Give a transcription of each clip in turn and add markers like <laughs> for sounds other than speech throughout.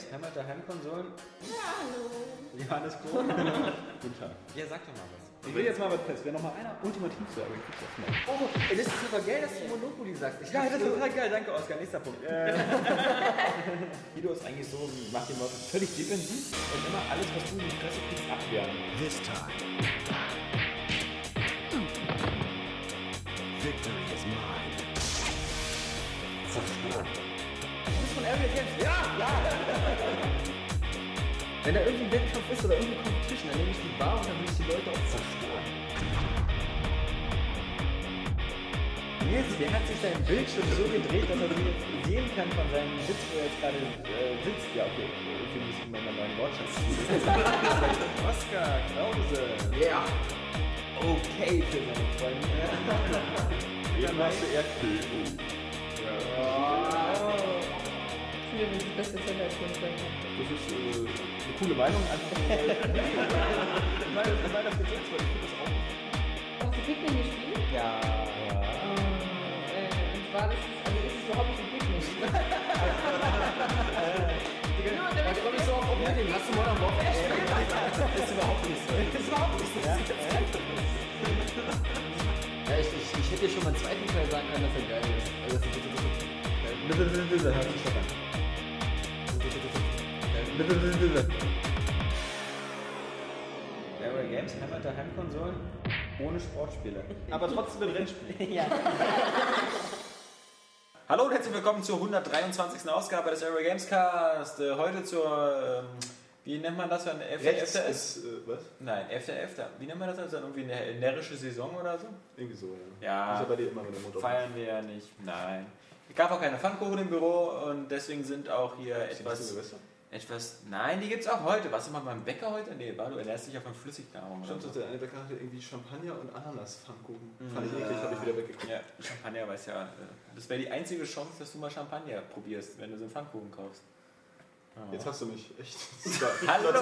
Games, Hammer der Heimkonsolen. Ja, hallo. Johannes Kohn. <laughs> Guten Tag. Ja, sag doch mal was. Ich will jetzt mal was fest. Wer noch mal einer ultimativ sagen, ich krieg's aufs Maul. Oh, ey, das ist super geil, dass du Monopoly sagst. Ich Ja, das ist total geil. Danke, Oskar. Nächster Punkt. <laughs> Guido ist eigentlich so, macht den Leuten völlig defensiv und immer alles, was du in die Fresse kriegst, abwehren. This time, Ja, ja. Wenn da irgendwie ein Wettkampf ist oder irgendwie Competition, dann nehme ich die Bar und dann will ich die Leute auch zerstören. Nils, der hat sich sein Bildschirm so gedreht, dass er jetzt sehen kann von seinem Sitz, wo er jetzt gerade äh, sitzt. Ja, okay, irgendwie muss ich mal meinen neuen Wortschatz <laughs> Oskar Krause. Ja. Okay für seine Freunde. <laughs> Dann machst du Erdbeben. Das ist die beste Zelle als. Das ist äh, eine coole Meinung. Einfach weil, <laughs> weil, weil das jetzt weil ich finde das auch. Hast du Pikmin gespielt? Ja. Äh, und zwar, das ist, also ist es überhaupt nicht ein Pikmin. <laughs> Nur damit Da komme ich so auf Oblivion. Hast du Modern Warfare gespielt? <laughs> Das ist überhaupt nicht so. Das ist überhaupt nicht so. Ja, ich, ich, ich hätte dir schon mal einen zweiten Teil sagen können, dass er geil ist. Also, das ist bitte, bitte. Bitte, hört sich doch an. Area Games, Hammer der Heimkonsolen, ohne Sportspiele. Aber trotzdem ein Rennspiel. <laughs> ja. Hallo und herzlich willkommen zur 123. Ausgabe des Area Games Cast. Äh, heute zur, ähm, wie nennt man das? Ein F Rechts F ist, äh, was? Nein, 11.11. Wie nennt man das? Also irgendwie eine närrische Saison oder so? Irgendwie so, ja. Ja. Ist ja bei dir immer mit dem Motor. Feiern wir ja nicht. Nein. Es gab auch keine Pfannkuchen im Büro und deswegen sind auch hier die etwas, etwas. Nein, die gibt es auch heute. Warst du mal beim Bäcker heute? Nee, war du ernährst dich auf einem Flüssignahrung. Stimmt, so. der eine Bäcker hatte irgendwie Champagner und Ananas-Pfannkuchen. Mhm. Fand ich eklig, habe ich wieder weggekriegt. Ja, Champagner weiß ja. äh, Das wäre die einzige Chance, dass du mal Champagner probierst, wenn du so einen Pfannkuchen kaufst. Oh. Jetzt hast du mich echt. <laughs> Hallo! <laughs>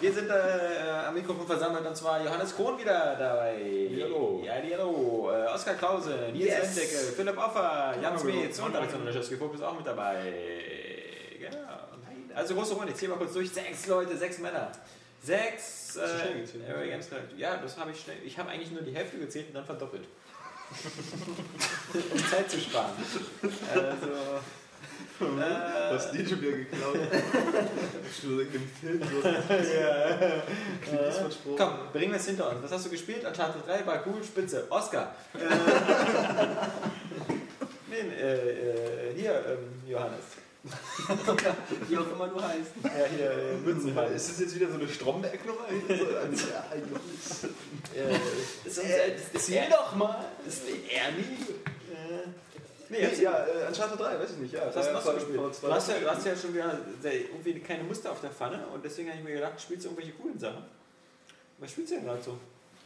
Wir sind äh, am Mikrofon versammelt und zwar Johannes Krohn wieder dabei. Hallo. Ja, hallo. Äh, Oskar Krause, Nils Yes. Wendecke, Philipp Offer, Jan. Smets und Alexander Leschewski-Vogt ist auch mit dabei. Genau. Also große Runde, ich zähle mal kurz durch. Sechs Leute, sechs Männer. Sechs. Hast du schnell gezählt? Area Games Charakter- Ja, das habe ich schnell. Ich habe eigentlich nur die Hälfte gezählt und dann verdoppelt. <laughs> um Zeit zu sparen. Also. Du <laughs> hast DJ Bier geklaut. Schon dem Film. Klischees versprochen. Komm, bringen wir es hinter uns. Was hast du gespielt? Uncharted 3 war cool, spitze. Oscar. Äh, <laughs> nee, äh, äh, hier, ähm, Johannes. <laughs> Wie auch immer du heißt. Ja, hier, äh, Mützenmann. Ist das jetzt wieder so eine Stromberg-Nummer? So, als- ja. Äh, ist unser, ist Erzähl doch mal. Ist Ernie? Äh, nee, jetzt, ja, äh, Uncharted 3, weiß ich nicht. Ja, Was hast du Äh, so vor- gespielt? Du hast, ja, du hast ja schon wieder irgendwie keine Muster auf der Pfanne und deswegen habe ich mir gedacht, spielst du irgendwelche coolen Sachen? Was spielst du denn gerade so?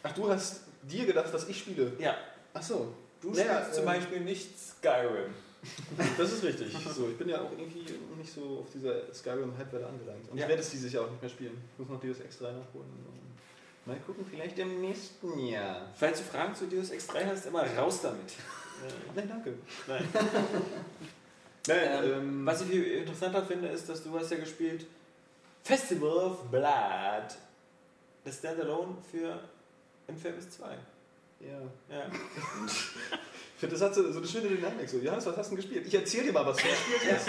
Ach, du hast dir gedacht, dass ich spiele? Ja, Ach so. du Naja, spielst zum ähm, Beispiel nicht Skyrim. <laughs> Das ist richtig. So, ich bin ja auch irgendwie nicht so auf dieser Skyrim-Halbwelle angelangt. Und Ja. ich werde es dieses Jahr auch nicht mehr spielen. Ich muss noch Deus Ex 3 nachholen. Mal gucken, vielleicht im nächsten Jahr. Falls du Fragen zu Deus Ex 3 hast, immer raus damit. Nein, danke. Nein. <laughs> Nein, Ähm, ähm, was ich viel interessanter finde, ist, dass du hast ja gespielt Festival of Blood. Das Standalone für Infamous 2. ja. Ja. <laughs> Ich finde, das hat so, so eine schöne Dynamik. So, Johannes, was hast du denn gespielt? Ich erzähl dir mal, was du gespielt hast.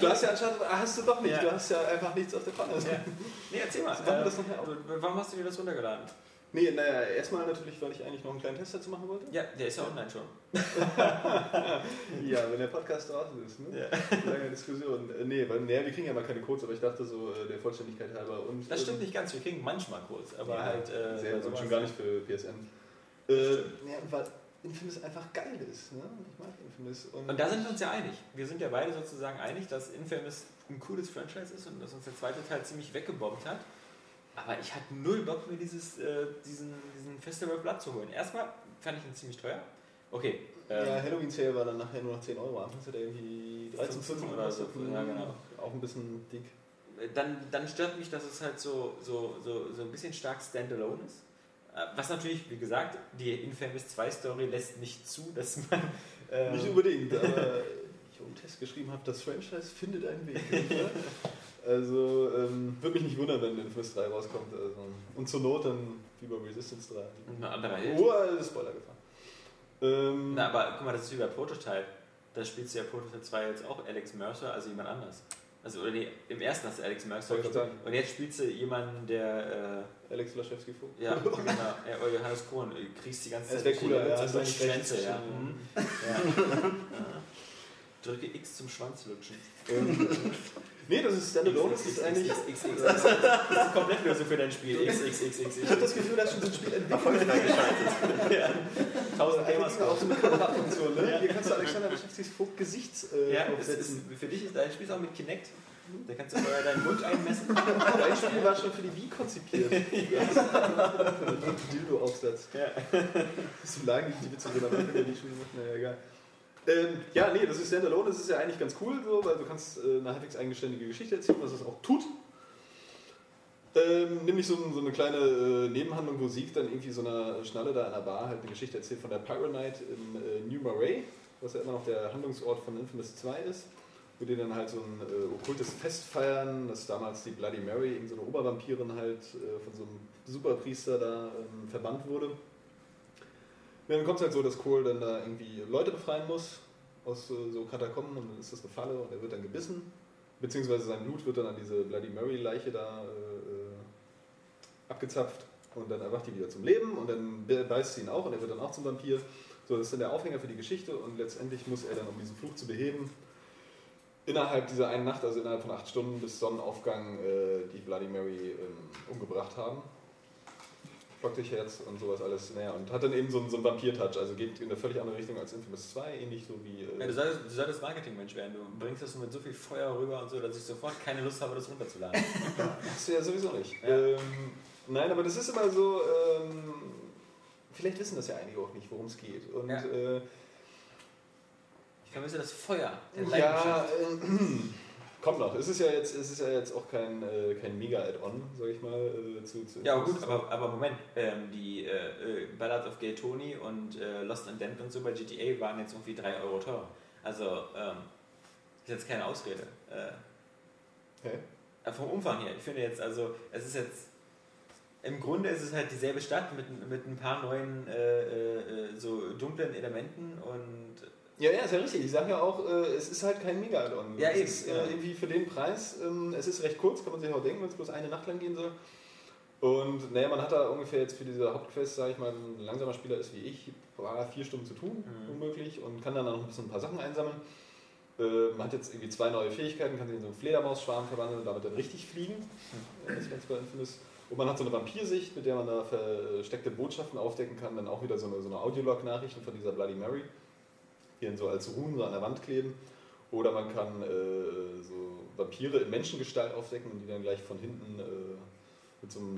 Du hast ja anscheinend, ah, hast du doch nicht. Ja. Du hast ja einfach nichts auf der Pfanne. Ja. Nee, erzähl mal. Wir Äh, warum hast du dir das runtergeladen? Nee, naja, erstmal natürlich, weil ich eigentlich noch einen kleinen Test dazu machen wollte. Ja, der ist ja online schon. <laughs> Ja, wenn der Podcast draußen ist, ne? Lange Diskussion. Äh, nee, weil, nee, wir kriegen ja mal keine Codes, aber ich dachte so äh, der Vollständigkeit halber. Und, Das stimmt ähm, nicht ganz, wir kriegen manchmal kurz, aber ja, halt. Äh, sehr, und schon gar nicht für PSN. Äh, ja, weil Infamous einfach geil ist. Ne? Ich mag Infamous. Und, Und da sind wir uns ja einig. Wir sind ja beide sozusagen einig, dass Infamous ein cooles Franchise ist und dass uns der zweite Teil ziemlich weggebombt hat. Aber ich hatte null Bock, mir dieses, äh, diesen, diesen Festival Blood zu holen. Erstmal fand ich ihn ziemlich teuer. Okay. ähm, ja, Halloween Sale war dann nachher nur noch 10 Euro. Anfangs hat er irgendwie 13, 14 oder so. Ja, genau. Auch ein bisschen dick. dann, dann stört mich, dass es halt so, so, so, so ein bisschen stark standalone ist. Äh, Was natürlich, wie gesagt, die Infamous 2 Story lässt nicht zu, dass man. ähm, Nicht unbedingt, aber <laughs> ich im Test geschrieben habe, das Franchise findet einen Weg. <laughs> also ähm, würde mich nicht wundern, wenn Infamous 3 rauskommt. Also, und zur Not dann wie bei Resistance 3. Ein anderer Held. Oh, äh, Spoiler gefahren. Ähm, Na, aber guck mal, das ist wie bei Prototype. Da spielst du ja Prototype 2 jetzt auch Alex Mercer, also jemand anders. Also, oder nee, im ersten hast du Alex Mercer gespielt. Und jetzt spielst du jemanden, der, Alex Laschewski-Vogt. äh, ja, <laughs> genau, ja, oder Johannes Kohn, du kriegst die ganze Das Zeit wär cooler, ja, so das durch ist die eigentlich Schwänze, ja. Mhm. ja. ja. <laughs> Drücke X zum Schwanzlutschen. Ähm, nee, das ist Standalone, das ist eigentlich. Das ist die Komplettlösung für dein Spiel. X, X, X, X, Ich habe das Gefühl, dass schon so ein Spiel entwickelt ja. Tausend Gamers auch so eine Kamerafunktion, ne? Hier kannst du Alexander Laschewskis Vogt Gesichts äh, Ja, aufsetzen. für dich ist dein Spiel auch mit Kinect. Da kannst du vorher deinen Mund einmessen. Dein Spiel war schon für die Wii konzipiert. Dildo-Aufsatz. Ja. So lagen die Witze drin, wenn die schon gemacht, naja, egal. Ähm, ja, nee, das ist Standalone, das ist ja eigentlich ganz cool, so, weil du kannst äh, eine halbwegs eigenständige Geschichte erzählen, was es auch tut. Ähm, nämlich so, so eine kleine äh, Nebenhandlung, wo Sieg dann irgendwie so einer Schnalle da in einer Bar halt eine Geschichte erzählt von der Pyro Night in äh, New Moray, was ja immer noch der Handlungsort von Infamous 2 ist, wo die dann halt so ein äh, okkultes Fest feiern, dass damals die Bloody Mary, irgendeine so Obervampirin halt äh, von so einem Superpriester da ähm, verbannt wurde. Ja, dann kommt es halt so, dass Cole dann da irgendwie Leute befreien muss aus so Katakomben und dann ist das eine Falle und er wird dann gebissen. Beziehungsweise sein Blut wird dann an diese Bloody Mary Leiche da äh, abgezapft und dann erwacht die wieder zum Leben und dann be- beißt sie ihn auch und er wird dann auch zum Vampir. So, das ist dann der Aufhänger für die Geschichte und letztendlich muss er dann, um diesen Fluch zu beheben, innerhalb dieser einen Nacht, also innerhalb von acht Stunden bis Sonnenaufgang, äh, die Bloody Mary ähm, umgebracht haben. Schock dich Herz und sowas alles. Naja, und hat dann eben so einen, so einen Vampir-Touch, also geht in eine völlig andere Richtung als Infamous 2, ähnlich so wie. Ja, Äh, du, solltest, du solltest Marketingmensch werden. Du bringst das mit so viel Feuer rüber und so, dass ich sofort keine Lust habe, das runterzuladen. <laughs> du ja sowieso nicht. Ja. Ähm, nein, aber das ist immer so. Ähm, vielleicht wissen das ja einige auch nicht, worum es geht. Und Ja. äh, Ich vermisse das Feuer Ja, äh, kommt noch. Es ist ja jetzt, es ist ja jetzt auch kein, äh, kein Mega-Add-on, sag ich mal. Äh, zu, zu Ja, aber gut, aber, aber Moment, ähm, die äh, äh, Ballad of Gay Tony und äh, Lost and Damned und so bei GTA waren jetzt irgendwie 3 Euro teurer. Also, ähm, ist jetzt keine Ausrede. Äh, Hä? vom Umfang her, ich finde jetzt, also, es ist jetzt, im Grunde ist es halt dieselbe Stadt mit, mit ein paar neuen, so dunklen Elementen und Ja, ja, ist ja richtig. Ich sage ja auch, äh, es ist halt kein Mega-Add-on. Ja, es eben, ist ja. äh, irgendwie für den Preis, ähm, es ist recht kurz, kann man sich auch denken, wenn es bloß eine Nacht lang gehen soll. Und naja, man hat da ungefähr jetzt für diese Hauptquest, sage ich mal, ein langsamer Spieler ist wie ich, war vier Stunden zu tun, Mhm. unmöglich, und kann dann auch noch ein bisschen ein paar Sachen einsammeln. Äh, man hat jetzt irgendwie zwei neue Fähigkeiten, kann sich in so einen Fledermausschwarm verwandeln und damit dann richtig fliegen. Mhm. Das ganz bei Infamous. Und man hat so eine Vampirsicht, mit der man da versteckte Botschaften aufdecken kann, dann auch wieder so eine, so eine Audiolog-Nachrichten von dieser Bloody Mary, dann so als Runen so an der Wand kleben. Oder man kann äh, so Vampire in Menschengestalt aufdecken und die dann gleich von hinten äh, mit so, einem,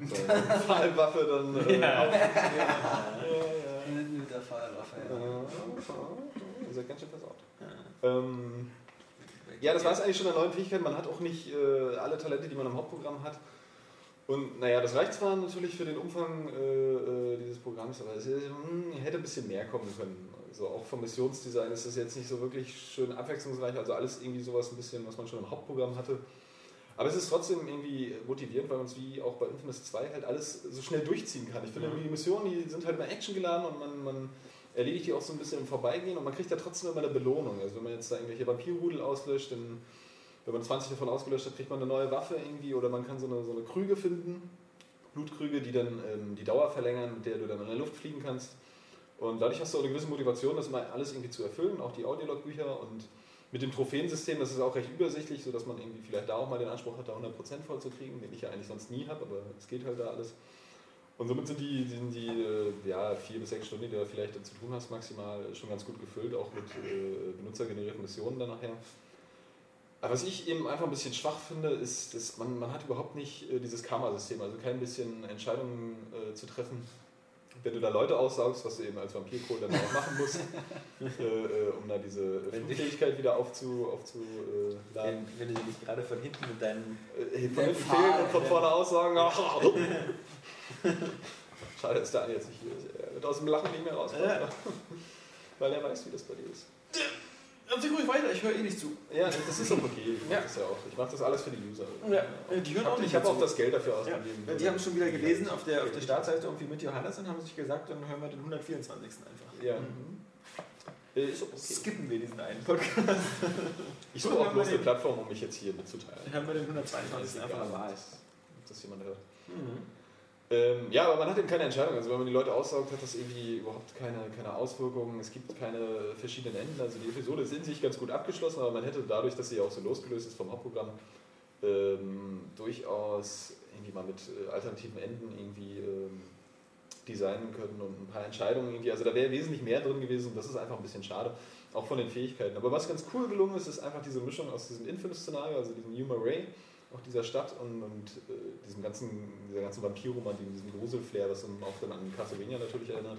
Mhm. <laughs> so einer Pfahlwaffe dann äh, Ja. aufdecken. Ja, ja. Mit der Feuerwaffe, ja. Äh, Ihr seid ganz schön versaut. Ja. Ähm, ja, das war es eigentlich schon an neuen Fähigkeiten. Man hat auch nicht äh, alle Talente, die man im Hauptprogramm hat. Und naja, das reicht zwar natürlich für den Umfang äh, äh, dieses Programms, aber es ist, hm, hätte ein bisschen mehr kommen können. Also auch vom Missionsdesign ist das jetzt nicht so wirklich schön abwechslungsreich. Also alles irgendwie sowas ein bisschen, was man schon im Hauptprogramm hatte. Aber es ist trotzdem irgendwie motivierend, weil man es wie auch bei Infamous 2 halt alles so schnell durchziehen kann. Ich finde, Mhm. die Missionen, die sind halt immer actiongeladen und man, man erledigt die auch so ein bisschen im Vorbeigehen und man kriegt ja trotzdem immer eine Belohnung. Also wenn man jetzt da irgendwelche Vampirrudel auslöscht, dann, wenn man 20 davon ausgelöscht hat, kriegt man eine neue Waffe irgendwie oder man kann so eine, so eine Krüge finden, Blutkrüge, die dann ähm, die Dauer verlängern, mit der du dann in der Luft fliegen kannst. Und dadurch hast du auch eine gewisse Motivation, das mal alles irgendwie zu erfüllen, auch die Audiologbücher und mit dem Trophäensystem, das ist auch recht übersichtlich, sodass man irgendwie vielleicht da auch mal den Anspruch hat, da 100% voll den ich ja eigentlich sonst nie habe, aber es geht halt da alles. Und somit sind die, sind die äh, ja, vier bis sechs Stunden, die du da vielleicht zu tun hast, maximal schon ganz gut gefüllt, auch mit äh, benutzergenerierten Missionen dann nachher. Aber was ich eben einfach ein bisschen schwach finde, ist, dass man, man hat überhaupt nicht äh, dieses Karma-System, also kein bisschen Entscheidungen äh, zu treffen. Wenn du da Leute aussaugst, was du eben als Vampirkohl dann auch machen musst, <laughs> äh, äh, um da diese Fähigkeit wieder aufzu, aufzuladen. Wenn, wenn du dich gerade von hinten mit deinen. Äh, von Der hinten fehlen und von vorne aussaugen. <laughs> Schade, dass Daniel jetzt nicht hier ist. Er wird aus dem Lachen nicht mehr rauskommen. Ja. <laughs> Weil er weiß, wie das bei dir ist. Erzähl ruhig weiter, ich höre eh nicht zu. Ja, das ist auch okay. Ich Ja. das ja auch. Ich mache das alles für die User. Ja, die Ich hören auch habe hab auch das Geld dafür Ja, ausgegeben. die haben schon wieder gelesen auf der, auf der Startseite irgendwie mit Johannes und haben sich gesagt, dann hören wir den 124. einfach. Ja. Mhm. Äh, okay. Skippen wir diesen einen Podcast. Ich suche auch bloß eine Plattform, um mich jetzt hier mitzuteilen. Dann hören wir den 122. einfach normal. dass, dass jemand hört. Mhm. Ähm, ja, aber man hat eben keine Entscheidung. Also wenn man die Leute aussaugt, hat das irgendwie überhaupt keine, keine Auswirkungen. Es gibt keine verschiedenen Enden. Also die Episode ist in sich ganz gut abgeschlossen, aber man hätte dadurch, dass sie auch so losgelöst ist vom Hauptprogramm, ähm, durchaus irgendwie mal mit äh, alternativen Enden irgendwie ähm, designen können und ein paar Entscheidungen irgendwie. Also da wäre wesentlich mehr drin gewesen und das ist einfach ein bisschen schade, auch von den Fähigkeiten. Aber was ganz cool gelungen ist, ist einfach diese Mischung aus diesem Infinite-Szenario, also diesem New Ray, auch dieser Stadt und, und äh, diesem ganzen, dieser ganzen Vampirromantik, diesem Gruselflair, was dann auch dann an Castlevania natürlich erinnert.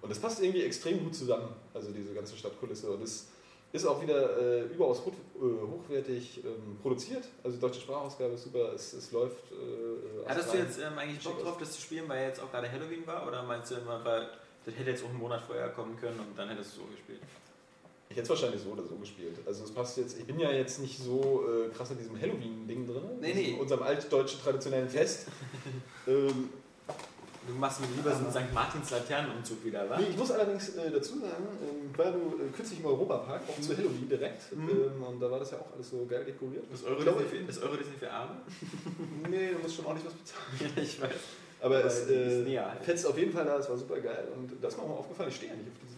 Und das passt irgendwie extrem gut zusammen, also diese ganze Stadtkulisse. Und es ist auch wieder äh, überaus hoch, äh, hochwertig ähm, produziert. Also die deutsche Sprachausgabe ist super, es, es läuft. Äh, Hattest du jetzt ähm, eigentlich Bock drauf, das zu spielen, weil jetzt auch gerade Halloween war? Oder meinst du immer, weil das hätte jetzt auch einen Monat vorher kommen können und dann hättest du so gespielt? Ich hätte es wahrscheinlich so oder so gespielt. Also es passt jetzt, ich bin ja jetzt nicht so äh, krass in diesem Halloween-Ding drin, Nee, in diesem- nee. unserem altdeutschen traditionellen Fest. <laughs> ähm, Du machst mir lieber so einen St. Martins Laternenumzug wieder, wa? Nee, ich muss allerdings äh, dazu sagen, ähm, war du äh, kürzlich im Europapark, auch zu Halloween direkt, Mhm. ähm, und da war das ja auch alles so geil dekoriert. Ist Euro, Ich glaube, Disney, für, ist Euro Disney für Arme? <laughs> Nee, du musst schon ordentlich was bezahlen. Ja, <laughs> ich weiß. Aber Aber es äh, halt. fetzt auf jeden Fall da, es war super geil und da ist mir auch mal aufgefallen, ich stehe ja nicht auf diesen,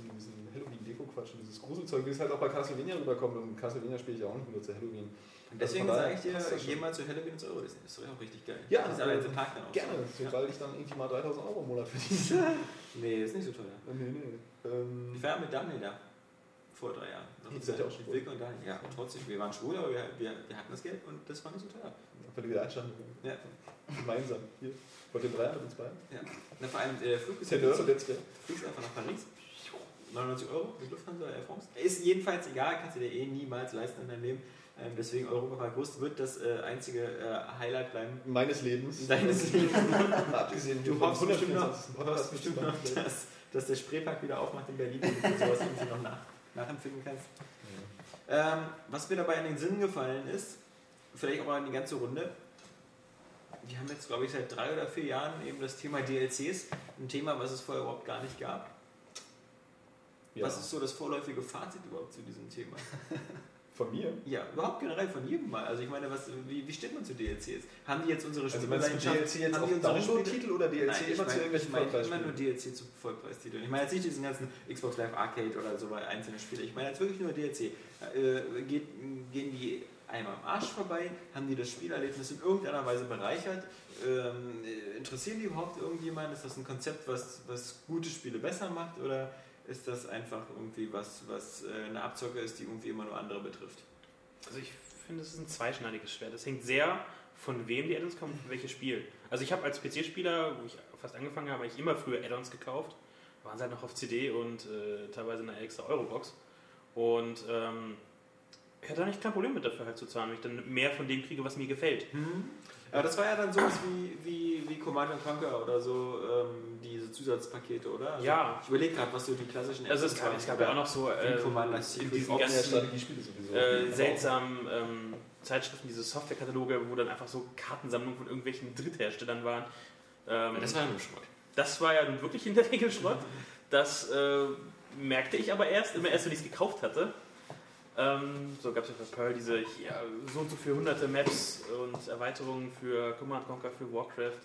Halloween-Deko-Quatsch und dieses Gruselzeug, wie es halt auch bei Castlevania rüberkommt und Castlevania spiele ich ja auch nicht nur zu Halloween. Und deswegen von daher sage ich dir, das schon. geh mal zu Halloween ins Euro Disney. Das ist doch auch richtig geil. Ja, das ist aber äh, jetzt im Park dann auch. Gerne, so. Ja. weil ich dann irgendwie mal 3000 Euro im Monat verdiene. <laughs> Nee, ist nicht so teuer. nee, nee. Ähm, Ich war mit Daniel da. Vor drei Jahren. Ihr seid ja auch schwul. Wilke und Daniel. Ja, und trotzdem. Wir waren schwul, aber wir, wir, wir hatten das Geld und das war nicht so teuer. weil wir wieder einstanden Ja. Gemeinsam. Hier. Wollt ihr Dreier mit uns beiden? ja. Na, vor allem äh, der Flug ist Tenor und jetzt wer? Du fliegst einfach nach Paris. 99 Euro mit Lufthansa Air France. Ist jedenfalls egal, kannst du dir eh niemals leisten in deinem Leben. Ähm, deswegen Europapark Brust wird das äh, einzige äh, Highlight bleiben. Meines Lebens. Deines <laughs> Lebens. Abgesehen Du hoffst bestimmt noch, 124. du hoffst bestimmt noch dass, dass der Spreepark wieder aufmacht in Berlin und du sowas irgendwie noch nach, nachempfinden kannst. Ähm, was mir dabei in den Sinn gefallen ist, vielleicht auch mal in die ganze Runde, wir haben jetzt, glaube ich, seit drei oder vier Jahren eben das Thema DLCs, ein Thema, was es vorher überhaupt gar nicht gab. Ja. Was ist so das vorläufige Fazit überhaupt zu diesem Thema? <laughs> Von mir? Ja, überhaupt generell von jedem mal. Also ich meine, was, wie, wie steht man zu DLCs? Haben die jetzt unsere Also meinst du DLC jetzt haben auf unsere Download-Titel oder DLC Nein, immer meine, zu irgendwelchen ich meine immer Vollpreisspielen? nur DLC zu Vollpreistiteln. Ich meine jetzt nicht diesen ganzen Xbox Live Arcade oder so bei einzelnen Spiele. Ich meine jetzt wirklich nur DLC. Äh, geht, gehen die einmal am Arsch vorbei? Haben die das Spielerlebnis in irgendeiner Weise bereichert? Ähm, äh, interessieren die überhaupt irgendjemand? Ist das ein Konzept, was, was gute Spiele besser macht? Oder ist das einfach irgendwie was, was äh, eine Abzocke ist, die irgendwie immer nur andere betrifft? Also ich finde, es ist ein zweischneidiges Schwert. Das hängt sehr von wem die Add-ons kommen und welches Spiel. Also ich habe als PC-Spieler, wo ich fast angefangen habe, ich immer früher Add-ons gekauft. Waren sie halt noch auf CD und äh, teilweise in einer extra Eurobox. Und ähm, ich hatte da nicht kein Problem mit dafür halt zu zahlen, wenn ich dann mehr von dem kriege, was mir gefällt. Aber das war ja dann sowas wie, wie, wie Command Conquer oder so, ähm, diese Zusatzpakete, oder? Also Ja. Ich überlege gerade, was so die klassischen Also es gab, es gab ja auch noch so äh, in diesen ganzen äh, seltsamen ähm, Zeitschriften, diese Softwarekataloge, wo dann einfach so Kartensammlungen von irgendwelchen Drittherstellern waren. Ähm, Ja, das war ja nur Schrott. Das war ja nun wirklich in der Regel Schrott. Das äh, merkte ich aber erst, immer erst, wenn ich es gekauft hatte. Ähm, so gab es ja für Pearl diese ja, so und so viele hunderte Maps und Erweiterungen für Command Conquer, für Warcraft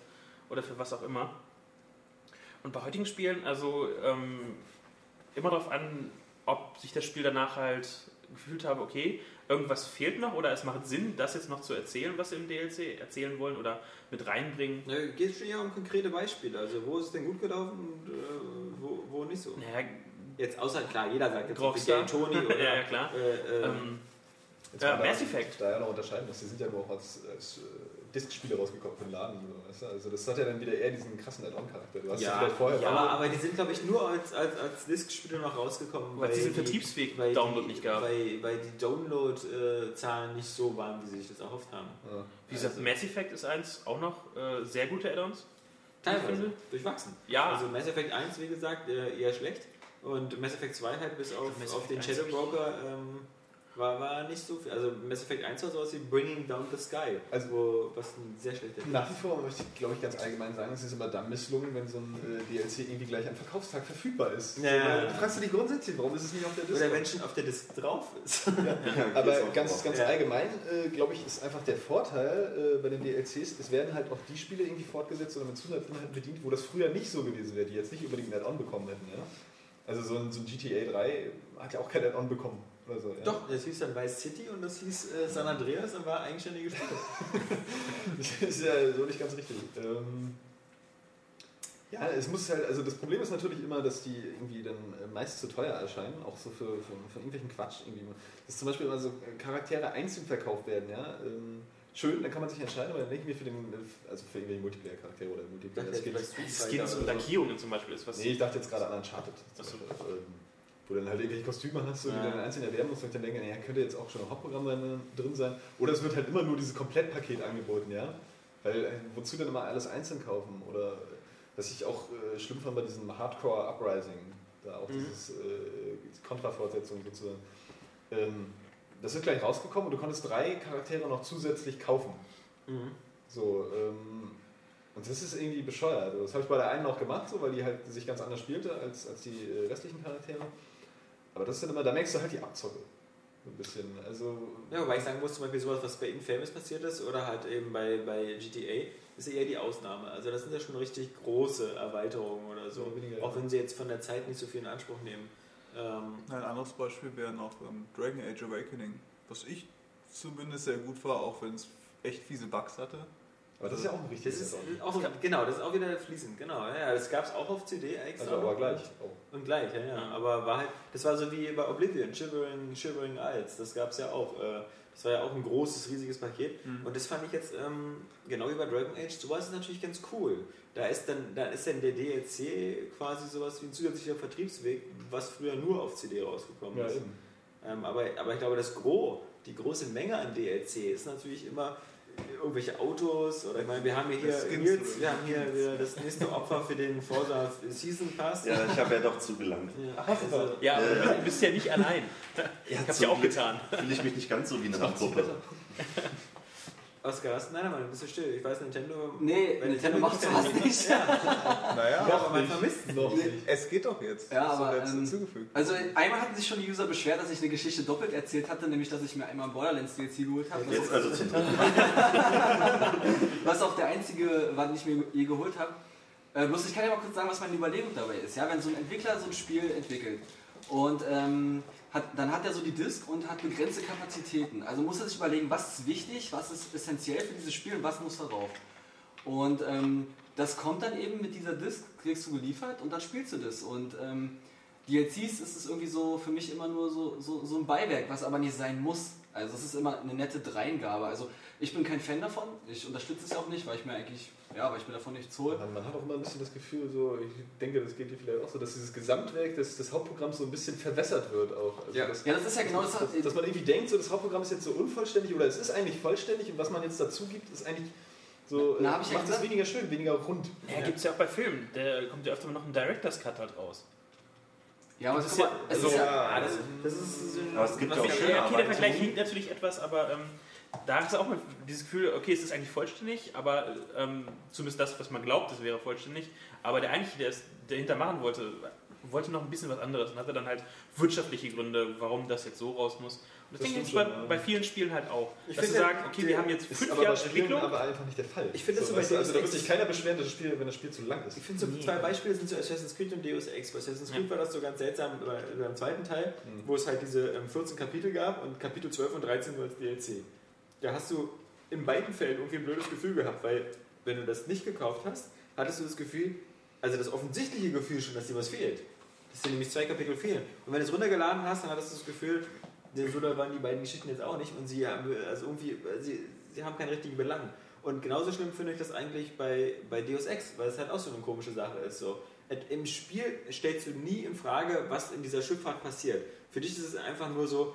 oder für was auch immer. Und bei heutigen Spielen, also ähm, immer darauf an, ob sich das Spiel danach halt gefühlt habe, okay, irgendwas fehlt noch oder es macht Sinn, das jetzt noch zu erzählen, was sie im DLC erzählen wollen oder mit reinbringen. Ja, geht schon eher um konkrete Beispiele. Also wo ist es denn gut gelaufen und äh, wo, wo nicht so? Naja, Jetzt außer klar, jeder sagt jetzt Rockstar. Tony oder <laughs> Ja, ja, klar. Äh, äh, ähm, Ja, kann man Mass Effect. Da ja noch unterscheiden muss. Die sind ja nur auch als, als äh, Disk-Spiele rausgekommen für den Laden. So, weißt du? Also das hat ja dann wieder eher diesen krassen Add-on-Charakter. Du hast ja, ja, vielleicht vorher ja aber die sind, glaube ich, nur als, als, als Disk-Spiele noch rausgekommen. Weil es diesen die- Vertriebsweg weil Download die, nicht gab. Weil, weil die Download-Zahlen nicht so waren, wie sie sich das erhofft haben. Ja. Wie gesagt, Mass Effect ist eins auch noch äh, sehr gute Add-ons. Teilweise. Durchwachsen. Ja, Also Mass Effect 1, wie gesagt, äh, eher schlecht. Und Mass Effect 2 halt bis auf, Mass auf den Effect 1 Shadow Broker. Ähm, War, war nicht so viel. Also Mass Effect 1 war sowas wie Bringing Down the Sky. Also- wo, was ein sehr schlechter Nach wie vor möchte ich, glaube ich, ganz allgemein sagen, es ist immer dann misslungen, wenn so ein äh, DLC irgendwie gleich am Verkaufstag verfügbar ist. Ja. Du fragst du dich grundsätzlich, warum ist es nicht auf der Disco? Oder wenn schon auf der Disc drauf ist. <laughs> Aber Geht's auch ganz, ganz Ja. allgemein, äh, glaube ich, ist einfach der Vorteil äh, bei den DLCs, es werden halt auch die Spiele irgendwie fortgesetzt oder mit Zusatzinhalten bedient, wo das früher nicht so gewesen wäre, die jetzt nicht unbedingt ein Add-on bekommen hätten. Ja? Also so ein, so ein GTA 3 hat ja auch kein Add-on bekommen. So, ja? Doch, das hieß dann Vice City und das hieß äh, San Andreas und war eigenständige Spiele. <laughs> Das ist ja so nicht ganz richtig. Ähm, ja, es muss halt, also das Problem ist natürlich immer, dass die irgendwie dann äh, meist zu teuer erscheinen, auch so für, für, für irgendwelchen Quatsch irgendwie. Dass zum Beispiel immer so Charaktere einzeln verkauft werden, ja. Ähm, schön, dann kann man sich entscheiden, aber dann denke ich mir für den, also für irgendwelche Multiplayer-Charaktere oder Multiplayer-Skins. Skins und Lackierungen zum Beispiel ist was. Nee, ich dachte jetzt gerade an Uncharted. zum Ach so. Beispiel, ähm, wo du dann halt irgendwelche Kostüme hast, so, die Ja. du dann einzeln erwerben musst und ich dann denke, naja, könnte jetzt auch schon ein Hauptprogramm drin, sein. Oder es wird halt immer nur dieses Komplettpaket angeboten, ja. Weil, äh, wozu denn immer alles einzeln kaufen? Oder was ich auch äh, schlimm fand bei diesem Hardcore Uprising, da auch Mhm. dieses äh, diese Kontrafortsetzung sozusagen. Ähm, das ist gleich rausgekommen und du konntest drei Charaktere noch zusätzlich kaufen. Mhm. So, ähm, und das ist irgendwie bescheuert. Also Das habe ich bei der einen auch gemacht, so, weil die halt sich ganz anders spielte als, als die äh, restlichen Charaktere. Aber das ist dann immer, da merkst du halt die Abzocke. Ein bisschen. Also, Ja, wobei ich sagen muss, zum Beispiel sowas, was bei Infamous passiert ist oder halt eben bei, bei GTA, ist ja eher die Ausnahme. Also das sind ja schon richtig große Erweiterungen oder so. Auch wenn sie jetzt von der Zeit nicht so viel in Anspruch nehmen. Ähm, Ein anderes Beispiel wäre noch ähm, Dragon Age Awakening, was ich zumindest sehr gut war, auch wenn es echt fiese Bugs hatte. aber das ist ja auch ein das richtiges ist Add-on. auch, genau, das ist auch wieder fließend, genau. Ja, das gab es auch auf CD extra. Also aber gleich. auch. Und gleich, ja, ja. Aber war halt, das war so wie bei Oblivion, Shivering, Shivering Isles, das gab es ja auch. äh, Das war ja auch ein großes, riesiges Paket. Mhm. Und das fand ich jetzt, ähm, genau wie bei Dragon Age, sowas ist natürlich ganz cool. Da ist dann, da ist dann der DLC quasi sowas wie ein zusätzlicher Vertriebsweg, was früher nur auf CD rausgekommen Ja, ist. Ähm, aber, aber ich glaube, das Gros, die große Menge an DLC ist natürlich immer irgendwelche Autos oder ich meine, wir haben hier, Nils, wir haben hier wieder das nächste Opfer für den Forza Season Pass. Ja, ich habe ja doch zugelangt. Ja, also, Ja, aber Ja. du bist ja nicht allein. Ja, Ich zum ja auch getan. Fühle ich mich nicht ganz so wie eine Randgruppe. Oskar, hast du? Nein, nein, du bist so still. Ich weiß, Nintendo. Nee, bei Nintendo macht sowas ja nicht. Naja, Ja, aber man vermisst es Noch Nee. nicht. es geht doch jetzt. Ja, aber, ähm, hinzugefügt. Also einmal hatten sich schon die User beschwert, dass ich eine Geschichte doppelt erzählt hatte, nämlich dass ich mir einmal ein Borderlands DLC geholt habe. was- Jetzt also zum dritten <laughs> was auch der einzige war, den ich mir je geholt habe. Äh, bloß ich kann ja mal kurz sagen, was meine Überlegung dabei ist. Ja, wenn so ein Entwickler so ein Spiel entwickelt und ähm, hat, dann hat er so die Disk und hat begrenzte Kapazitäten. Also muss er sich überlegen, was ist wichtig, was ist essentiell für dieses Spiel und was muss darauf. Und ähm, das kommt dann eben mit dieser Disk, kriegst du geliefert und dann spielst du das. Und ähm, DLCs ist es irgendwie so für mich immer nur so, so, so ein Beiwerk, was aber nicht sein muss. Also es ist immer eine nette Dreingabe. Also ich bin kein Fan davon, ich unterstütze es auch nicht, weil ich mir eigentlich, ja, weil ich mir davon nichts hole. Man, man hat auch immer ein bisschen das Gefühl, so, ich denke, das geht dir vielleicht auch so, dass dieses Gesamtwerk des, des Hauptprogramms so ein bisschen verwässert wird auch. Also Ja. dass, Ja, das ist ja genau das. dass, dass man irgendwie denkt, so das Hauptprogramm ist jetzt so unvollständig oder es ist eigentlich vollständig und was man jetzt dazu gibt, ist eigentlich so, Na, äh, ich ja macht es weniger schön, weniger rund. Ja, gibt es ja auch bei Filmen. Da kommt ja öfter mal noch ein Director's Cut halt raus. Ja, aber Das es ist ja- es also- ist ja, das, das ist ein- Aber es gibt auch schöne okay, der. Vergleich hinkt natürlich etwas, aber ähm, da hast du auch mal dieses Gefühl, okay, es ist eigentlich vollständig, aber ähm, zumindest das, was man glaubt, es wäre vollständig. Aber der eigentlich, der es dahinter machen wollte, wollte noch ein bisschen was anderes und hatte dann halt wirtschaftliche Gründe, warum das jetzt so raus muss. Das, Das denke ich stimmt jetzt bei, ja. bei vielen Spielen halt auch. Ich dass sie finde, sagen, okay, wir haben jetzt Ist fünf Jahre Entwicklung. aber einfach nicht der Fall. Ich finde das so bei weißt du, also da wird sich keiner beschweren, dass das Spiel, wenn das Spiel zu lang ist. Ich finde so zwei Beispiele sind so Assassin's Creed und Deus Ex. Bei Assassin's Creed war das so ganz seltsam bei- beim zweiten Teil, Mhm. wo es halt diese ähm, 14 Kapitel gab und Kapitel 12 und 13 nur als DLC. Da hast du in beiden Fällen irgendwie ein blödes Gefühl gehabt, weil wenn du das nicht gekauft hast, hattest du das Gefühl, also das offensichtliche Gefühl schon, dass dir was fehlt. Dass dir nämlich zwei Kapitel fehlen. Und wenn du es runtergeladen hast, dann hattest du das Gefühl, so da waren die beiden Geschichten jetzt auch nicht und sie haben, also irgendwie, sie, sie haben keinen richtigen Belang. Und genauso schlimm finde ich das eigentlich bei, bei Deus Ex, weil es halt auch so eine komische Sache ist. So. Im Spiel stellst du nie in Frage, was in dieser Schifffahrt passiert. Für dich ist es einfach nur so,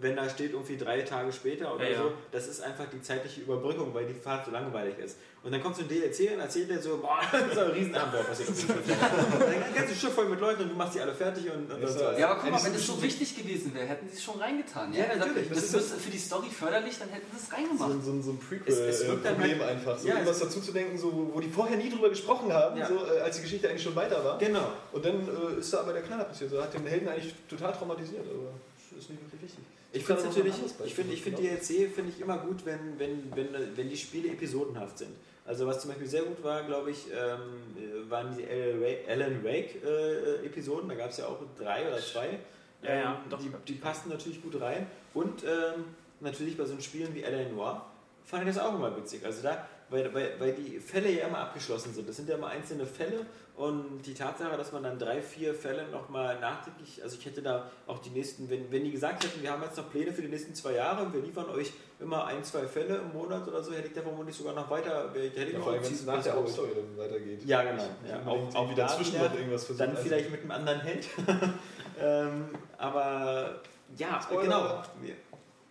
wenn da steht irgendwie drei Tage später oder Ja, ja. so, das ist einfach die zeitliche Überbrückung, weil die Fahrt so langweilig ist. Und dann kommt so ein DLC und erzählt dir so, boah, <laughs> das ist ein Riesenabenteuer passiert. auf dem Schiff. Dann ganze Schiff voll mit Leuten und du machst die alle fertig und, und, Ja, so. so. Ja, aber guck mal, wenn es so wichtig gewesen wäre, hätten sie es schon reingetan. Ja, Gesagt, natürlich. Das, Das ist für die Story förderlich, dann hätten sie es So, reingemacht. ein- so, ein- so ein Prequel-Problem halt- einfach. So Ja, irgendwas dazu zu denken, so, wo die vorher nie drüber gesprochen haben, Ja. so, äh, als die Geschichte eigentlich schon weiter war. Genau. Und dann äh, ist da aber der Knaller passiert. So hat den Helden eigentlich total traumatisiert, aber ist nicht wirklich wichtig. Ich finde natürlich, ich finde, ich finde Beispiel DLC finde ich immer gut, wenn, wenn, wenn, wenn die Spiele episodenhaft sind. Also was zum Beispiel sehr gut war, glaube ich, ähm, äh, waren die Alan Wake, Alan Wake äh, Episoden. Da gab es ja auch drei oder zwei. Ja, ja, Ähm, doch, die, die passten natürlich gut rein. Und ähm, natürlich bei so Spielen wie Alan Noir fand ich das auch immer witzig. Also da, weil, weil, weil die Fälle ja immer abgeschlossen sind. Das sind ja immer einzelne Fälle und die Tatsache, dass man dann drei, vier Fälle nochmal nachträglich, also ich hätte da auch die nächsten, wenn, wenn die gesagt hätten, wir haben jetzt noch Pläne für die nächsten zwei Jahre wir liefern euch immer ein, zwei Fälle im Monat oder so, hätte ich da vermutlich sogar noch weiter, hätte ich Ja, noch wenn es nach der Hauptstory dann weitergeht. Ja, genau. Nicht Ja, auch- auch dazwischen da noch irgendwas versucht. Dann Also, vielleicht mit einem anderen Held. <laughs> ähm, aber ja, Spoiler. genau.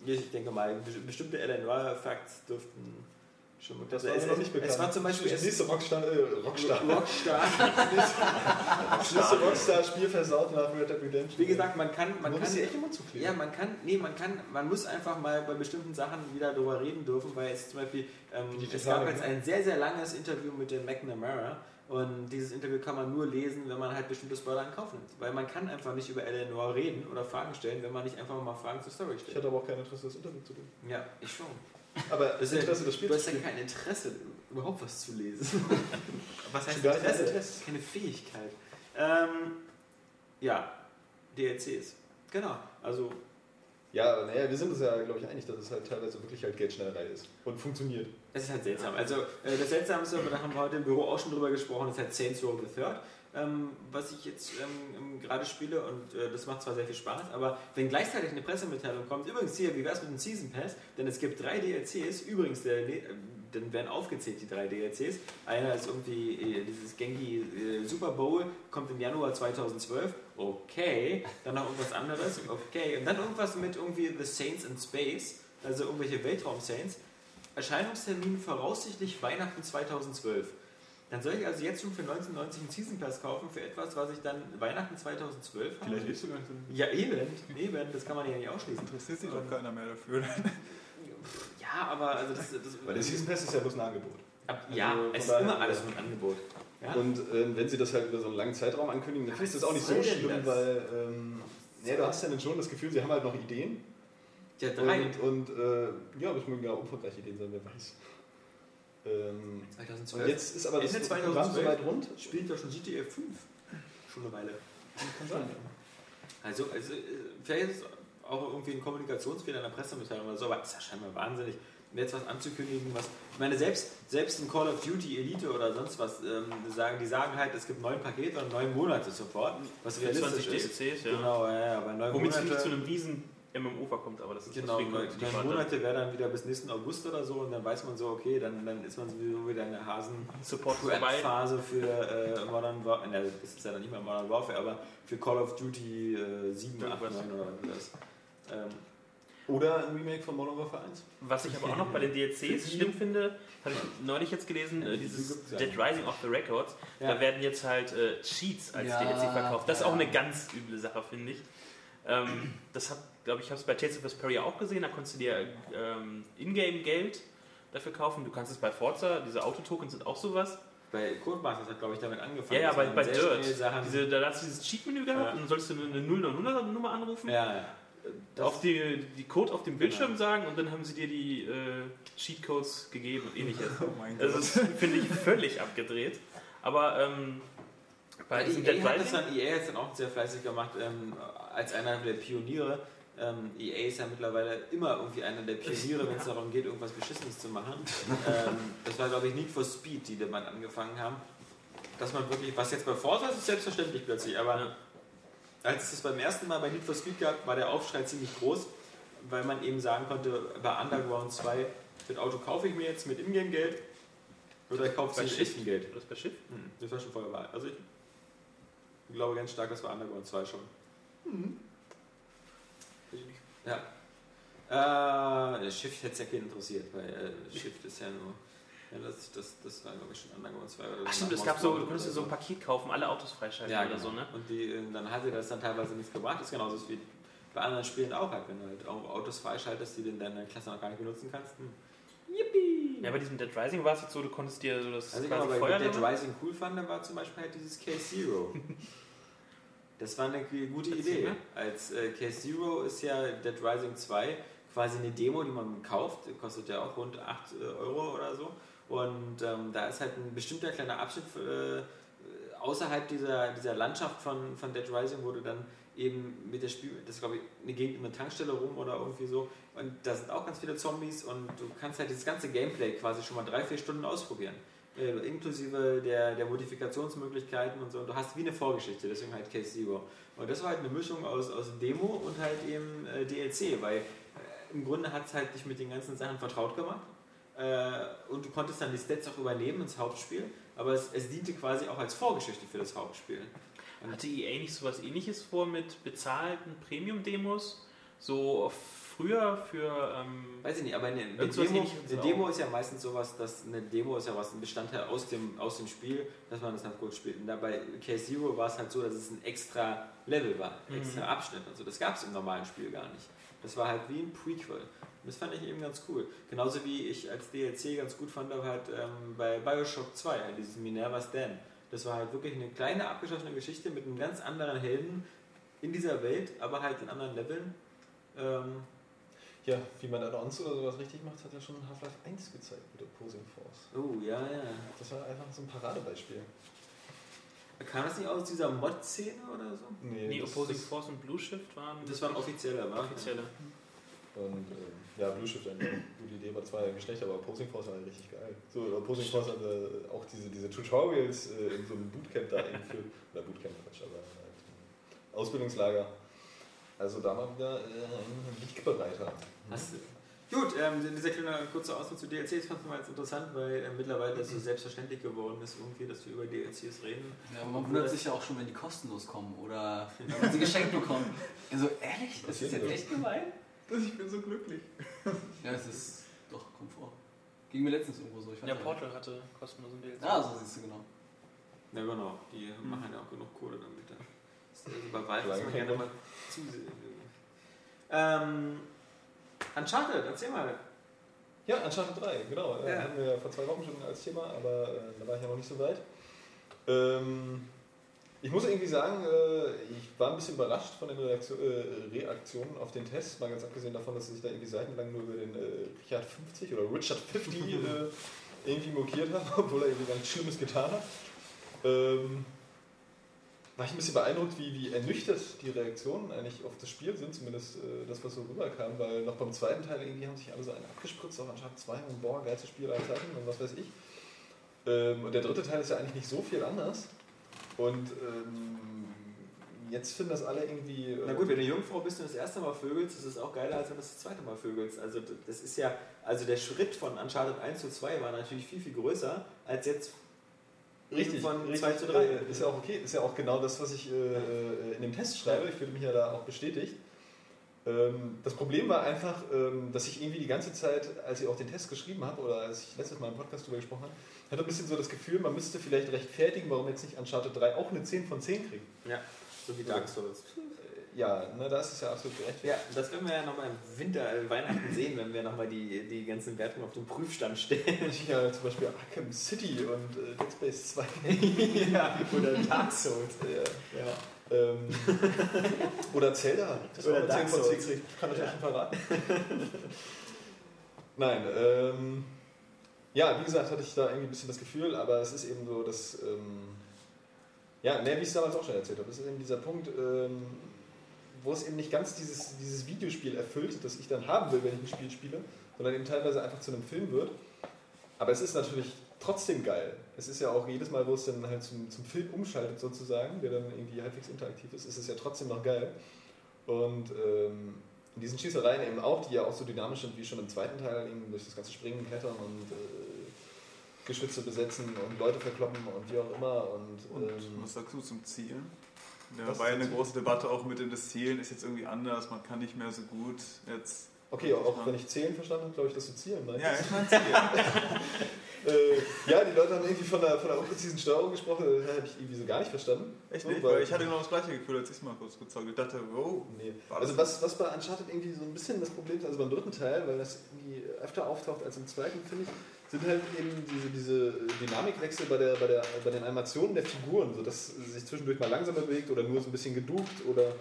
Ich denke mal, be- bestimmte Alan Noir Facts dürften schon Das also war es, noch nicht bekannt. es war zum Beispiel das nächste Rockstar, äh, Rockstar. Rockstar. das <laughs> nächste Rockstar-Spiel versaut nach Red Dead Redemption. Wie gesagt, man kann, man man kann echt immer zukleben. Ja, man kann, nee, man kann, man muss einfach mal bei bestimmten Sachen wieder darüber reden dürfen, weil es zum Beispiel, ähm, es gab jetzt ne? ein sehr, sehr langes Interview mit dem McNamara und dieses Interview kann man nur lesen, wenn man halt bestimmte Spoiler in Kauf nimmt. Weil man kann einfach nicht über Eleanor reden oder Fragen stellen, wenn man nicht einfach mal Fragen zur Story Ich stellt. hatte aber auch kein Interesse, das Interview zu tun. Ja, ich schon. Aber Das Interesse, das Spiel Du hast ja kein Interesse, überhaupt was zu lesen. <laughs> was heißt Interesse? Tests. Keine Fähigkeit. Ähm, ja, DLCs. Genau. Also Ja, naja, wir sind uns ja, glaube ich, einig, dass es halt teilweise wirklich halt Geldschneiderei ist. Und funktioniert. Es ist halt seltsam. Also äh, das Seltsamste, da haben wir heute im Büro auch schon drüber gesprochen, ist halt Saints Row the Third. Ähm, was ich jetzt ähm, gerade spiele und äh, das macht zwar sehr viel Spaß, aber wenn gleichzeitig eine Pressemitteilung kommt, übrigens hier, wie wär's mit dem Season Pass? Denn es gibt drei DLCs, übrigens, der, äh, dann werden aufgezählt die drei DLCs. Einer ist irgendwie äh, dieses Genki äh, Super Bowl, kommt im Januar 2012. Okay, dann noch irgendwas anderes. Okay, und dann irgendwas mit irgendwie The Saints in Space, also irgendwelche Weltraum-Saints. Erscheinungstermin voraussichtlich Weihnachten 2012. Dann soll ich also jetzt schon für 1990 einen Season Pass kaufen für etwas, was ich dann Weihnachten 2012 habe? Vielleicht lebst du gar nicht so. Ja, eben, eben, das kann man ja nicht ausschließen. Interessiert sich doch keiner mehr dafür. <laughs> Ja, aber also das, das Weil der Season Pass ist ja bloß ein Angebot. Ab, ja, Also es ist immer alles ein Angebot. Ja? Und ähm, wenn sie das halt über so einen langen Zeitraum ankündigen, dann Ja, ich das auch nicht so schlimm, das? weil ähm, ja, du hast ja dann schon das Gefühl, sie haben halt noch Ideen. ja, drei. Und, und äh, ja, das mögen ja umfangreiche Ideen sein, wer weiß. Ähm, 2012. und jetzt ist aber das Ende Programm 2012 soweit rund. spielt doch schon GTA 5. Schon eine Weile. Kann sein. Also, also äh, vielleicht ist es auch irgendwie ein Kommunikationsfehler in der Pressemitteilung oder so, aber es ist ja scheinbar wahnsinnig, jetzt was anzukündigen, was. Ich meine, selbst, selbst in Call of Duty Elite oder sonst was, ähm, sagen, die sagen halt, es gibt neun Pakete und neun Monate sofort, was realistisch 20 ist. DLCs, ja. Genau, ja, ja, aber neun Womit Monate. zu einem riesen MMO verkommt, aber das ist Genau, deswegen neun. Monate wäre dann wieder bis nächsten August oder so und dann weiß man so, okay, dann, dann ist man sowieso wieder in der Hasen Support. Phase für äh, Modern Warfare, ne, das ist ja dann nicht mehr Modern Warfare, aber für Call of Duty äh, 7, 8, 9 Irgendwas. oder was. Ähm, Oder ein Remake von Modern Warfare 1. Was ich aber auch noch bei den <laughs> DLCs schlimm finde, habe ich neulich jetzt gelesen, äh, dieses Ja. Dead Rising of the Records, Ja. da werden jetzt halt äh, Cheats als Ja, DLC verkauft. Das ist auch ja. eine ganz üble Sache, finde ich. Ähm, das hat, glaube ich, habe es bei Tales of Vesperia auch gesehen, da konntest du dir ähm, Ingame-Geld dafür kaufen. Du kannst es bei Forza, diese Autotokens sind auch sowas. bei Codemasters hat, glaube ich, damit angefangen. Ja, ja, bei, bei Dirt. Diese, da hast du dieses Cheat-Menü gehabt Ja. und dann sollst du eine 0900er Nummer anrufen. ja, ja. Das- auf die, die Code auf dem Bildschirm Genau. sagen und dann haben sie dir die äh, Cheatcodes gegeben und ähnliches. <laughs> Oh mein Also Gott. das finde ich völlig abgedreht. Aber ähm, bei Dead EA hat das dann, EA hat es dann auch sehr fleißig gemacht, ähm, als einer der Pioniere. Ähm, EA ist ja mittlerweile immer irgendwie einer der Pioniere, wenn es darum geht, irgendwas Beschissenes zu machen. ähm, das war, glaube ich, Need for Speed, die damit angefangen haben. Dass man wirklich, was jetzt bei Forza ist, ist selbstverständlich plötzlich, aber als es das beim ersten Mal bei Need for Speed gab, war der Aufschrei ziemlich groß, weil man eben sagen konnte, bei Underground 2, das Auto kaufe ich mir jetzt mit Ingame-Geld oder ich kaufe es mit echtem Geld. das bei Schiff, Hm, Das war schon vorher. Also ich glaube ganz stark, das war Underground 2 schon. Ja. Äh, Shift hätte es ja keinen interessiert, weil äh, Shift ist ja nur. Ja, das, das, das war, glaube ich, schon 2 oder Ach stimmt, es gab so, du konntest dir so ein Paket kaufen, alle Autos freischalten ja, oder genau. so, ne? Und die, äh, dann hatte das dann teilweise nichts gebracht. Das ist genauso wie bei anderen Spielen auch halt, wenn du halt auch Autos freischaltest, die du in deiner Klasse noch gar nicht benutzen kannst. Hm. Ja, bei diesem Dead Rising war es jetzt so, du konntest dir so das Also ich quasi aber bei Dead Feuerlevel- Rising cool fand, da war zum Beispiel halt dieses Case Zero. <laughs> Das war eine gute Erzähl Idee. mal. Als äh, Case Zero ist ja Dead Rising 2 quasi eine Demo, die man kauft. Die kostet ja auch rund 8 äh, Euro oder so. Und ähm, da ist halt ein bestimmter kleiner Abschnitt äh, außerhalb dieser, dieser Landschaft von, von Dead Rising, wo du dann eben mit der Spiel, das glaube ich eine Gegend in einer Tankstelle rum oder irgendwie so. Und da sind auch ganz viele Zombies und du kannst halt dieses ganze Gameplay quasi schon mal drei, vier Stunden ausprobieren. Äh, inklusive der, der Modifikationsmöglichkeiten und so. Und du hast wie eine Vorgeschichte, deswegen halt Case Zero. Und das war halt eine Mischung aus, aus Demo und halt eben äh, DLC, weil äh, im Grunde hat es halt dich mit den ganzen Sachen vertraut gemacht. Äh, und du konntest dann die Stats auch übernehmen ins Hauptspiel, aber es, es diente quasi auch als Vorgeschichte für das Hauptspiel. Hatte EA nicht sowas ähnliches vor mit bezahlten Premium-Demos? So früher für. Ähm, Weiß ich nicht, aber eine, eine, Demo, eine. Demo ist ja meistens sowas, dass eine Demo ist ja was ein Bestandteil aus dem, aus dem Spiel, dass man das halt gut spielt. Und dabei Case Zero war es halt so, dass es ein extra Level war, ein Mhm. extra Abschnitt und so. Das gab es im normalen Spiel gar nicht. Das war halt wie ein Prequel. Und das fand ich eben ganz cool. Genauso wie ich als DLC ganz gut fand, aber halt ähm, bei Bioshock 2, halt dieses Minerva's Den. Das war halt wirklich eine kleine abgeschlossene Geschichte mit einem ganz anderen Helden in dieser Welt, aber halt in anderen Leveln. Ähm, Ja, wie man Announce oder sowas richtig macht, hat ja schon Half-Life 1 gezeigt mit Opposing Force. oh, ja, ja. Das war einfach so ein Paradebeispiel. Kam das nicht aus dieser Mod-Szene oder so? nee, das Opposing ist- Force und Blue Shift waren. Das war ein offizieller, war? offizielle. Und ähm, ja, Blue Shift eine gute Idee, war zwar ja nicht schlecht, aber Opposing Force war richtig geil. So, Opposing Force hatte auch diese, diese Tutorials äh, in so einem Bootcamp da eingeführt. Oder Bootcamp, Quatsch, aber halt ein Ausbildungslager. Also da mal wieder äh, ein Wegbereiter. Hast du. Gut, ähm, dieser kleine kurze Ausdruck zu DLCs fand ich mal jetzt interessant, weil äh, mittlerweile das so selbstverständlich geworden ist, irgendwie, dass wir über DLCs reden. Ja, aber man wundert sich ja auch schon, wenn die kostenlos kommen oder <laughs> wenn man sie geschenkt bekommt. Also ehrlich, das ist jetzt echt gemein? Ich bin so glücklich. Ja, es ist doch Komfort. Ging mir letztens irgendwo so. Ja. Portal hatte kostenlosen DLC. Ah, so siehst du genau. Ja, genau, die machen ja auch genug Kohle damit. Ist bei Valve ist man gerne mal zusehen. Ähm, Uncharted, erzähl mal. Ja, Uncharted 3, genau. Äh, Ja. Hatten wir ja vor zwei Wochen schon als Thema, aber äh, da war ich ja noch nicht so weit. Ähm, ich muss irgendwie sagen, äh, ich war ein bisschen überrascht von den Reaktio äh, Reaktionen auf den Test, mal ganz abgesehen davon, dass ich da irgendwie seitenlang nur über den äh, Richard 50 oder Richard 50 äh, <laughs> irgendwie mokiert habe, obwohl er irgendwie gar nichts Schlimmes getan hat. Ähm, war ich ein bisschen beeindruckt, wie, wie ernüchtert die Reaktionen eigentlich auf das Spiel sind, zumindest äh, das, was so rüberkam, weil noch beim zweiten Teil irgendwie haben sich alle so einen abgespritzt auf Uncharted 2 und boah, geilstes Spiel aller und was weiß ich. Ähm, und der dritte Teil ist ja eigentlich nicht so viel anders. Und ähm, jetzt finden das alle irgendwie. äh, Na gut, wenn du Jungfrau bist und das erste Mal vögelst, ist es auch geiler, als wenn du das zweite Mal vögelst. Also das ist ja, also der Schritt von Uncharted 1 zu 2 war natürlich viel, viel größer, als jetzt Richtig, von richtig 2 zu 3. äh, Ist ja auch okay, ist ja auch genau das, was ich äh, äh, in dem Test schreibe. Ich fühle mich ja da auch bestätigt. Ähm, das Problem war einfach, ähm, dass ich irgendwie die ganze Zeit, als ich auch den Test geschrieben habe oder als ich letztes Mal im Podcast darüber gesprochen habe, hatte ein bisschen so das Gefühl, man müsste vielleicht rechtfertigen, warum jetzt nicht Uncharted 3 auch eine 10 von 10 kriegt. Ja, so wie Dark Souls. Äh, Ja, ne, da ist ja absolut gerechtfertigt. Ja, das werden wir ja nochmal im Winter, äh, Weihnachten sehen, wenn wir nochmal die, die ganzen Wertungen auf den Prüfstand stellen. Ich ja zum Beispiel Arkham City und äh, Dead Space 2. <laughs> ja, oder Dark Souls. Ja. Ja. Ähm, <laughs> oder Zelda. Das Oder Dark 10 von 10 Souls. kriegt. Kann ich euch schon verraten. <laughs> Nein, ähm, ja, wie gesagt, hatte ich da irgendwie ein bisschen das Gefühl, aber es ist eben so, dass, ähm, ja, ne, wie ich es damals auch schon erzählt habe, es ist eben dieser Punkt, ähm, wo es eben nicht ganz dieses, dieses Videospiel erfüllt, das ich dann haben will, wenn ich ein Spiel spiele, sondern eben teilweise einfach zu einem Film wird. Aber es ist natürlich trotzdem geil. Es ist ja auch jedes Mal, wo es dann halt zum, zum Film umschaltet sozusagen, der dann irgendwie halbwegs interaktiv ist, ist es ja trotzdem noch geil. Und ähm, in diesen Schießereien eben auch, die ja auch so dynamisch sind wie schon im zweiten Teil, eben durch das ganze Springen, Klettern und äh, Geschütze besetzen und Leute verkloppen und wie auch immer. Und, Und ähm, was sagst du zum Zielen? Da Das war ja ist eine große Debatte auch mit den Zielen, ist jetzt irgendwie anders, man kann nicht mehr so gut jetzt. Okay, auch wenn ich zählen verstanden habe, glaube ich, dass du zielen meinst. Ja, ich meine Ziel. <laughs> Äh, ja, die Leute haben irgendwie von der, von der unpräzisen Steuerung gesprochen, das habe ich irgendwie so gar nicht verstanden. Echt nicht? Weil ich hatte genau das gleiche Gefühl, als ich es mal kurz gezockt habe. Ich dachte, wow. Nee. Also das- was, was bei Uncharted irgendwie so ein bisschen das Problem ist, also beim dritten Teil, weil das irgendwie öfter auftaucht als im zweiten, finde ich, sind halt eben diese, diese Dynamikwechsel bei, der, bei, der, bei den Animationen der Figuren, so dass sie sich zwischendurch mal langsamer bewegt oder nur so ein bisschen geduckt oder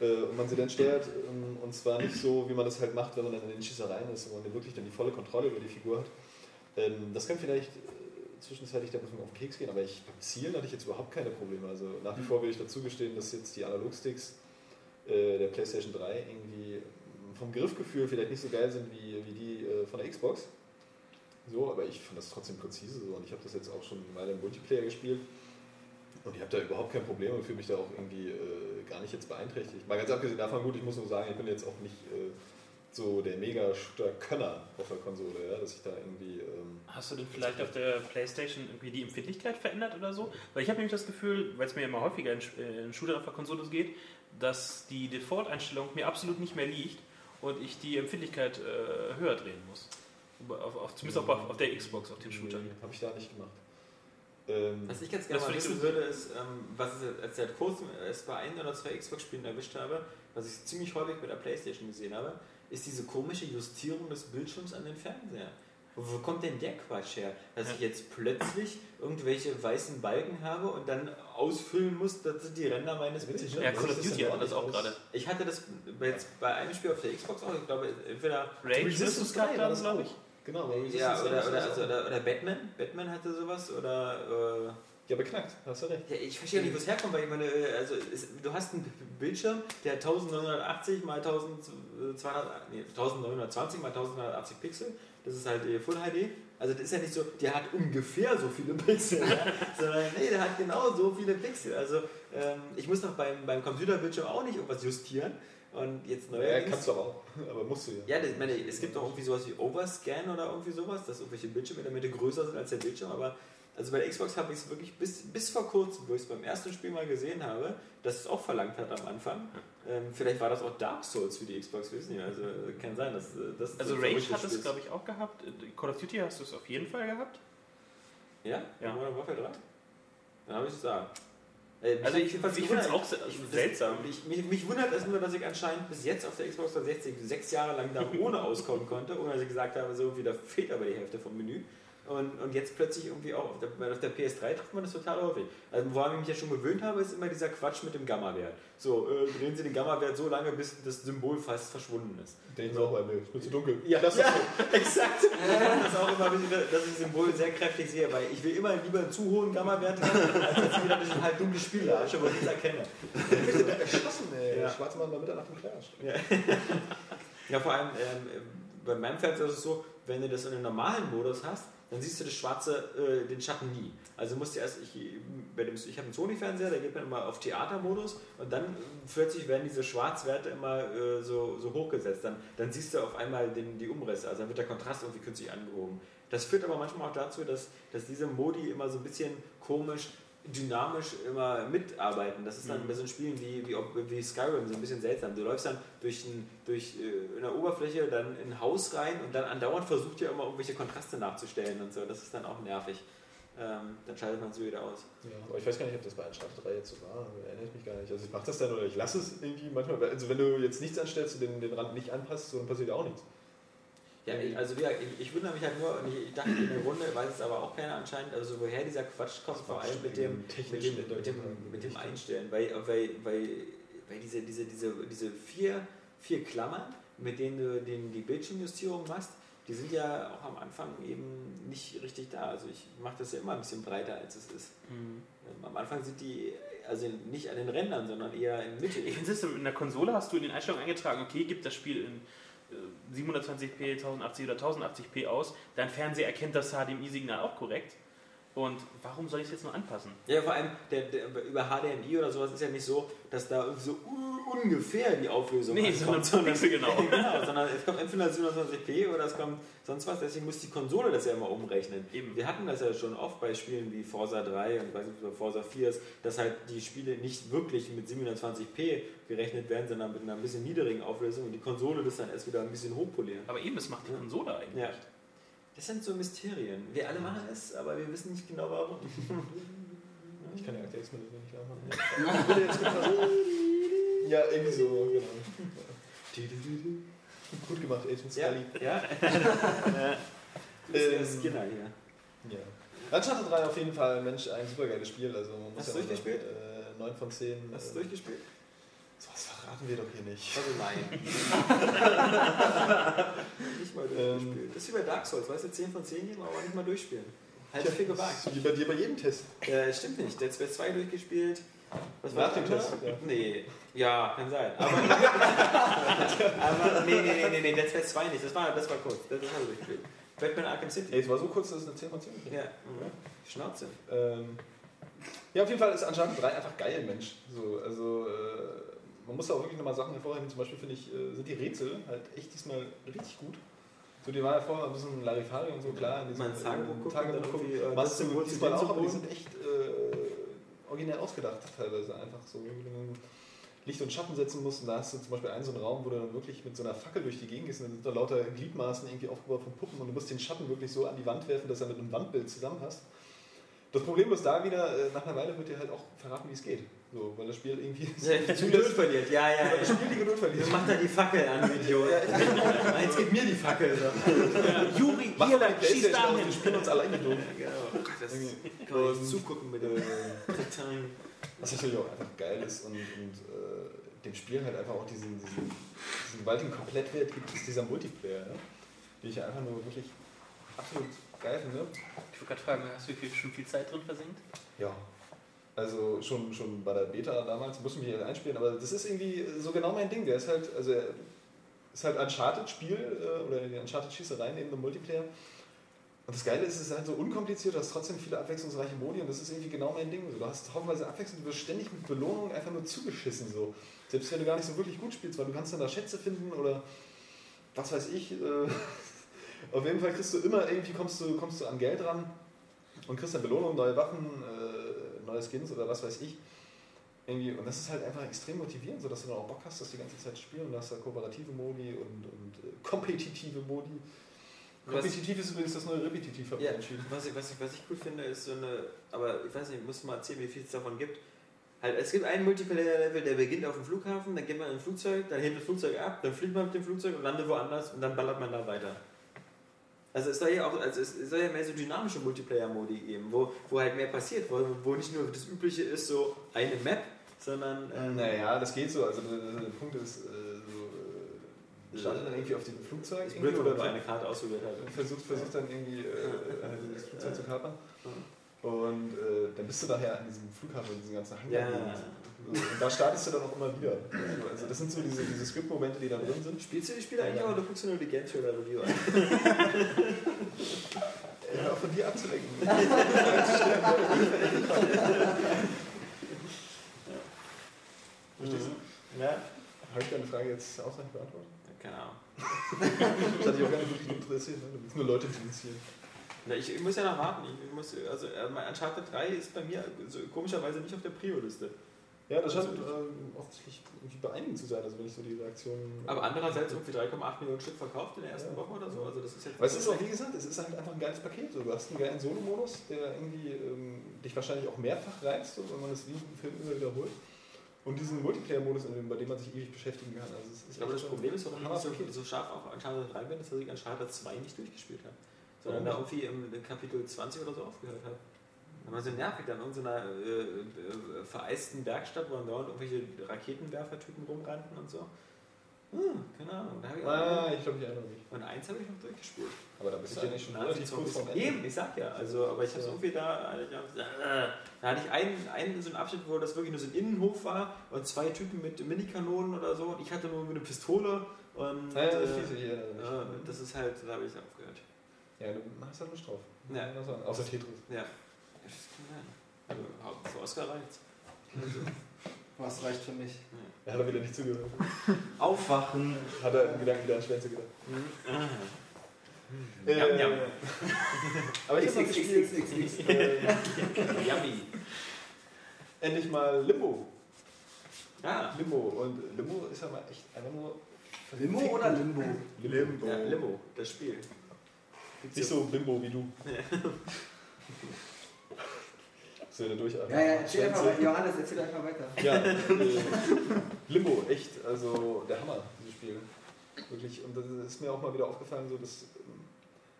äh, man sie dann steuert ähm, und zwar nicht so, wie man das halt macht, wenn man dann in den Schießereien ist, wo man wirklich dann die volle Kontrolle über die Figur hat. Ähm, das kann vielleicht äh, zwischenzeitlich der Prüfung auf den Keks gehen, aber ich, beim Zielen hatte ich jetzt überhaupt keine Probleme. Also nach wie vor will ich dazu gestehen, dass jetzt die Analogsticks äh, der PlayStation 3 irgendwie vom Griffgefühl vielleicht nicht so geil sind wie, wie die äh, von der Xbox. So, aber ich fand das trotzdem präzise so und ich habe das jetzt auch schon mal im Multiplayer gespielt. Und ich habe da überhaupt kein Problem und fühle mich da auch irgendwie äh, gar nicht jetzt beeinträchtigt. Mal ganz abgesehen davon, gut, ich muss nur sagen, ich bin jetzt auch nicht äh, so der Mega-Shooter-Könner auf der Konsole, ja, dass ich da irgendwie. Ähm, Hast du denn vielleicht auf der Playstation irgendwie die Empfindlichkeit verändert oder so? Weil ich habe nämlich das Gefühl, weil es mir immer häufiger in, äh, in Shootern auf der Konsole geht, dass die Default-Einstellung mir absolut nicht mehr liegt und ich die Empfindlichkeit äh, höher drehen muss. Auf, auf, zumindest auch auf, auf der Xbox, auf den Shootern. Habe ich da nicht gemacht. Ähm, Was ich ganz gerne mal wissen würde, ist, ähm, was ich jetzt seit kurzem erst bei ein oder zwei Xbox-Spielen erwischt habe, was ich ziemlich häufig mit der Playstation gesehen habe, ist diese komische Justierung des Bildschirms an den Fernseher. Wo kommt denn der Quatsch her? Dass Ja. ich jetzt plötzlich irgendwelche weißen Balken habe und dann ausfüllen muss, das sind die Ränder meines Bildschirms. Ja, Call ist of das Duty hat das auch gerade. Ich hatte das jetzt bei einem Spiel auf der Xbox auch, ich glaube, entweder Rage Resistance Resistance 3 Cup war dann, das glaube auch. ich. Genau, Resistance ja, war oder, oder, also, oder, oder Batman. Batman hatte sowas oder äh, Ja, beknackt, hast du recht. Ja, ich verstehe nicht, wo es herkommt, weil ich meine, äh, also es, du hast einen Bildschirm, der 1980 mal 1200, nee, 1920 mal 1980 Pixel, das ist halt äh, Full HD. Also das ist ja nicht so, der hat ungefähr so viele Pixel, ja? <laughs> sondern nee, der hat genau so viele Pixel. Also ähm, ich muss doch beim, beim Computerbildschirm auch nicht irgendwas justieren. Und jetzt Ja, neuerdings... kannst du aber auch, <laughs> aber musst du ja. Ja, das, meine, es gibt auch irgendwie sowas wie Overscan oder irgendwie sowas, dass irgendwelche Bildschirme in der Mitte größer sind als der Bildschirm, aber also bei der Xbox habe ich es wirklich bis, bis vor kurzem, wo ich es beim ersten Spiel mal gesehen habe, dass es auch verlangt hat am Anfang. Ähm, vielleicht war das auch Dark Souls für die Xbox, wissen wir. Also kann sein, dass äh, das Also so Rage hat es, glaube ich, auch gehabt. Call of Duty hast du es auf jeden Fall gehabt. Ja? Ja. Modern Warfare 3? Dann habe ich es da. Äh, Also ich, ich finde es auch se- Ich, das- seltsam. Ich, mich, mich wundert es nur, dass ich anscheinend bis jetzt auf der Xbox 360 sechs Jahre lang da <laughs> ohne auskommen konnte, ohne dass ich gesagt habe, so wieder fehlt aber die Hälfte vom Menü. Und, und jetzt plötzlich irgendwie auch, auf der, auf der PS3 trifft man das total häufig. Also woran ich mich ja schon gewöhnt habe, ist immer dieser Quatsch mit dem Gamma-Wert. So, äh, drehen Sie den Gamma-Wert so lange, bis das Symbol fast verschwunden ist. Den auch bei mir. Ist mir zu dunkel. Ja, das <laughs> ja exakt. Das ist auch immer wichtig, dass ich das Symbol sehr kräftig sehe, weil ich will immer lieber einen zu hohen Gamma-Wert haben, als dass ich wieder ein halb dunkles Spiel lasche, wo ich nichts erkenne. erschossen, ey. Ja. Der schwarze Mann bei Mitternacht im Clash. Ja, vor allem ähm, bei meinem Fernseher ist es so, wenn du das in einem normalen Modus hast, dann siehst du das schwarze, äh, den Schatten nie. Also musst du erst, ich, ich habe einen Sony-Fernseher, der geht dann immer auf Theatermodus und dann äh, plötzlich werden diese Schwarzwerte immer äh, so, so hochgesetzt. Dann, dann siehst du auf einmal den, die Umrisse, also dann wird der Kontrast irgendwie künstlich angehoben. Das führt aber manchmal auch dazu, dass, dass diese Modi immer so ein bisschen komisch dynamisch immer mitarbeiten. Das ist dann bei so Spielen wie, wie, wie Skyrim so ein bisschen seltsam. Du läufst dann durch, ein, durch äh, eine Oberfläche, dann in ein Haus rein und dann andauernd versucht ihr immer irgendwelche Kontraste nachzustellen und so. Das ist dann auch nervig. Ähm, dann schaltet man es wieder aus. Ja, aber ich weiß gar nicht, ob das bei Uncharted 3 jetzt so war. Erinnere ich mich gar nicht. Also ich mache das dann oder ich lasse es irgendwie manchmal. Also wenn du jetzt nichts anstellst und den, den Rand nicht anpasst, so, dann passiert ja auch nichts. Ja, ich, also wie gesagt, ich, ich wundere mich halt nur, und ich, ich dachte in der Runde, weiß es aber auch keiner anscheinend, also woher dieser Quatsch kommt, vor allem mit dem, mit dem, mit dem, mit dem Einstellen, weil, weil, weil, weil diese, diese, diese, diese vier, vier Klammern, mit denen du den, die Bildschirmjustierung machst, die sind ja auch am Anfang eben nicht richtig da. Also ich mache das ja immer ein bisschen breiter, als es ist. Ähm, Am Anfang sind die also nicht an den Rändern, sondern eher in Mitte. Ich finde es in der Konsole hast du in den Einstellungen eingetragen, okay, gibt das Spiel in 720p, 1080 oder 1080p aus, dein Fernseher erkennt das HDMI-Signal auch korrekt. Und warum soll ich es jetzt nur anpassen? Ja, vor allem der, der, über HDMI oder sowas ist ja nicht so, dass da irgendwie so un- ungefähr die Auflösung Nee, ankommt, sondern pixelgenau. <laughs> <laughs> genau, sondern es kommt entweder 720p oder es kommt sonst was, deswegen muss die Konsole das ja immer umrechnen. Eben. Wir hatten das ja schon oft bei Spielen wie Forza 3 und ich weiß nicht, ob Forza 4 ist, dass halt die Spiele nicht wirklich mit 720p gerechnet werden, sondern mit einer ein bisschen niedrigen Auflösung und die Konsole das dann erst wieder ein bisschen hochpolieren. Aber eben, es macht die Konsole eigentlich. Ja. Das sind so Mysterien. Wir alle machen es, aber wir wissen nicht genau warum. <laughs> Ich kann ja Akte X mit nicht nachmachen. Ja, irgendwie so, genau. Gut gemacht, Agent Ja, Scully. ja. <laughs> Ähm, Skinner hier. Ja. Uncharted 3 auf jeden Fall, Mensch, ein super geiles Spiel. Also man muss Hast ja du mal sagen, durchgespielt? Äh, 9 von 10. Hast du äh, durchgespielt? Sowas verraten wir doch hier nicht. Also nein. <laughs> nicht mal Ähm. durchgespielt. Das ist wie bei Dark Souls, weißt du, 10 von 10 geben, aber nicht mal durchspielen. Halt viel gewagt. So Wie bei dir bei jedem Test. Äh, stimmt nicht. Dead Space 2 durchgespielt. Was Nach das dem? Test, ja. Nee. Ja, kann sein. Aber, <laughs> aber nee, nee, nee, nee, nee, Dead Space 2 nicht. Das war, das war kurz. Das, ich durchgespielt. Batman Arkham City. Ey, es war so kurz, dass es eine 10 von 10 ist. Ja. Mhm. Schnauze. Ähm, ja, auf jeden Fall ist Uncharted 3 einfach geil, Mensch. So, also, äh, man muss da auch wirklich nochmal Sachen hervorheben. Zum Beispiel finde ich, äh, sind die Rätsel halt echt diesmal richtig gut. So, die waren ja vorher ein bisschen Larifari und so, klar. In diesem, Tagebuch gucken, äh, das du Symbol diesmal auch, aber die sind echt äh, originell ausgedacht teilweise. Einfach so, Licht und Schatten setzen musst. Und da hast du zum Beispiel einen so einen Raum, wo du dann wirklich mit so einer Fackel durch die Gegend gehst und dann sind da lauter Gliedmaßen irgendwie aufgebaut von Puppen und du musst den Schatten wirklich so an die Wand werfen, dass er mit einem Wandbild zusammenpasst. Das Problem ist da wieder, äh, nach einer Weile wird dir halt auch verraten, wie es geht. So, weil das Spiel irgendwie <laughs> Die Geduld verliert. Ja, ja, weil das ja. Spiel die Geduld verliert. Jetzt macht er die Fackel an, du Idiot. <laughs> Jetzt gibt mir die Fackel. So. Juri, Mach die schieß aus, dahin. wir spielen uns alleine dumm. Genau. Das Irgendwie. kann man zugucken mit dem Kretin. Was natürlich auch einfach geil ist und, und äh, dem Spiel halt einfach auch diesen, diesen, diesen gewaltigen Komplettwert gibt, ist dieser Multiplayer, ja? den ich ja einfach nur wirklich absolut geil finde. Ich wollte gerade fragen, hast du viel, schon viel Zeit drin versenkt? Ja. Also schon, schon bei der Beta damals, musste mich halt einspielen, aber das ist irgendwie so genau mein Ding. Der ist halt, also ist halt Uncharted-Spiel äh, oder die Uncharted-Schießerei neben dem Multiplayer. Und das Geile ist, es ist halt so unkompliziert, du hast trotzdem viele abwechslungsreiche Modi und das ist irgendwie genau mein Ding. Du hast haufenweise Abwechslung, du wirst ständig mit Belohnungen einfach nur zugeschissen. So. Selbst wenn du gar nicht so wirklich gut spielst, weil du kannst dann da Schätze finden oder was weiß ich. Äh, auf jeden Fall kriegst du immer irgendwie, kommst du, kommst du an Geld ran und kriegst dann Belohnungen, neue Waffen, äh, neue Skins oder was weiß ich. Irgendwie, und das ist halt einfach extrem motivierend, sodass du dann auch Bock hast, das die ganze Zeit zu spielen. Und du hast da kooperative Modi und, und äh, kompetitive Modi. Kompetitiv ist übrigens das neue Repetitiv, habe Ja, ich entschieden. was ich, was, ich, was ich cool finde, ist so eine, aber ich weiß nicht, ich muss mal erzählen, wie viel es davon gibt. Halt, es gibt einen Multiplayer-Level, der beginnt auf dem Flughafen, dann geht man in ein Flugzeug, dann hebt das Flugzeug ab, dann fliegt man mit dem Flugzeug und landet woanders und dann ballert man da weiter. Also es soll ja auch, also es soll ja mehr so dynamische Multiplayer-Modi geben, wo, wo halt mehr passiert, wo, wo nicht nur das Übliche ist, so eine Map, sondern ähm, Naja, das geht so. Also der, der Punkt ist, äh, so, äh, startet dann irgendwie auf dem Flugzeug irgendwie blöd, oder eine Karte ausgewählt hat. versucht, versucht dann irgendwie äh, halt das Flugzeug zu kapern. Und äh, dann bist du nachher an diesem Flughafen, in diesem ganzen Ja, Hangar. Und da startest du dann auch immer wieder. Also das sind so diese, diese Skriptmomente, die da drin sind. Spielst du die Spiele eigentlich auch oder guckst du nur die Game Trailer Review an? Ja, auch von dir abzulenken. <laughs> Verstehst du? Ja. Habe ich deine Frage jetzt ausreichend beantwortet? Keine Ahnung. Das hat dich auch gar nicht wirklich interessiert. Ne? Du willst nur Leute interessieren. Na, ich, ich muss ja noch warten. Ich muss, also, äh, mein Uncharted 3 ist bei mir so, komischerweise nicht auf der Prio-Liste. Ja, das scheint ähm, offensichtlich irgendwie bei einigen zu sein, also wenn ich so die Reaktionen. Aber andererseits irgendwie 3,8 Millionen Stück verkauft in der ersten Ja. Woche oder so. Also das ist jetzt Aber es ist auch, wie gesagt, es ist halt einfach ein geiles Paket. So, du hast einen geilen Solo-Modus, der irgendwie ähm, dich wahrscheinlich auch mehrfach reizt, so, wenn man das wie im Film immer wiederholt. Und diesen Multiplayer-Modus, in dem- bei dem man sich ewig beschäftigen kann. Also aber echt das Problem ist, warum ich so, so scharf auf Uncharted 3 bin, ist, dass ich Uncharted 2 nicht durchgespielt habe. Sondern da Warum irgendwie im Kapitel 20 oder so aufgehört habe. Da war so nervig, dann in irgendeiner äh, äh, vereisten Werkstatt, wo dann dauernd irgendwelche Raketenwerfertypen rumrannten und so. Hm, keine Ahnung. Ich Ah, ich glaube, ich erinnere mich. und eins habe ich noch durchgespielt. Aber da bist du ja nicht schon relativ kurz vorm Ende. Eben, ich sag ja. Also, aber ich habe Ja. irgendwie da, da hatte ich einen, einen so einen Abschnitt, wo das wirklich nur so ein Innenhof war und zwei Typen mit Minikanonen oder so und ich hatte nur eine Pistole und Ja, das, äh, ist, ich ja, das ist halt, da habe ich aufgehört. ja, du hast halt Lust drauf. Ja. Man. Außer Tetris. Ja. Also, für Oscar reicht's. Was reicht für mich? Er hat er wieder nicht zugehört. Aufwachen. Hat er im Gedanken wieder an Schwänze gedacht. Ah. Äh, Yum, yum. Aber ich habe. XXXXX. <laughs> Yummy. endlich mal Limbo. Ah, Limbo. Und Limbo ist ja mal echt einfach nur. Limo oder Limbo? Limbo. ja, Limo, das Spiel. Nicht so Bimbo wie du. <laughs> So eine Durchatmen. Ja, ja, erzähl einfach weiter. Johannes, erzähl einfach weiter. Ja, <laughs> äh, Limbo, echt, also der Hammer, dieses Spiel. Wirklich, und das ist mir auch mal wieder aufgefallen, so dass ähm,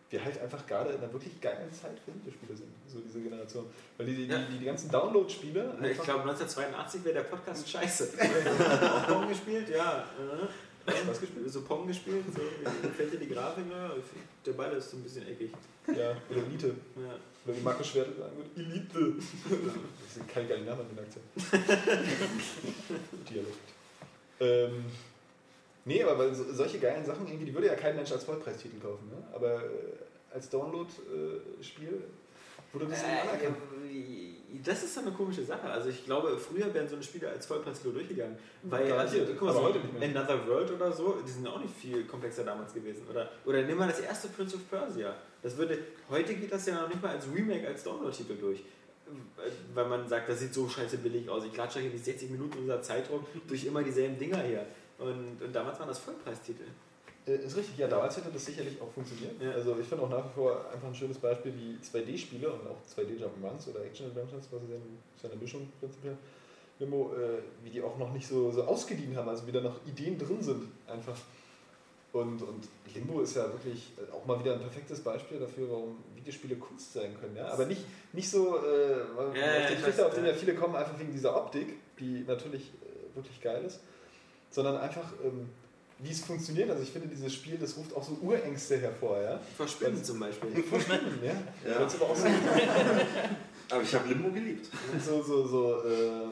wir halt einfach gerade in einer wirklich geilen Zeit für Videospiele sind, so diese Generation. Weil die, die, Ja. die, die ganzen Download-Spiele. Ich glaube, 1982 wäre der Podcast scheiße. <laughs> Auch Pong gespielt, ja. Äh, Was gespielt? So Pong gespielt, so. Wie gefällt dir die Grafik? Ich find, der Ball ist so ein bisschen eckig. Ja, oder Elite. Ja. Oder wie Markus Schwertel sagen würde, Elite. <laughs> Das ist kein geiler Name an den Akzent. <laughs> Dialekt. Ähm, nee, aber weil so, solche geilen Sachen, irgendwie, die würde ja kein Mensch als Vollpreistitel kaufen. Ne? Aber äh, als Download-Spiel wurde das irgendwie anerkannt. Äh, das ist so eine komische Sache. Also ich glaube, früher wären so eine Spiele als Vollpreis-Titel durchgegangen. Weil, also, Garantiert, guck mal, so heute nicht mehr. Another World oder so, die sind auch nicht viel komplexer damals gewesen. Oder, oder nimm mal das erste Prince of Persia. Das würde, heute geht das ja noch nicht mal als Remake, als Download-Titel durch. Weil man sagt, das sieht so scheiße billig aus. Ich klatsche hier die 60 Minuten unserer Zeitraum durch immer dieselben Dinger hier. Und, und damals waren das Vollpreistitel. Äh, Ist richtig, ja, damals hätte das sicherlich auch funktioniert. Ja. Also ich finde auch nach wie vor einfach ein schönes Beispiel wie 2D-Spiele und auch 2D-Jump'n'Runs oder Action-Adventures, was ist ja eine Mischung prinzipiell, Limbo, äh, wie die auch noch nicht so, so ausgedient haben, also wieder noch Ideen drin sind einfach. Und, und Limbo ist ja wirklich äh, auch mal wieder ein perfektes Beispiel dafür, warum Videospiele Kunst sein können. Ja? Aber nicht, nicht so, äh, weil- Ja, auf den ich Trichter, auf den ja. ja viele kommen, einfach wegen dieser Optik, die natürlich äh, wirklich geil ist, sondern einfach, ähm, wie es funktioniert. Also ich finde, dieses Spiel, das ruft auch so Urängste hervor. Ja? Verschwinden zum Beispiel. <laughs> Verschwinden, ja. Ja. Das aber auch so, <laughs> Aber ich habe Limbo geliebt. so, so, so, äh,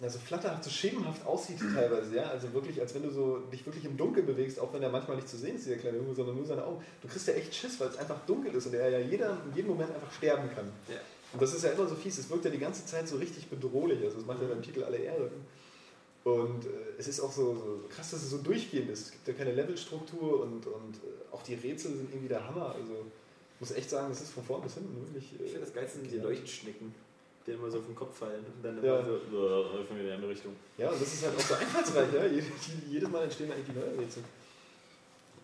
ja, so flatterhaft, so schemenhaft aussieht teilweise, ja. Also wirklich, als wenn du so dich wirklich im Dunkeln bewegst, auch wenn er manchmal nicht zu sehen ist, dieser kleine Junge, sondern nur seine Augen. Du kriegst ja echt Schiss, weil es einfach dunkel ist und er ja jeder, in jedem Moment einfach sterben kann. Ja. Und das ist ja immer so fies, es wirkt ja die ganze Zeit so richtig bedrohlich, also das macht ja beim Titel alle Ehre. Und äh, es ist auch so, so krass, dass es so durchgehend ist. Es gibt ja keine Levelstruktur und, und äh, auch die Rätsel sind irgendwie der Hammer. Also ich muss echt sagen, es ist von vorn bis hinten wirklich. äh, Ich finde das Geilste sind die. Leuchtschnecken, die immer so auf den Kopf fallen und dann Ja. immer so äh, von wieder in eine Richtung. Ja, und das ist halt auch so einfallsreich, ja. Jed- Jedes Mal entstehen da irgendwie neue Rätsel.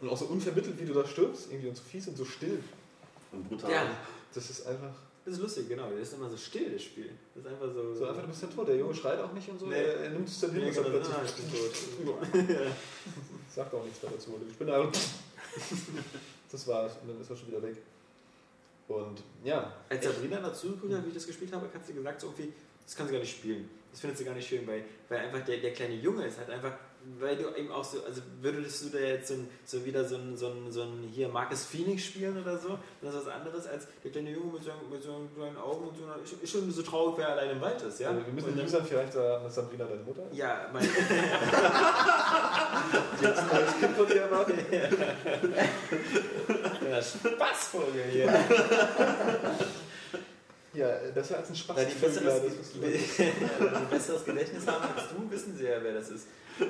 Und auch so unvermittelt, wie du da stirbst, irgendwie und so fies und so still. Und brutal. Ja, Das ist einfach. Das ist lustig, genau. Das ist immer so still, das Spiel. Das ist einfach so. So einfach, du bist dann tot. Der Junge schreit auch nicht und so. Nee. Er, er nimmt es dann hin Nee, und sagt plötzlich. <laughs> ah, <laughs> ich bin tot. Sagt auch nichts mehr dazu. Ich bin einfach. <laughs> Das war's. Und dann ist er schon wieder weg. Und ja, Als Sabrina dazu geguckt hat, wie ich das gespielt habe, hat sie gesagt, so irgendwie, das kann sie gar nicht spielen. Das findet sie gar nicht schön, weil, weil einfach der, der kleine Junge ist halt einfach, weil du eben auch so, also würdest du da jetzt so, so wieder so ein, so, ein, so ein hier Marcus Phoenix spielen oder so, das ist was anderes als der kleine Junge mit, so, mit so kleinen Augen und so einer, ist, ist schon so traurig, wer allein im Wald ist, ja? also wir müssen Und dann- vielleicht dass Sabrina deine Mutter. Ja, mein, <laughs> <laughs> Jetzt ein neues Kind von dir erwarten. der <laughs> Spaßvogel hier. Ja, das war jetzt ein Spaß. Da die besseres, das ist <laughs> die, besseres Gedächtnis haben als du, wissen sie ja, wer das ist. Äh,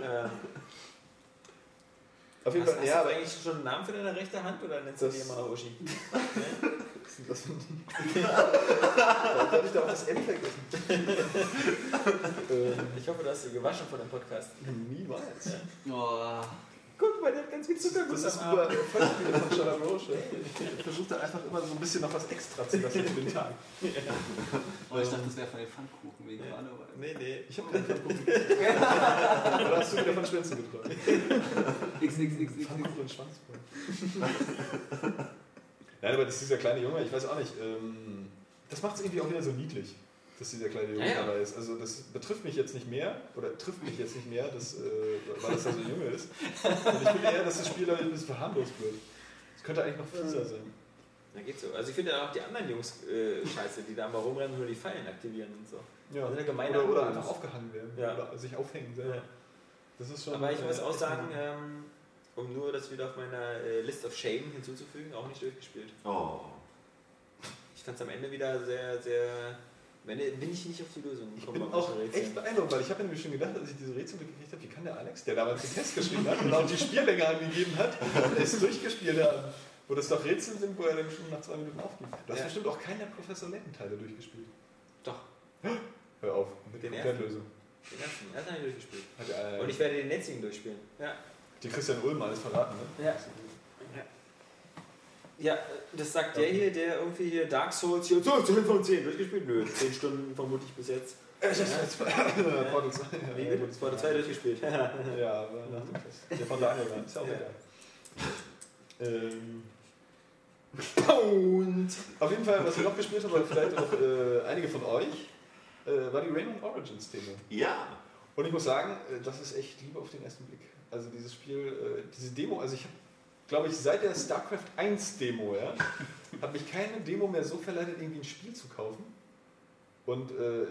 Auf jeden hast, Fall, hast ja, du aber eigentlich schon einen Namen für deine rechte Hand oder nennst du die immer noch Uschi? <laughs> Das Warum sollte ich da auch das M vergessen? ähm, Ich hoffe, du hast sie gewaschen von dem Podcast. niemals. Oh. Guck mal, der hat ganz viel Zuckerguss Das ist. <laughs> Volksspiele von Charlotte Roche. Ich versuche da einfach immer so ein bisschen noch was extra zu lassen für den Tag. Oh, ich dachte, das wäre von den Pfannkuchen wegen Ja. Karneval. Nee, nee. Ich habe keinen Pfannkuchen. <laughs> Oder hast du wieder von Schwänzen geträumt? XXXX. Pfannkuchen und Schwanzbrot. Nein, aber das ist dieser kleine Junge, ich weiß auch nicht. Ähm, das macht es irgendwie auch wieder so niedlich, dass dieser kleine Junge Ja, ja. dabei ist. Also das betrifft mich jetzt nicht mehr, oder trifft mich jetzt nicht mehr, dass, äh, weil das da so Junge ist. Und ich finde eher, dass das Spiel da ein bisschen verharmlost wird. Es könnte eigentlich noch fieser sein. Da geht's so. Also ich finde auch die anderen Jungs äh, scheiße, die da mal rumrennen und nur die Fallen aktivieren und so. Ja. Also Oder, oder einfach aufgehangen werden. Ja. Oder sich aufhängen. Ja. Das ist schon, Aber ich muss äh, auch echt sagen, ähm, um nur das wieder auf meiner äh, List of Shame hinzuzufügen, auch nicht durchgespielt. Oh. Ich fand es am Ende wieder sehr, sehr. Ende bin ich nicht auf die Lösung Ich gekommen. bin bei auch echt beeindruckt, weil ich habe nämlich schon gedacht, als ich diese Rätsel gekriegt habe, wie kann der Alex, der damals den Test geschrieben hat und auch die Spiellänge angegeben hat, es durchgespielt hat. Wo das doch Rätsel sind, wo er dann schon nach zwei Minuten aufgibt. Du hast Ja. bestimmt auch keinen der Professor Layton-Teile durchgespielt. Doch, Hör auf, mit Den der ersten? Lösung. den ersten, ersten habe ich durchgespielt. Hat, äh, Und ich werde den jetzigen durchspielen. Ja. die Christian Ulm alles verraten, ne? Ja. Ja, das sagt der hier, der irgendwie hier Dark Souls hier so 10 von 10 durchgespielt. Nö, 10 Stunden vermutlich bis jetzt. Portal 2. Wie bitte? War der 2 durchgespielt. Ja, aber nach dem Test. Der von Daniel war. Ist ja auch Ja. egal. Ähm, Und auf jeden Fall, was ich noch gespielt habe, vielleicht auch äh, einige von euch, äh, war die Rayman Origins Demo. Ja. Und ich muss sagen, äh, das ist echt Liebe auf den ersten Blick. Also dieses Spiel, äh, diese Demo, also ich habe, glaube ich, seit der StarCraft 1 Demo, ja, hat mich keine Demo mehr so verleitet, irgendwie ein Spiel zu kaufen. Und äh,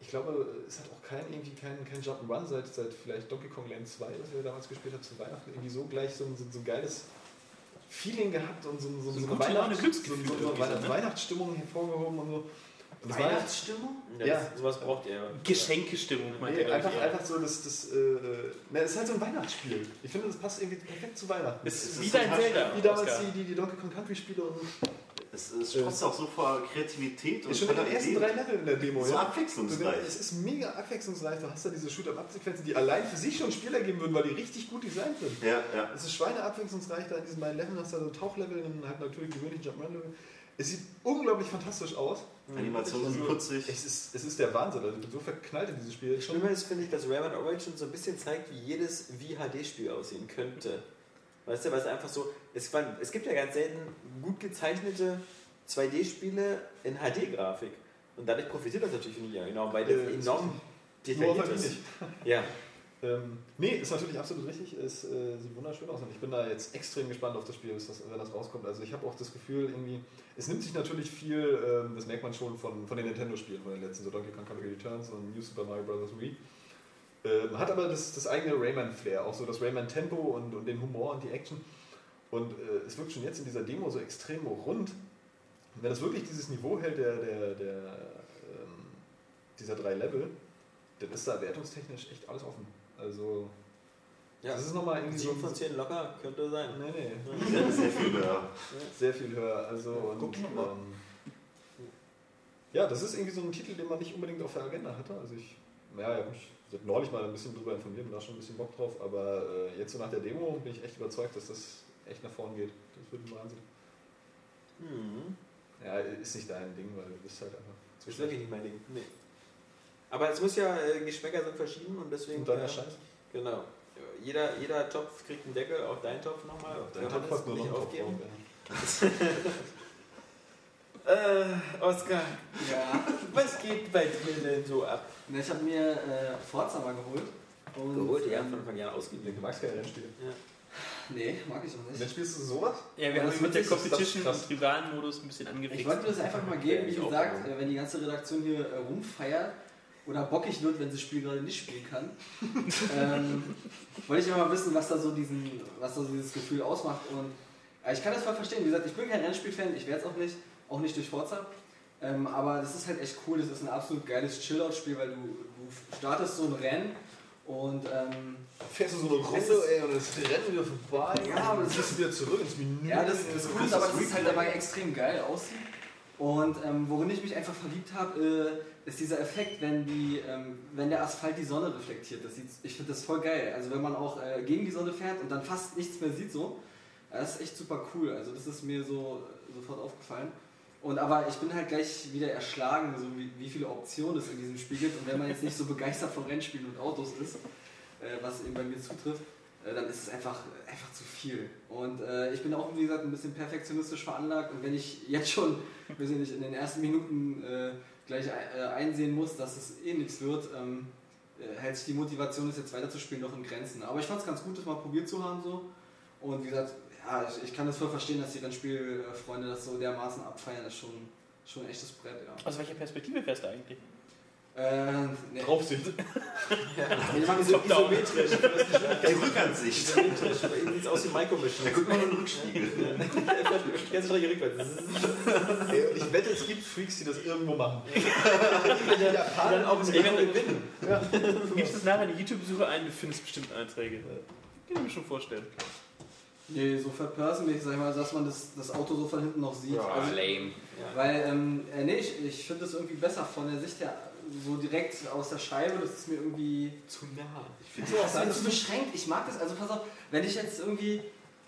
ich glaube, es hat auch kein, irgendwie kein, kein Jump'n'Run seit, seit vielleicht Donkey Kong Land 2, was wir damals gespielt haben, zu Weihnachten, irgendwie so gleich so ein, so, ein geiles Feeling gehabt und so, so, so, So eine Weihnachts- Glücksgefühl so, so, so ne? Weihnachtsstimmung hervorgehoben und so. Das ja- Weihnachtsstimmung? ja, Ja. Das, sowas braucht ihr. Geschenkestimmung, meint Nee, er, glaub einfach, einfach so, das, das äh, äh, na, es ist halt so ein Weihnachtsspiel. Ich finde, das passt irgendwie perfekt zu Weihnachten. Es ist ist wieder ein total Zelda. Wie damals die, die, die Donkey Kong Country Spiele und Es, es strotzt auch so vor Kreativität und ist schon in den ersten drei Leveln in der Demo. So ja. abwechslungsreich. Es ist mega abwechslungsreich. Du hast da diese Shoot-up-Up-Sequenzen, die allein für sich schon Spiel ergeben würden, weil die richtig gut designt sind. Ja, ja. Es ist schweineabwechslungsreich da in diesen beiden Leveln. Hast du da so ein Tauchlevel und halt natürlich gewöhnlichen Jump'n'Run-Level. Es sieht unglaublich fantastisch aus. Animationen sind Also, putzig. Es ist, es ist der Wahnsinn. Also ich bin so verknallt in dieses Spiel. Das Schlimme ist, finde ich, dass Rayman Origins so ein bisschen zeigt, wie jedes VHD-Spiel aussehen könnte. Weißt du, weil es einfach so, es, es gibt ja ganz selten gut gezeichnete 2D-Spiele in HD-Grafik. Und dadurch profitiert das natürlich nicht enorm, weil das Äh, enorm detailliert ist. Ja, Ähm, nee, ist natürlich absolut richtig. Es äh, sieht wunderschön aus und ich bin da jetzt extrem gespannt auf das Spiel, das, wenn das rauskommt. Also ich habe auch das Gefühl, irgendwie, es nimmt sich natürlich viel, ähm, das merkt man schon von, von den Nintendo-Spielen, von den letzten, so Donkey Kong Country Returns und New Super Mario Bros. Wii. Ähm, hat aber das, das eigene Rayman-Flair, auch so das Rayman-Tempo und, und den Humor und die Action. Und äh, es wirkt schon jetzt in dieser Demo so extrem rund. Und wenn das wirklich dieses Niveau hält, der, der, der, ähm, dieser drei Level, dann ist da wertungstechnisch echt alles offen. Also, ja. das ist nochmal irgendwie so 7 von 10 locker könnte sein. Nee, nee. Sehr, sehr viel höher. Sehr viel höher. Also, und, Guck mal. ähm, ja, das ist irgendwie so ein Titel, den man nicht unbedingt auf der Agenda hatte. Also, ich, ja, ich habe mich neulich mal ein bisschen drüber informiert und da schon ein bisschen Bock drauf, aber äh, jetzt so nach der Demo bin ich echt überzeugt, dass das echt nach vorn geht. Das wird ein Wahnsinn. Hm. Ja, ist nicht dein Ding, weil du bist halt einfach zu Ist wirklich nicht mein Ding. Nee. Aber es muss ja, äh, Geschmäcker sind verschieden und deswegen. Und dann äh, der Scheiß. Genau. Jeder, jeder Topf kriegt einen Deckel, auch dein Topf nochmal. Dein Topf hat nur noch einen Topf drauf. <laughs> Äh, Oskar, Ja. <laughs> was geht bei dir denn so ab? Ne, Ich habe mir äh, Forza mal geholt. Und, Geholt, ja, ähm, von Anfang an ausgeliehen. Du magst keine Rennspiele. Nee, mag ich auch nicht. dann spielst du sowas? Ja, wir Ja, haben das mit der Competition und Rivalen-Modus ein bisschen angefixt. Ich wollte das einfach mal geben, wie Ja, gesagt, äh, wenn die ganze Redaktion hier äh, rumfeiert oder bockig wird, wenn sie das Spiel gerade nicht spielen kann, ähm, wollte ich ja mal wissen, was da so diesen, was da so dieses Gefühl ausmacht. Und äh, ich kann das voll verstehen. Wie gesagt, ich bin kein Rennspiel-Fan, ich werde es auch nicht, auch nicht durch Forza. Ähm, aber das ist halt echt cool, das ist ein absolut geiles Chill-Out-Spiel, weil du, du startest so ein Rennen und ähm, Fährst du so eine Runde, ey, und das Rennen wieder vorbei. Ja, aber das ist wieder zurück ins Menü. Ja, das, das Coole ist aber, dass es halt dabei extrem geil aussieht. Und ähm, worin ich mich einfach verliebt habe, äh, ist dieser Effekt, wenn, die, ähm, wenn der Asphalt die Sonne reflektiert. Das sieht, ich finde das voll geil. Also wenn man auch äh, gegen die Sonne fährt und dann fast nichts mehr sieht so, das ist echt super cool. Also das ist mir so sofort aufgefallen. Und aber ich bin halt gleich wieder erschlagen, so wie, wie viele Optionen es in diesem Spiel gibt. Und wenn man jetzt nicht so begeistert von Rennspielen und Autos ist, äh, was eben bei mir zutrifft, äh, dann ist es einfach, einfach zu viel. Und äh, ich bin auch, wie gesagt, ein bisschen perfektionistisch veranlagt. Und wenn ich jetzt schon, weiß ich nicht, in den ersten Minuten äh, gleich äh, einsehen muss, dass es eh nichts wird, ähm, äh, hält sich die Motivation, das jetzt weiterzuspielen, noch in Grenzen. Aber ich fand es ganz gut, das mal probiert zu haben. so. Und wie gesagt, ja, ich, ich kann das voll verstehen, dass die Rennspielfreunde das so dermaßen abfeiern. Das ist schon, schon ein echtes Brett, ja. Aus welcher Perspektive fährst du eigentlich? Äh, nee. Draufsicht. <laughs> Nee, die machen so. Isometrisch. Die Rückansicht. Isometrisch. Bei sieht es aus wie Micro Machine. Da guckt man nur in den Rückspiegel. <laughs> Ganze Strecke rückwärts. <laughs> Ey, ich wette, es gibt Freaks, die das irgendwo machen. Dann auch Ey, wenn- Du gibst es nachher in die YouTube-Suche ein, du findest bestimmt Einträge. Kann ich mir schon vorstellen. Nee, so Third-Person-mäßig, sag ich mal, dass man das, das Auto so von hinten noch sieht. also, lame. Weil, ähm, äh, nee, ich, ich finde das irgendwie besser von der Sicht her, so direkt aus der Scheibe, das ist mir irgendwie Zu nah. so, das ist mir zu beschränkt. Ich mag das, also pass auf, wenn ich jetzt irgendwie,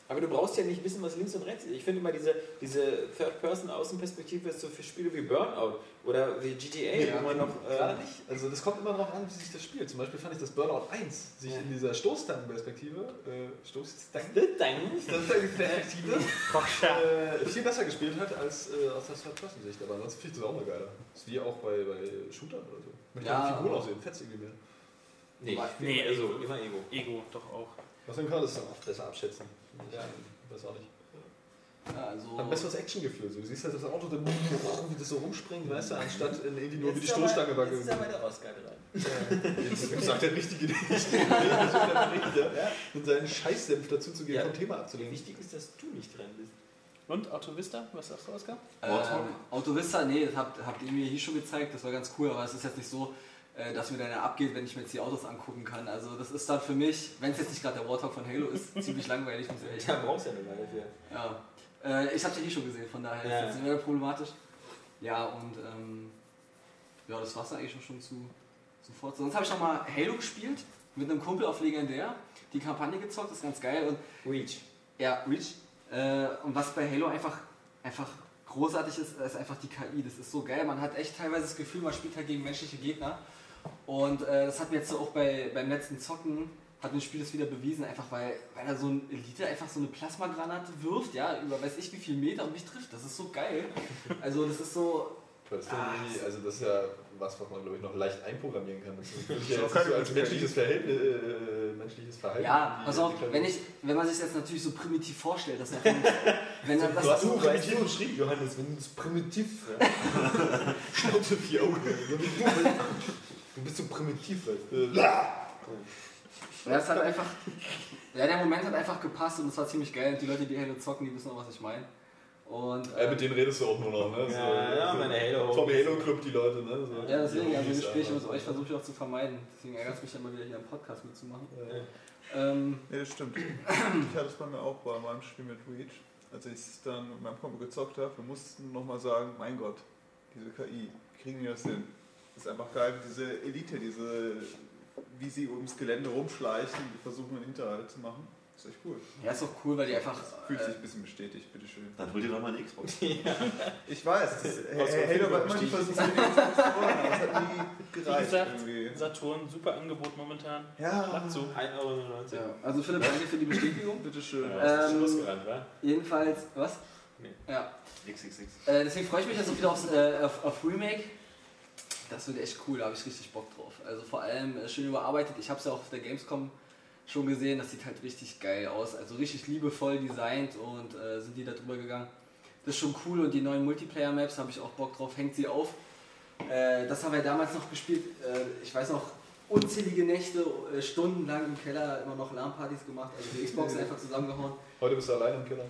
Aber du brauchst ja nicht wissen, was links und rechts ist. Ich finde immer diese, diese Third-Person-Außenperspektive ist so für Spiele wie Burnout oder wie GTA, Ja. wo man noch. Äh, Gerade nicht. Also das kommt immer darauf an, wie sich das spielt. Zum Beispiel fand ich das Burnout 1 sich in dieser Stoßstangenperspektive, äh, Stoßstangenperspektive, äh, viel besser gespielt hat als äh, aus der Third-Person-Sicht. Aber ansonsten finde ich das auch mal geiler. Das ist wie auch bei, bei Shootern oder so. Möchte Ja, ja, Figuren aber- aussehen, fetzt irgendwie mehr. nee, Nee, also-. Immer Ego. Ego doch auch. Was man kann das dann oft besser abschätzen. Ja. Ich weiß auch nicht. ja, also, Hat besseres Actiongefühl. So. Du siehst halt das Auto, dann, wie das so rumspringt, weißt du, anstatt in irgendwie nur wie die Jetzt ist aber- Stoßstange war. Jetzt ist aber der Oscar dran. Jetzt sagt der Richtige nicht. <laughs> ja. Und seinen Scheißsenf dazu zu geben, Ja. vom Thema abzulenken. Wichtig ist, dass du nicht dran bist. Und Auto Vista? Was sagst du, Oskar? ähm, Auto Vista, nee, das habt, habt ihr mir hier schon gezeigt, das war ganz cool, aber es ist jetzt nicht so, dass mir dann abgeht, wenn ich mir jetzt die Autos angucken kann. Also das ist dann für mich, wenn es jetzt nicht gerade der Warthog von Halo ist, <laughs> ziemlich langweilig, muss ich ehrlich sagen. brauchst ja eine Weile für. Ja. Äh, ich habe ja hier schon gesehen, von daher Ja. ist das nicht problematisch. Ja, und ähm, ja, das war es eigentlich schon, schon zu sofort. Sonst habe ich noch mal Halo gespielt, mit einem Kumpel auf Legendär, die Kampagne gezockt, das ist ganz geil. Und Reach. ja, Reach. Äh, und was bei Halo einfach, einfach großartig ist, ist einfach die KI. Das ist so geil. Man hat echt teilweise das Gefühl, man spielt halt gegen menschliche Gegner. Und äh, das hat mir jetzt so auch bei, beim letzten Zocken, hat mir das Spiel das wieder bewiesen, einfach weil, weil er so ein Elite einfach so eine Plasmagranate wirft, ja, über weiß ich wie viel Meter und mich trifft. Das ist so geil. Also das ist so, Das ist, ja irgendwie- also das ist ja was, was man glaube ich noch leicht einprogrammieren kann. Das ist ja ist nicht keine so als menschliches, Verhältnis, äh, menschliches Verhalten. ja, pass auf, wenn, ich, wenn man sich das natürlich so primitiv vorstellt, dass er von, wenn er Du das hast so so primitiv beschrieben, Johannes, wenn du es primitiv. <laughs> <laughs> Schnauze vier Augen. Du bist so primitiv, weißt du. Ja, es hat einfach. Ja, der Moment hat einfach gepasst und es war ziemlich geil. Und die Leute, die Halo zocken, die wissen auch, was ich meine. Und. Äh, ähm, mit denen redest du auch nur noch, ne? So, Ja, ja, so meine Halo- Vom Halo-Club die Leute, ne? So, ja, deswegen, die also Gespräche mit euch versuche ich auch zu vermeiden. Deswegen ärgert es mich immer wieder hier im Podcast mitzumachen. Ja. Ähm, Nee, das stimmt. <clears throat> Ich hatte es bei mir auch bei meinem Spiel mit Reach. Als ich es dann mit meinem Kumpel gezockt habe, wir mussten nochmal sagen, mein Gott, diese KI, kriegen wir das hin? Das ist einfach geil, diese Elite, diese, wie sie ums Gelände rumschleichen, die versuchen einen Hinterhalt zu machen. Das ist echt cool. ja, ist doch cool, weil die einfach. Fühlt sich Äh, ein bisschen bestätigt, bitteschön. Dann hol dir doch mal eine Xbox. <laughs> Ich weiß, das, Halo war immer die. Versuche, die Xbox zu holen, aber es hat nie <laughs> Wie gereicht gesagt, irgendwie. Saturn, super Angebot momentan. Ja, so. 1,99 Euro. ja. Also Philipp, danke für die Bestätigung. bitteschön. Ja, Ähm, losgerannt, wa? Jedenfalls, was? Nee. Ja. XXX. Äh, deswegen freue ich mich jetzt auch wieder aufs, äh, auf, auf Remake. Das wird echt cool, da habe ich richtig Bock drauf. Also vor allem äh, schön überarbeitet. Ich habe es ja auch auf der Gamescom schon gesehen. Das sieht halt richtig geil aus. Also richtig liebevoll designt und äh, sind die da drüber gegangen. Das ist schon cool und die neuen Multiplayer-Maps habe ich auch Bock drauf. Hängt sie auf. Äh, das haben wir damals noch gespielt. Äh, ich weiß noch, unzählige Nächte, äh, stundenlang im Keller immer noch LAN-Partys gemacht. Also die Xbox einfach zusammengehauen. Heute bist du allein im Keller.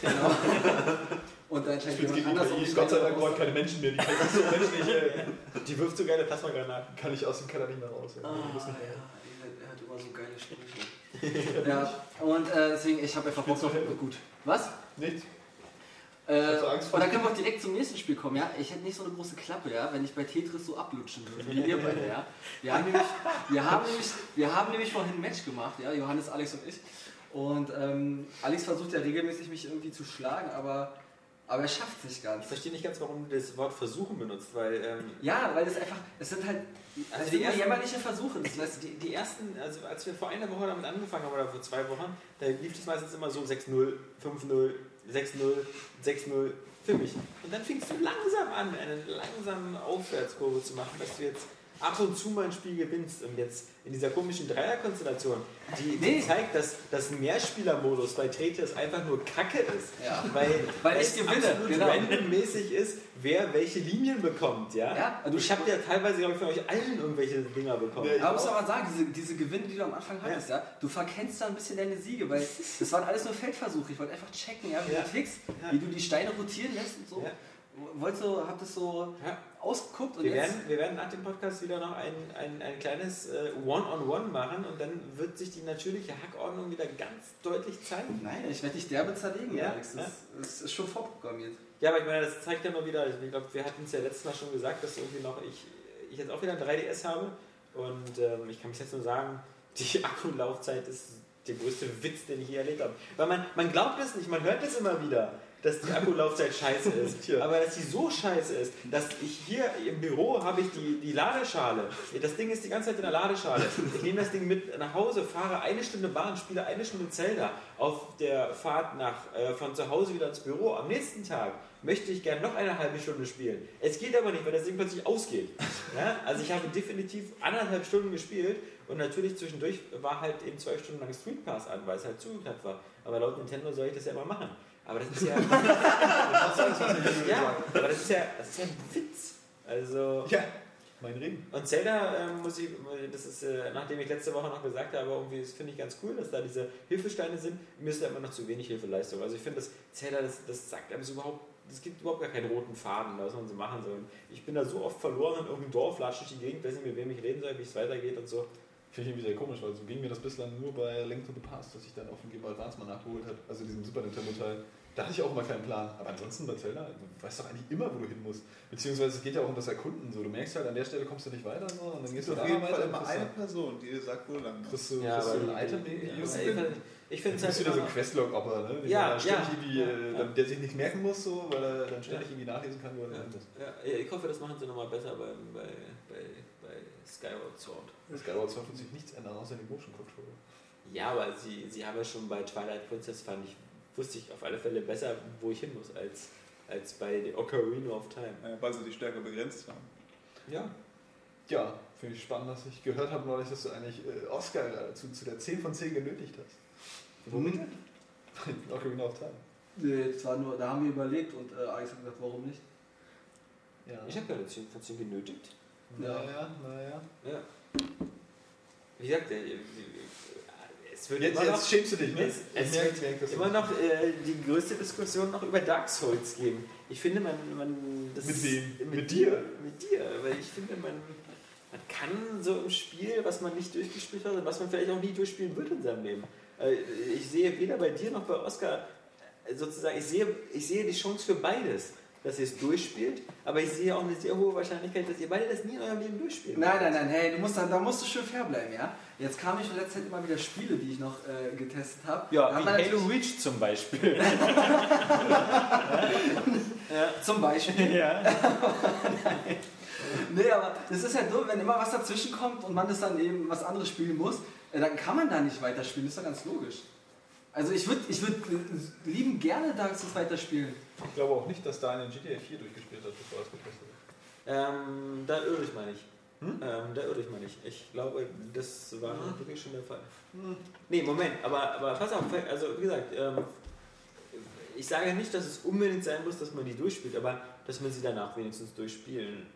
Genau. <laughs> Und dann scheint jemand anders um Gott sei Dank braucht keine Menschen mehr. Die kann ich so menschlich, äh, <laughs> Die wirft so geile Plasmagranaten. kann ich aus dem Keller nicht mehr raus. Ja. Ah, ja, er er hat immer so geile Sprüche. ja, und äh, deswegen, ich habe einfach Bock auf gut. Was? Nichts. Äh, und dann können wir auch direkt zum nächsten Spiel kommen, ja? Ich hätte nicht so eine große Klappe, ja, wenn ich bei Tetris so ablutschen würde, wie ihr beide, ja? Wir haben nämlich, wir haben nämlich, wir haben nämlich vorhin ein Match gemacht, ja, Johannes, Alex und ich. Und ähm, Alex versucht ja regelmäßig mich irgendwie zu schlagen, aber, aber er schafft es nicht Ich ganz. verstehe nicht ganz, warum du das Wort versuchen benutzt, weil ähm, Ja, weil es einfach, es sind halt, Also die ersten- jämmerliche Versuche. Das weißt du, die, die ersten, also als wir vor einer Woche damit angefangen haben oder vor zwei Wochen, da lief das meistens immer so 6-0, 5-0, 6-0, 6-0 für mich. Und dann fingst du langsam an, eine langsame Aufwärtskurve zu machen, dass du jetzt ab und zu mal ein Spiel gewinnst und jetzt in dieser komischen Dreierkonstellation, die, die Nee. zeigt, dass das Mehrspielermodus bei Tetris einfach nur Kacke ist, Ja. weil, <laughs> Weil ich es gewinne, absolut genau. randommäßig ist, wer welche Linien bekommt, ja? Ja, also ich habe ja teilweise, glaube ich, von euch allen irgendwelche Dinger bekommen. Ja, ich Aber muss auch. aber sagen, diese, diese Gewinne, die du am Anfang hattest, ja. du verkennst da ein bisschen deine Siege, weil <laughs> das waren alles nur Feldversuche. Ich wollte einfach checken, ja, wie Ja. du tickst, Ja. wie du die Steine rotieren lässt und so. Ja. Wolltest du, habt das so Ja. ausgeguckt und Wir jetzt... werden, wir werden nach dem Podcast wieder noch ein, ein, ein kleines äh, One-on-One machen und dann wird sich die natürliche Hackordnung wieder ganz deutlich zeigen. Nein, ich werde dich derbe zerlegen, Ja, Alex. Das, das ist schon vorprogrammiert. Ja, aber ich meine, das zeigt ja nur wieder, ich glaube, wir hatten es ja letztes Mal schon gesagt, dass irgendwie noch ich, ich jetzt auch wieder ein 3DS habe und ähm, ich kann bis jetzt nur sagen, <laughs> die Akkulaufzeit ist der größte Witz, den ich je erlebt habe. Weil man, man glaubt es nicht, man hört es immer wieder, dass die Akkulaufzeit scheiße ist. <laughs> Tja. Aber dass sie so scheiße ist, dass ich hier im Büro habe ich die, die Ladeschale. Das Ding ist die ganze Zeit in der Ladeschale. Ich nehme das Ding mit nach Hause, fahre eine Stunde Bahn, spiele eine Stunde Zelda auf der Fahrt nach, äh, von zu Hause wieder ins Büro. Am nächsten Tag möchte ich gerne noch eine halbe Stunde spielen. Es geht aber nicht, weil das Ding plötzlich ausgeht. Ja? Also ich habe definitiv anderthalb Stunden gespielt und natürlich zwischendurch war halt eben zwei Stunden lang Street Pass an, weil es halt zugeknappt war. Aber laut Nintendo soll ich das ja immer machen. Aber das ist <laughs> ja. ja, aber das ist ja, das ist ja ein Witz. Also. Ja, mein Ring. Und Zelda ähm, muss ich, das ist, äh, nachdem ich letzte Woche noch gesagt habe, irgendwie das finde ich ganz cool, dass da diese Hilfesteine sind. Mir ist da immer noch zu wenig Hilfeleistung. Also ich finde, das Zelda, das, das sagt einem so überhaupt, es gibt überhaupt gar keinen roten Faden, was man so machen soll. Ich bin da so oft verloren in irgendeinem Dorf, latsche durch die Gegend, weiß nicht, mit wem ich reden soll, wie es weitergeht und so. Finde ich irgendwie sehr komisch, weil so ging mir das bislang nur bei Link to the Past, dass ich dann auf dem Game Advance mal nachgeholt habe, also diesem Super Nintendo Teil. Da hatte ich auch immer keinen Plan. Aber ansonsten bei Zelda, du weißt doch eigentlich immer, wo du hin musst. Beziehungsweise es geht ja auch um das Erkunden. So, du merkst halt, an der Stelle kommst du nicht weiter, so, und dann gehst du auf da jeden Fall weiter. immer eine Person, die dir sagt, wo lang du- ist. kriegst du, Ja, du aber- ein Item. Ja, ich, finde es bist halt du wieder so ein Questlog-Opper, ne? Den Ja, ja, ja, äh, ja. der sich nicht merken muss, so, weil er dann ständig irgendwie nachlesen kann, wo er Ja. hin muss. Ja, ich hoffe, das machen sie nochmal besser bei, bei, bei, bei Skyward Sword. Skyward Sword wird sich nichts ändern, außer die Motion Controller. Ja, aber sie, sie haben ja schon bei Twilight Princess, fand ich, wusste ich auf alle Fälle besser, wo ich hin muss, als, als bei The Ocarina of Time. Äh, weil sie die Stärke begrenzt haben. Ja. Ja, finde ich spannend, dass ich gehört habe neulich, dass du eigentlich äh, Oscar zu, zu der 10 von 10 genötigt hast. Womit? <laughs> Ocarina of Time. Nee, das war nur, da haben wir überlegt und äh, Alex hat gesagt, warum nicht? Ja. Ich habe keine 10 von 10 genötigt. Naja, naja. Ja. Wie gesagt, es wird Jetzt, immer noch, jetzt schämst du dich, ne? es, es Ich merke- wird merke immer noch äh, die größte Diskussion noch über Dark Souls geben. Ich finde, man, man das Mit wem? Mit, Mit dir, dir? mit dir, weil ich finde, man, man kann so im Spiel, was man nicht durchgespielt hat und was man vielleicht auch nie durchspielen wird in seinem Leben. Äh, Ich sehe weder bei dir noch bei Oscar äh, sozusagen, ich sehe, ich sehe die Chance für beides, dass ihr es durchspielt, aber ich sehe auch eine sehr hohe Wahrscheinlichkeit, dass ihr beide das nie in eurem Leben durchspielt. Nein, nein, nein, hey, du musst da, da musst du schön fair bleiben, ja? Jetzt kamen ich in letzter Zeit immer wieder Spiele, die ich noch äh, getestet habe. Da Ja, wie Halo Reach zum Beispiel. <laughs> Zum Beispiel. ja. <laughs> Nee, aber das ist ja dumm, wenn immer was dazwischen kommt und man das dann eben was anderes spielen muss, äh, dann kann man da nicht weiterspielen, das ist doch ganz logisch. Also ich würde ich würd lieben gerne Dark Souls weiterspielen. Ich glaube auch nicht, dass Daniel GTA 4 durchgespielt hat, bevor er es getestet hat. Ähm, da irre ich mal nicht. Hm? Ähm, da irre ich mal nicht. Ich glaube, das war wirklich schon der Fall. Nee, Moment, aber, aber pass auf, also wie gesagt, ähm, ich sage nicht, dass es unbedingt sein muss, dass man die durchspielt, aber dass man sie danach wenigstens durchspielen.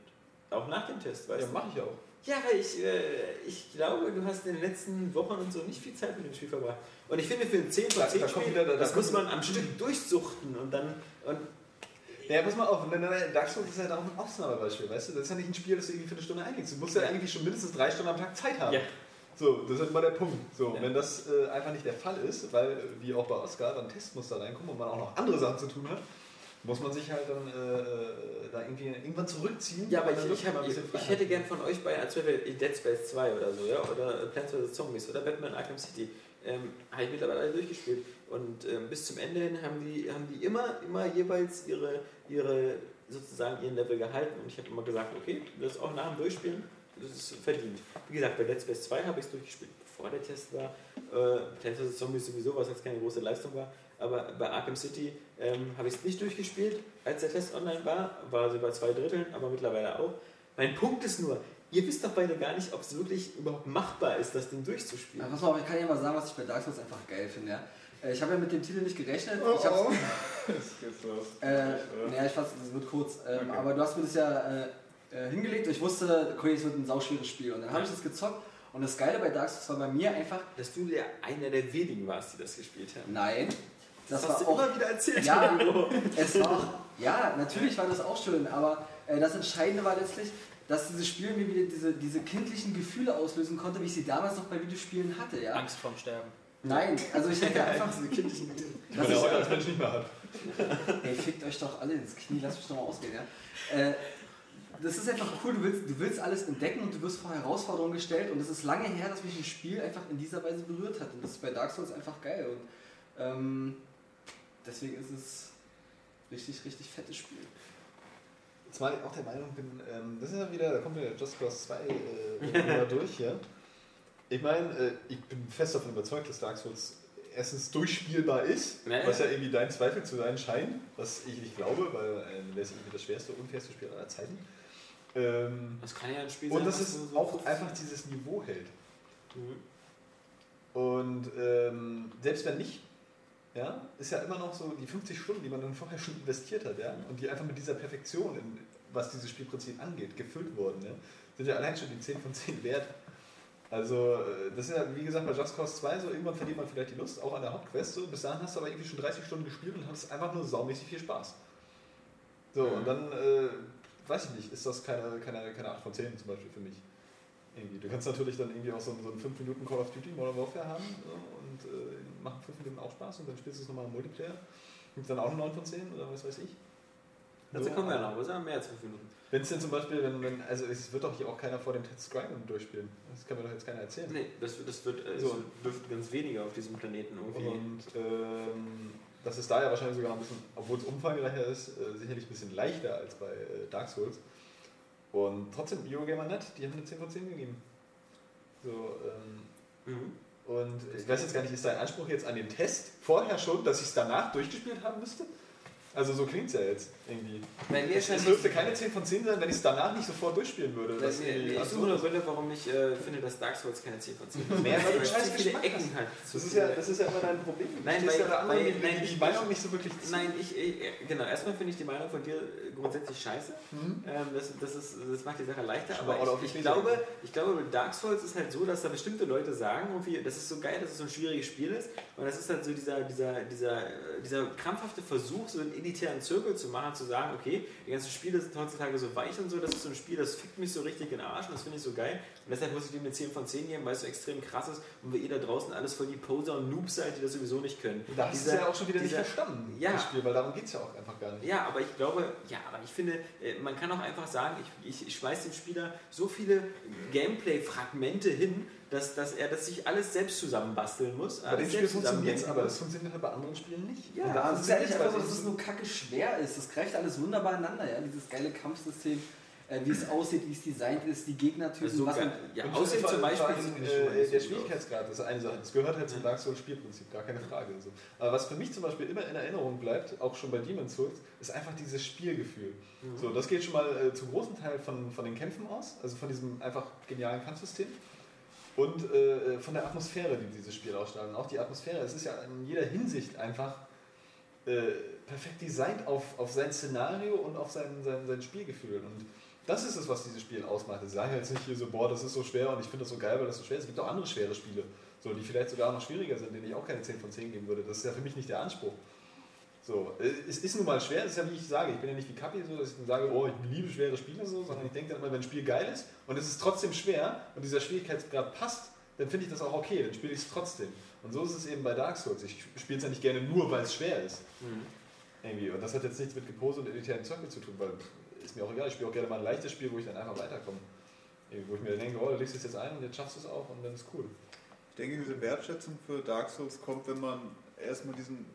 Auch nach dem Test, weißt Ja, du? mache ich auch. Ja, weil ich, äh, ich glaube, du hast in den letzten Wochen und so nicht viel Zeit mit dem Spiel verbracht. Und ich finde, für ein 10 von Da- 10 da kommt Spiel, wieder- da- da das muss man am Stück durchsuchten und dann. Und Ja, pass mal auf, Dark Souls ist ja auch ein Ausnahmebeispiel, weißt du? Das ist ja nicht ein Spiel, das du irgendwie für eine Stunde einlegst. Du musst ja eigentlich schon mindestens drei Stunden am Tag Zeit haben. Ja. So, das ist halt immer der Punkt. So, Ja. wenn das äh, einfach nicht der Fall ist, weil, äh, wie auch bei Oscar, dann Testmuster reinkommen und man auch noch andere Sachen zu tun hat, muss man sich halt dann äh, da irgendwie irgendwann zurückziehen. Ja, aber ich, ich, mal hab, ich, ich hätte gern von euch bei, als wäre Dead Space 2 oder so, ja, oder Plants vs. Zombies oder Batman Arkham City, ähm, habe ich mittlerweile alle durchgespielt. Und ähm, bis zum Ende hin haben die, haben die immer, immer jeweils ihre, ihre, sozusagen ihren Level gehalten. Und ich habe immer gesagt, okay, das auch nach dem Durchspielen, das ist verdient. Wie gesagt, bei Dead Space 2 habe ich es durchgespielt, bevor der Test war. Äh, Plants vs. Zombies sowieso, was jetzt keine große Leistung war. Aber bei Arkham City ähm, habe ich es nicht durchgespielt, als der Test online war. War sie bei zwei Dritteln, aber mittlerweile auch. Mein Punkt ist nur, ihr wisst doch beide gar nicht, ob es wirklich überhaupt machbar ist, das Ding durchzuspielen. Ja, pass mal, ich kann ja mal sagen, was ich bei Dark Souls einfach geil finde. Ja. Äh, Ich habe ja mit dem Titel nicht gerechnet. Oh, ich hab's, oh. <laughs> Geht's los. Äh, naja, ich fass, das wird kurz. Ähm, Aber du hast mir das ja äh, äh, hingelegt und ich wusste, okay, es wird ein sauschweres Spiel. Und dann habe ich das gezockt. Und das Geile bei Dark Souls war bei mir einfach, Dass du der einer der wenigen warst, die das gespielt haben. nein, das, Das, war hast du auch. immer wieder erzählt. Ja, es war auch, ja, natürlich war das auch schön, aber äh, das Entscheidende war letztlich, dass dieses Spiel mir wieder diese, diese kindlichen Gefühle auslösen konnte, wie ich sie damals noch bei Videospielen hatte. Ja? Angst vorm Sterben. Nein, also ich hätte einfach. Diese kindlichen Gefühle. Die man ja heute als Mensch nicht mehr hat. <laughs> Ey, fickt euch doch alle ins Knie, lasst mich doch mal ausgehen, ja. Äh, das ist einfach cool, du willst, du willst alles entdecken und du wirst vor Herausforderungen gestellt und es ist lange her, dass mich ein Spiel einfach in dieser Weise berührt hat und das ist bei Dark Souls einfach geil und ähm, deswegen ist es richtig, richtig fettes Spiel. Ich auch der Meinung bin, ähm, das ist ja wieder, da kommt wieder Just Cause 2 äh, wieder <laughs> durch hier. Ich meine, äh, ich bin fest davon überzeugt, dass Dark Souls erstens durchspielbar ist, Ja, ja. was ja irgendwie dein Zweifel zu sein scheint, was ich nicht glaube, weil äh, das ist irgendwie das schwerste, unfairste Spiel aller Zeiten. Ähm, Das kann ja ein Spiel und sein, dass was es so auch 15 einfach dieses Niveau hält. Mhm. Und ähm, selbst wenn nicht, ja, ist ja immer noch so die 50 Stunden, die man dann vorher schon investiert hat, ja, und die einfach mit dieser Perfektion, in, was dieses Spielprinzip angeht, gefüllt wurden, ja, sind ja allein schon die 10 von 10 wert. Also, äh, das ist ja, wie gesagt, bei Just Cause 2 so, irgendwann verliert man vielleicht die Lust, auch an der Hauptquest, so, bis dahin hast du aber irgendwie schon 30 Stunden gespielt und hattest einfach nur saumäßig viel Spaß. So, und dann, äh, weiß ich nicht, ist das keine, keine, keine 8 von 10 zum Beispiel für mich. Irgendwie. Du kannst natürlich dann irgendwie auch so, so einen 5 Minuten Call of Duty Modern Warfare haben so, und äh, machen 5 Minuten auch Spaß und dann spielst du es nochmal im Multiplayer. Gibt dann auch eine 9 von 10 oder was weiß ich. Dazu kommen wir ja noch, was haben mehr als 5 Minuten? Wenn es denn zum Beispiel, wenn, wenn, also es wird doch hier auch keiner vor dem Ted Scribe durchspielen. Das kann mir doch jetzt keiner erzählen. Nee, das, das wird, äh, So. dürften ganz wenige auf diesem Planeten irgendwie. Und ähm, das ist da ja wahrscheinlich sogar ein bisschen, obwohl es umfangreicher ist, äh, sicherlich ein bisschen leichter als bei äh, Dark Souls. Und trotzdem, Eurogamer.net, die haben eine 10 von 10 gegeben. So, ähm, Mhm. und ich weiß jetzt gar nicht, ist dein Anspruch jetzt an den Test vorher schon, dass ich es danach durchgespielt haben müsste? Also so klingt es ja jetzt irgendwie. Bei mir Es, es dürfte keine 10 von 10 sein, wenn ich es danach nicht sofort durchspielen würde. Das mir, absurd suche eine ist. Gründe, warum ich äh, finde, dass Dark Souls keine 10 von 10 ist. Mehr, weil du scheiß viele Ecken zu Das ist, ja, das ist ja immer dein Problem. Nein, weil- ja der anderen weil- nein, die, ich- Meinung nicht so wirklich zu. Nein, ich, genau, erstmal finde ich die Meinung von dir grundsätzlich scheiße. Mhm. Ähm, das, das, ist, das macht die Sache leichter, aber ich, ich, glaube, ich glaube, bei Dark Souls ist halt so, dass da bestimmte Leute sagen, irgendwie, das ist so geil, dass es so ein schwieriges Spiel ist. Und das ist halt so dieser, dieser, dieser, äh, dieser krampfhafte Versuch, so einen elitären Zirkel zu machen, zu sagen, okay, die ganzen Spiele sind heutzutage so weich und so, das ist so ein Spiel, das fickt mich so richtig in den Arsch und das finde ich so geil. Und deshalb muss ich dem eine 10 von 10 geben, weil es so extrem krass ist und wir ihr da draußen alles voll die Poser und Noobs seid, die das sowieso nicht können. Da hast du ja auch schon wieder nicht dieser- verstanden, Ja. das Spiel, weil darum geht es ja auch einfach gar nicht. Ja, aber ich glaube, ja, aber ich finde, äh, man kann auch einfach sagen, ich, ich, ich schmeiß dem Spieler so viele Gameplay-Fragmente hin, dass, dass er das sich alles selbst zusammenbasteln muss. Bei dem Spiel funktioniert es, aber das funktioniert halt bei anderen Spielen nicht. Ja, da das ist ja nicht funktioniert's einfach so, dass es nur kacke schwer ist. Das greift alles wunderbar ineinander, ja. Dieses geile Kampfsystem, äh, wie es <clears throat> aussieht, wie es designt ist, die Gegnertypen, Also, was man. ja, vor- zum Beispiel allem, sind- äh, der Schwierigkeitsgrad ist eine Sache. Das gehört halt zum Dark Souls Spielprinzip, gar keine Frage. So. Aber was für mich zum Beispiel immer in Erinnerung bleibt, auch schon bei Demon's Souls, ist einfach dieses Spielgefühl. Mhm. So, das geht schon mal äh, zum großen Teil von, von den Kämpfen aus, also von diesem einfach genialen Kampfsystem. Und äh, von der Atmosphäre, die dieses Spiel ausstrahlt. Und auch die Atmosphäre, es ist ja in jeder Hinsicht einfach äh, perfekt designt auf, auf sein Szenario und auf sein, sein, sein Spielgefühl. Und das ist es, was dieses Spiel ausmacht. Sie sagen jetzt nicht hier so, boah, das ist so schwer und ich finde das so geil, weil das so schwer ist. Es gibt auch andere schwere Spiele, so, die vielleicht sogar noch schwieriger sind, denen ich auch keine 10 von 10 geben würde. Das ist ja für mich nicht der Anspruch. So, äh, es ist nun mal schwer, es ist ja wie ich sage, ich bin ja nicht wie Kapi, so, dass ich dann sage, oh, ich liebe schwere Spiele, so, sondern ich denke dann immer, wenn ein Spiel geil ist und es ist trotzdem schwer und dieser Schwierigkeitsgrad passt, dann finde ich das auch okay, dann spiele ich es trotzdem. Und so ist es eben bei Dark Souls. Ich spiele es ja nicht gerne nur, weil es schwer ist. Mhm. Irgendwie. Und das hat jetzt nichts mit Gepose und elitären Zirkel zu tun, weil ist mir auch egal, ich spiele auch gerne mal ein leichtes Spiel, wo ich dann einfach weiterkomme. Irgendwie, Wo ich mir dann denke, oh, du legst es jetzt ein und jetzt schaffst du es auch und dann ist cool. Ich denke, diese Wertschätzung für Dark Souls kommt, wenn man erstmal diesen,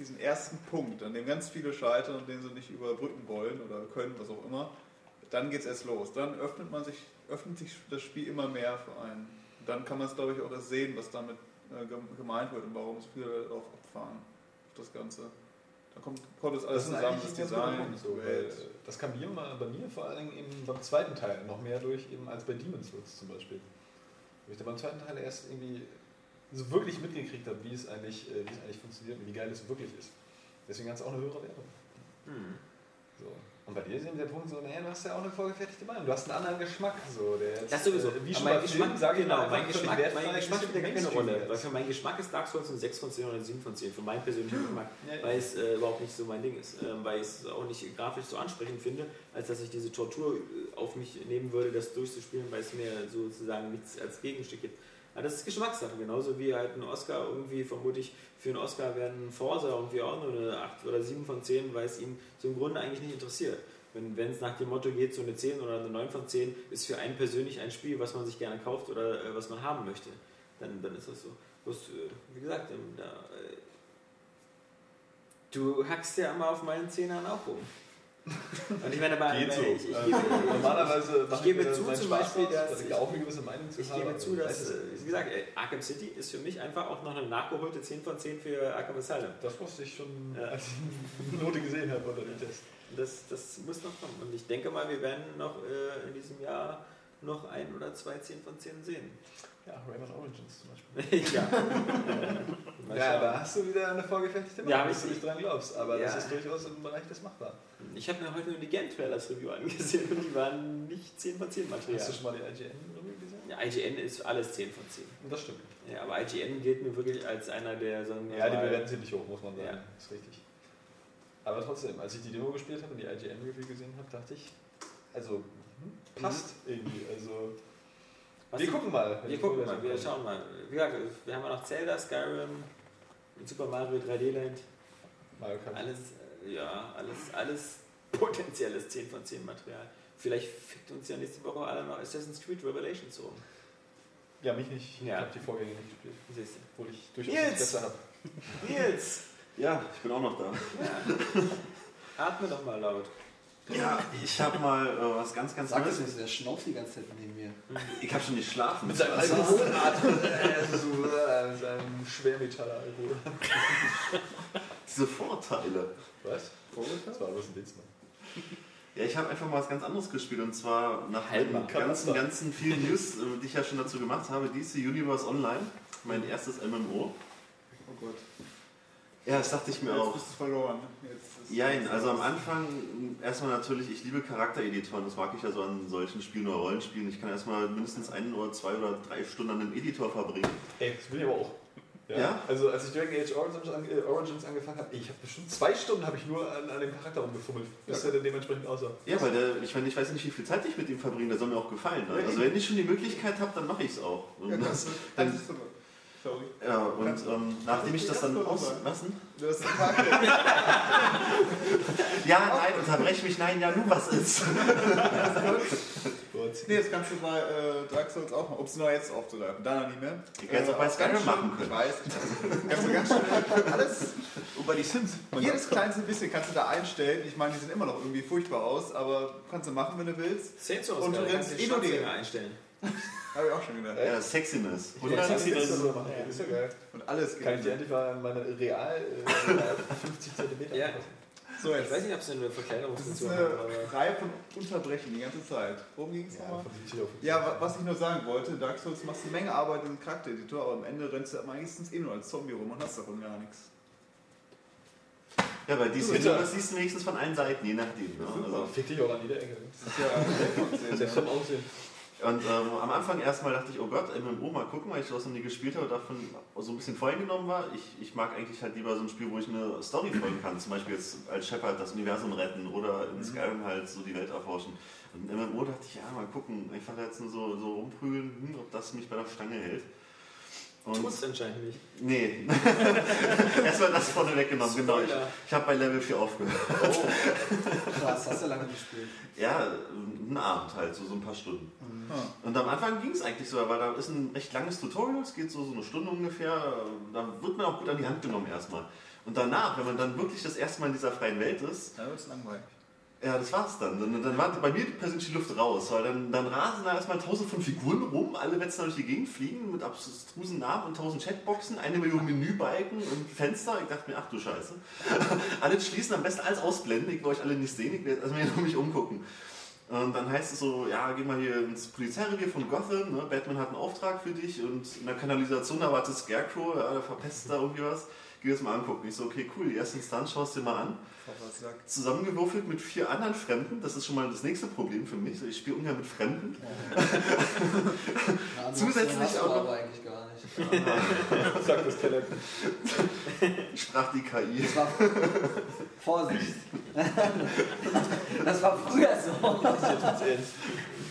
diesen ersten Punkt, an dem ganz viele scheitern und den sie nicht überbrücken wollen oder können, was auch immer, dann geht es erst los. Dann öffnet man sich, öffnet sich das Spiel immer mehr für einen. Und dann kann man es, glaube ich, auch erst sehen, was damit äh, gem- gemeint wird und warum so viele darauf abfahren, auf das Ganze. Da kommt, kommt das alles ist zusammen, das Design, Punkt, so, Welt. das kam mir mal bei mir vor allen Dingen eben beim zweiten Teil noch mehr durch, eben als bei Demon's Souls zum Beispiel. Wo ich da beim zweiten Teil erst irgendwie so wirklich mitgekriegt habe, wie es eigentlich, äh, wie es eigentlich funktioniert und wie geil es wirklich ist. Deswegen hat es auch eine höhere Wertung. Hm. So. Und bei dir ist eben der Punkt so, naja, du hast ja auch eine vorgefertigte Meinung. Du hast einen anderen Geschmack. So, der jetzt, Das sowieso. Äh, wie schon mein Geschmack, ich genau, mal, mein Geschmack, mein ein Geschmack spielt keine Rolle. Weil für meinen Geschmack ist Dark Souls ein 6 von 10 oder eine 7 von 10. Für meinen persönlichen Geschmack. Ja, ja. Weil es äh, überhaupt nicht so mein Ding ist. Ähm, weil ich es auch nicht grafisch so ansprechend finde, als dass ich diese Tortur äh, auf mich nehmen würde, das durchzuspielen, weil es mir sozusagen nichts als Gegenstück gibt. Aber das ist Geschmackssache, genauso wie halt ein Oscar irgendwie, vermute ich, für einen Oscar wäre ein Forza irgendwie auch nur eine 8 oder 7 von 10, weil es ihm so im Grunde eigentlich nicht interessiert. Wenn wenn es nach dem Motto geht, so eine 10 oder eine 9 von 10 ist für einen persönlich ein Spiel, was man sich gerne kauft oder äh, was man haben möchte, dann, dann ist das so. Bloß, äh, wie gesagt, ähm, da, äh, du hackst ja immer auf meinen Zehnern auch rum. Und ich meine, aber Geht so. ich, ich, Also, gebe, Normalerweise ich gebe zu zum Beispiel, dass dass ich ich- auch eine gewisse Meinung zu ich habe, gebe aber zu, dass, äh, wie gesagt, äh, Arkham City ist für mich einfach auch noch eine nachgeholte 10 von 10 für Arkham Asylum. Das wusste ich schon, Ja. als ich die Note gesehen habe unter dem Test. Das, das muss noch kommen. Und ich denke mal, wir werden noch äh, in diesem Jahr noch ein oder zwei 10 von 10 sehen. Ja, Rayman Origins zum Beispiel. <laughs> ja. Ja, da hast du wieder eine vorgefertigte Ja, Meinung, hab dass du ich- nicht dran glaubst. Aber das Ja. ist durchaus im Bereich des Machbaren. Ich habe mir heute nur die Game-Trailers Review angesehen und die waren nicht 10 von 10 Material. Hast du schon mal die IGN-Review gesehen? Ja, IGN ist alles 10 von 10. Das stimmt. Ja, aber IGN gilt mir wirklich als einer der, sagen wir Ja, die bewerten ziemlich hoch, muss man sagen. Ja. Ist richtig. Aber trotzdem, als ich die Demo gespielt habe und die IGN-Review gesehen habe, dachte ich, also, hm, passt irgendwie. Also, Was wir ich- gucken mal. Wir die gucken mal, wir schauen mal. Wie gesagt, wir haben ja noch Zelda, Skyrim, Super Mario 3D Land. Mario Kart. Alles, äh, ja, alles, alles potenzielles 10 von 10 Material. Vielleicht fickt uns ja nächste Woche alle noch Assassin's Creed Revelations um. Ja, mich nicht. Ich Ja. habe die Vorgänge nicht gespielt. Siehst du. Obwohl ich durchaus Nils! Interesse habe. Nils! Ja, ich bin auch noch da. Ja. Atme doch mal laut. Ja, ich habe mal äh, was ganz, ganz Sag Neues. nicht, der schnauft die ganze Zeit neben mir. Ich habe schon geschlafen. Mit seinem Alkoholatmen. <laughs> äh, so, äh, mit seinem Schwermetaller-Alkohol. <laughs> Diese Vorteile. Was? Das war bloß ein Witz, Mann. Ja, ich habe einfach mal was ganz anderes gespielt und zwar nach Halber. den ganzen, ganzen vielen News, äh, die ich ja schon dazu gemacht habe, DC Universe Online, mein erstes MMO. Oh Gott. Ja, das dachte ich mir Jetzt auch. bist du verloren. Jetzt ist Jein, also am Anfang erstmal natürlich, ich liebe Charaktereditoren, das mag ich ja so an solchen Spielen oder Rollenspielen. Ich kann erstmal mindestens ein oder zwei oder drei Stunden an einem Editor verbringen. Ey, das will ich aber auch. Ja? Also als ich Dragon Age Origins, an, äh, Origins angefangen habe, ich habe bestimmt zwei Stunden habe ich nur an, an dem Charakter rumgefummelt, bis er dann dementsprechend aussah. Ja, weil der, ich meine, ich weiß nicht, wie viel Zeit ich mit ihm verbringe, der soll mir auch gefallen. Ne? Ja, Also wenn ich schon die Möglichkeit habe, dann mache ich es auch. Und, Ja. <laughs> Dann- du. Sorry. ja, und Kannst du- ähm, nachdem ich das dann Kannst du aus... sagen? Was denn? Du hast einen Tag. Ja, nein, unterbrech mich, nein, ja, nu, was ist? nee, das kannst du bei äh, Dark Souls auch machen. Um es nur jetzt aufzugreifen. Danach nicht mehr. Ich hätte es auch bei ganz Skyrim schön- machen können. Ich weiß. Kannst du ganz schnell alles. Und bei die Sims. Jedes kleinste bisschen kannst du da einstellen. Ich meine, die sehen immer noch irgendwie furchtbar aus, aber kannst du machen, wenn du willst. Saints Row Und du kannst eh nur die- einstellen. <laughs> Habe ich auch schon gedacht. Ja, Sexiness. Und Ja, das ist das... so. Das ist ja geil. Und alles geht. Kann ich dir endlich mal meine real äh, real 50 cm Ja. So, Ich jetzt. weiß nicht, ob es eine Das ist Verkleinerungsfunktion hat, eine Reihe von Unterbrechen die ganze Zeit. Worum ging es Ja, nochmal? von 70 auf 50. Ja, wa- was ich nur sagen wollte, Dark Souls machst eine Menge Arbeit im Charaktereditor, aber am Ende rennst du meistens eh nur als Zombie rum und hast davon gar nichts. Ja, bei DC Du, bitte. Universe siehst du wenigstens von allen Seiten, je nachdem. Ne? Also, fick dich auch an jeder Ecke. Das ist ja Selbst vom Aussehen. Und ähm, am Anfang erstmal dachte ich, oh Gott, MMO, mal gucken, weil ich sowas noch nie gespielt habe und davon so ein bisschen voreingenommen war. Ich, ich mag eigentlich halt lieber so ein Spiel, wo ich eine Story folgen kann. Zum Beispiel jetzt als Shepard das Universum retten oder in Skyrim halt so die Welt erforschen. Und im MMO dachte ich, ja, mal gucken, einfach jetzt nur so, so rumprügeln, hm, ob das mich bei der Stange hält. Und tut es anscheinend nicht. nee. <laughs> Erstmal das vorne weggenommen, genau. Ich, ich habe bei Level 4 aufgehört. <laughs> Krass, hast du lange gespielt. Ja, einen Abend halt, so, so ein paar Stunden. Und am Anfang ging es eigentlich so, weil da ist ein recht langes Tutorial, es geht so, so eine Stunde ungefähr, da wird man auch gut an die Hand genommen erstmal. Und danach, wenn man dann wirklich das erste Mal in dieser freien Welt ist, Da wird es langweilig. Ja, das war's dann. Dann, dann war bei mir persönlich die Luft raus, weil dann, dann rasen da erstmal tausend von Figuren rum, alle wetzen durch die Gegend, fliegen mit abstrusen Namen und tausend Chatboxen, eine Million Menübalken und Fenster. Ich dachte mir, ach du Scheiße. <laughs> alle schließen, am besten alles ausblenden, ich will euch alle nicht sehen, ich erstmal hier nur mich umgucken. Und dann heißt es so, ja, geh mal hier ins Polizeirevier von Gotham, ne? Batman hat einen Auftrag für dich und in der Kanalisation erwartet Scarecrow, ja, der verpestet da irgendwie was. Geh das mal angucken. Ich so, okay, cool, die erste Instanz schaust dir mal an. Zusammengewürfelt mit vier anderen Fremden, das ist schon mal das nächste Problem für mich. Ich spiele ungern mit Fremden. Ja, <laughs> Zusätzlich hast du auch noch- aber eigentlich gar nicht. <laughs> Sagt das Skeleton. Sprach die KI. Das war Vorsicht. Das war früher so.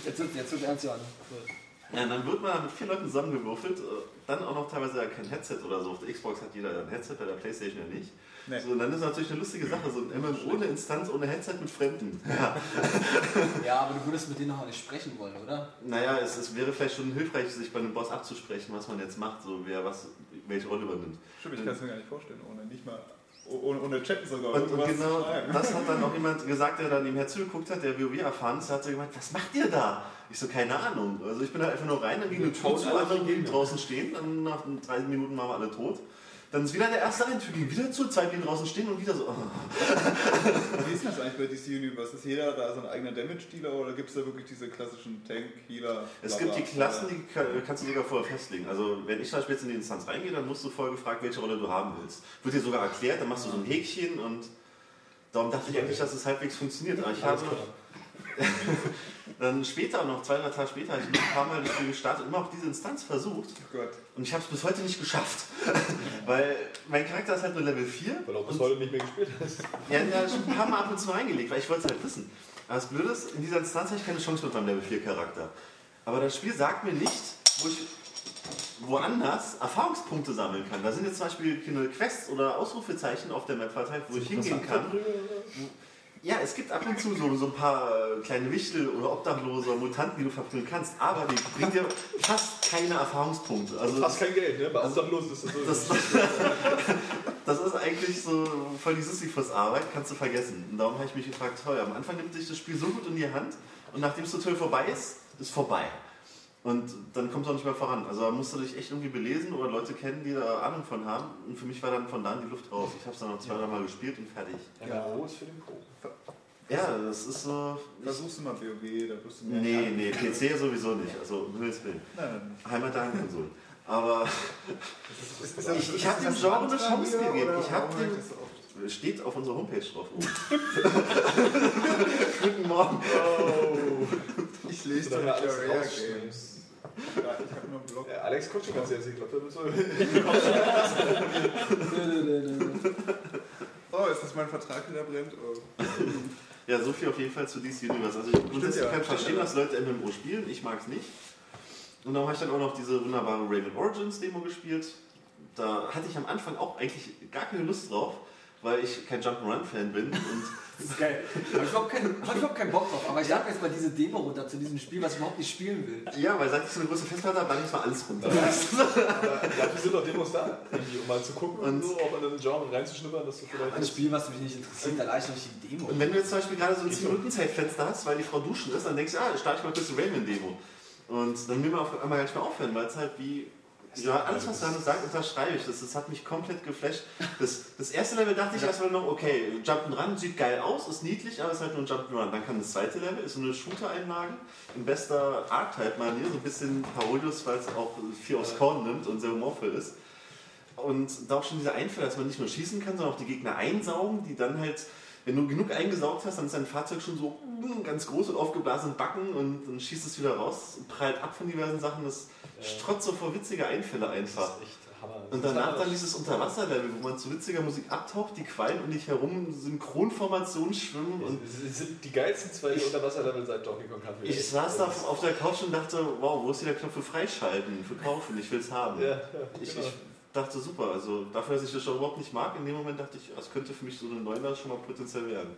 Jetzt wird jetzt wird ernst Johann. Ja, dann wird man mit vier Leuten zusammengewürfelt, äh, dann auch noch teilweise ja kein Headset oder so. Auf der Xbox hat jeder ein Headset, bei der Playstation ja nicht. Nee. So, und dann ist natürlich eine lustige Sache, so ein MMO ohne Instanz, ohne Headset mit Fremden. Ja. <laughs> Ja, aber du würdest mit denen noch nicht sprechen wollen, oder? Naja, es, es wäre vielleicht schon hilfreich, sich bei einem Boss abzusprechen, was man jetzt macht, so wer was, welche Rolle übernimmt. Stimmt, ich kann es mir gar nicht vorstellen, ohne nicht mal, ohne, ohne chatten sogar. Und, und genau das hat dann auch <laughs> jemand gesagt, der dann nebenher zugeguckt hat, der WoW erfahren ist, hat so gemeint, was macht ihr da? Ich so, keine Ahnung. Also ich bin halt einfach nur rein, dann ging eine Tür zu, andere blieben draußen stehen, dann nach drei Minuten waren wir alle tot. Dann ist wieder der erste ging wieder zu, zwei blieben draußen stehen und wieder so, oh. Wie ist das eigentlich bei DC Universe? Ist jeder da so ein eigener Damage-Dealer oder gibt es da wirklich diese klassischen Tank-Healer? Es gibt die Klassen, die ka- kannst du sogar vorher festlegen. Also wenn ich zum Beispiel jetzt in die Instanz reingehe, dann musst du vorher gefragt, welche Rolle du haben willst. Wird dir sogar erklärt, dann machst du so ein Häkchen und darum dachte ich eigentlich, dass es halbwegs funktioniert. Aber ich habe <laughs> dann später, noch zwei, drei Tage später, habe ich ein paar Mal das Spiel gestartet und immer auch diese Instanz versucht. Oh Gott. Und ich habe es bis heute nicht geschafft. <laughs> Weil mein Charakter ist halt nur Level 4. Weil auch bis heute nicht mehr gespielt hast. ja, ja, schon ein paar Mal ab und zu reingelegt, weil ich wollte es halt wissen. Aber das Blöde ist, in dieser Instanz habe ich keine Chance mit meinem Level 4 Charakter. Aber das Spiel sagt mir nicht, wo ich woanders Erfahrungspunkte sammeln kann. Da sind jetzt zum Beispiel keine Quests oder Ausrufezeichen auf der Map verteilt, wo ich hingehen kann. Ja, es gibt ab und zu so, so ein paar äh, kleine Wichtel oder Obdachlose oder Mutanten, die du verprügeln kannst, aber die bringen dir fast keine Erfahrungspunkte. Also Fast kein Geld, ne? Bei Obdachlosen ist das so. das, <laughs> das ist eigentlich so voll die Sisyphus-Arbeit, kannst du vergessen. Und darum habe ich mich gefragt, toll, am Anfang nimmt sich das Spiel so gut in die Hand und nachdem das Tutorial vorbei ist, ist vorbei. Und dann kommt es auch nicht mehr voran. Also da musst du dich echt irgendwie belesen oder Leute kennen, die da Ahnung von haben. Und für mich war dann von da an die Luft raus. Ich habe es dann noch zwei, drei Mal gespielt und fertig. MMO ist für den Pro. Ja, das ist so... Versuchst du mal WoW, da wirst du mehr. Nee, nee, PC sowieso nicht. Also um Himmels Willen. Nein, Heimat der Konsolen. Aber Ist das- ich, ich ist habe dem Genre eine Chance gegeben. Ich habe dem oft? Steht auf unserer Homepage drauf. Oh. <laughs> <laughs> Guten Morgen. Ich lese doch alles Area. Games. Ja, ich habe nur einen Blog. Ja, Alex guckt schon ganz ehrlich, ich glaube, da. Oh, ist das mein Vertrag, der da brennt? Oh. Ja, so viel auf jeden Fall zu DC Universe. Also ich grundsätzlich ja, kann verstehen, dass Leute MMO spielen. Ich mag es nicht. Und dann habe ich dann auch noch diese wunderbare Raven Origins Demo gespielt. Da hatte ich am Anfang auch eigentlich gar keine Lust drauf, weil ich kein Jump'n'Run-Fan bin. Und Das ist geil. Hab ich überhaupt keinen, hab ich überhaupt keinen Bock drauf. Aber ich lade jetzt mal diese Demo runter zu diesem Spiel, was ich überhaupt nicht spielen will. ja, weil seit ich so eine große Festplatte habe, lade ich mal alles runter. <laughs> Dafür sind doch Demos da, um mal zu gucken und Und- so, auch in den Genre reinzuschnuppern, dass du vielleicht. Ein Spiel, was mich nicht interessiert, da lade ich noch nicht die Demo. Und wenn du jetzt zum Beispiel gerade so ein 10-Minuten-Zeitfenster hast, weil die Frau duschen ist, dann denkst du, ah, starte ich mal kurz die Rayman-Demo. Und dann will man auf einmal gar nicht mehr aufhören, weil es halt wie. Ja, alles, was Janus sagt, unterschreibe ich. Das, das hat mich komplett geflasht. Das, das erste Level dachte ich erstmal noch, okay, Jump'n'Run sieht geil aus, ist niedlich, aber ist halt nur ein Jump'n'Run. Dann kam das zweite Level, ist so eine Shooter-Einlage in bester Archetype-Manier, so ein bisschen parodisch, weil es auch viel aufs Korn nimmt und sehr humorvoll ist. Und da auch schon dieser Einfall, dass man nicht nur schießen kann, sondern auch die Gegner einsaugen, die dann halt, wenn du genug eingesaugt hast, dann ist dein Fahrzeug schon so mm, ganz groß und aufgeblasen Backen und dann schießt es wieder raus, prallt ab von diversen Sachen. Das strotzt so vor witzige Einfälle einfach. Das ist echt Hammer. Das Und danach dann dieses Unterwasserlevel, wo man zu witziger Musik abtaucht, die Quallen um dich herum Synchronformationen schwimmen und die geilsten zwei Unterwasserlevel seit Donkey Kong Country. ich saß da auf der Couch und dachte, wow, wo ist hier der Knopf für freischalten, für kaufen, ich will es haben. Ja, ja, Ich, genau. ich dachte super, also dafür, dass ich das schon überhaupt nicht mag, in dem Moment dachte ich, das könnte für mich so eine Neuner schon mal potenziell werden.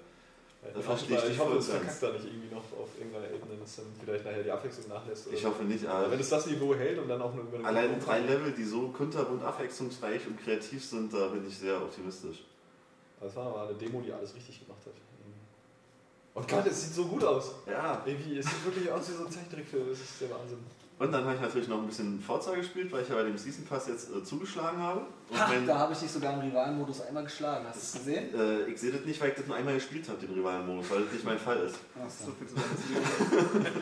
Ja, Da ich verstehe ich hoffe, ich es verkackt da nicht irgendwie noch auf irgendeiner Ebene, dass dann vielleicht nachher die Abwechslung nachlässt. Ich hoffe nicht, Aber wenn es das Niveau hält und dann auch nur über eine allein drei Level, die so kunterbunt abwechslungsreich und kreativ sind, da bin ich sehr optimistisch. Das war aber eine Demo, die alles richtig gemacht hat. Und Gott, es sieht so gut aus. Ja. Irgendwie, es sieht wirklich aus wie so ein Zeichentrickfilm. Das ist der Wahnsinn. Und dann habe ich natürlich noch ein bisschen Forza gespielt, weil ich ja bei dem Season Pass jetzt äh, zugeschlagen habe. Und Ha, mein, da habe ich dich sogar im Rivalenmodus einmal geschlagen. Hast du es gesehen? äh, ich sehe das nicht, weil ich das nur einmal gespielt habe, den Rivalen-Modus, weil das nicht mein Fall ist. Achso. So viel zu sagen. <laughs>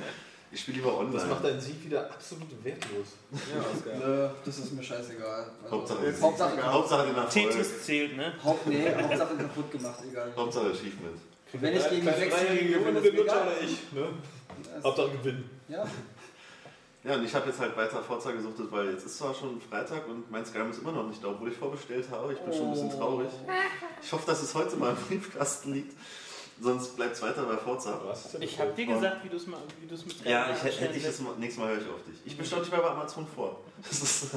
Ich spiele lieber online. Das macht deinen Sieg wieder absolut wertlos. Ja, Oscar. Nö, das ist mir scheißegal. Also, Hauptsache, Hauptsache, Hauptsache den Erfolg. Tetris zählt, ne? Haupt, nee, Hauptsache kaputt gemacht, egal. Hauptsache Achievement. Wenn ich gegen Kleine sechs dreijährige gewinne, ist egal. oder ich. Ne? Hauptsache gewinnen. Ja, Ja, und ich habe jetzt halt weiter Forza gesuchtet, weil jetzt ist zwar schon Freitag und mein Skyrim ist immer noch nicht da, obwohl ich vorbestellt habe. Ich bin schon ein bisschen traurig. Ich hoffe, dass es heute mal im Briefkasten liegt. Sonst bleibt es weiter bei Forza. Ich hab dir gesagt, wie du es mal, wie du es mit Ja, ich hätte hätte ich das mal, nächstes Mal höre ich auf dich. Ich bestelle dich mal bei Amazon vor. Das ist,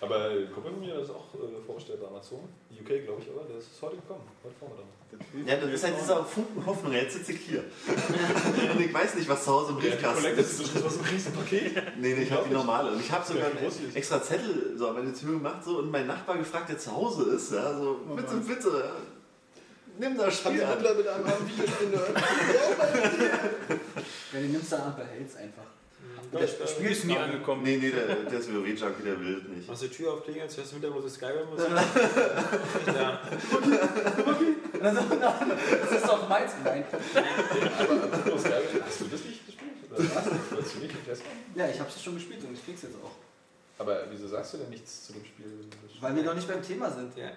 Aber Kumpel von mir ist auch äh, vorbestellt bei Amazon. UK, glaube ich, aber der ist heute gekommen. Heute Vormittag. ja, das ist halt dieser Funken Hoffnung. Jetzt sitze ich hier. <laughs> Und ich weiß nicht, was zu Hause im Briefkasten ist. ist was ein Riesenpaket. Nee, nee, ich habe die normale. Und ich habe sogar Ja, einen extra Zettel so an meine Tür gemacht so, und mein Nachbar gefragt, der zu Hause ist. Ja, so, bitte, bitte. ja. Nimm das Spiel an. Mit einem haben Videospiel wenn du nimmst, dann behältst einfach. Das Spiel ist nie angekommen. Nee, nee, der, der ist WoW-Junkie, der will das nicht. Machst die Tür aufklingen, jetzt hörst du wieder, wo sie Skyrim muss. <laughs> ja. Das ist doch meins. Nein. Hast du das nicht gespielt? Oder was? Du nicht im? Ja, ich hab's schon gespielt und ich krieg's jetzt auch. Aber wieso sagst du denn nichts zu dem Spiel? Weil wir noch nicht beim Thema sind. ja.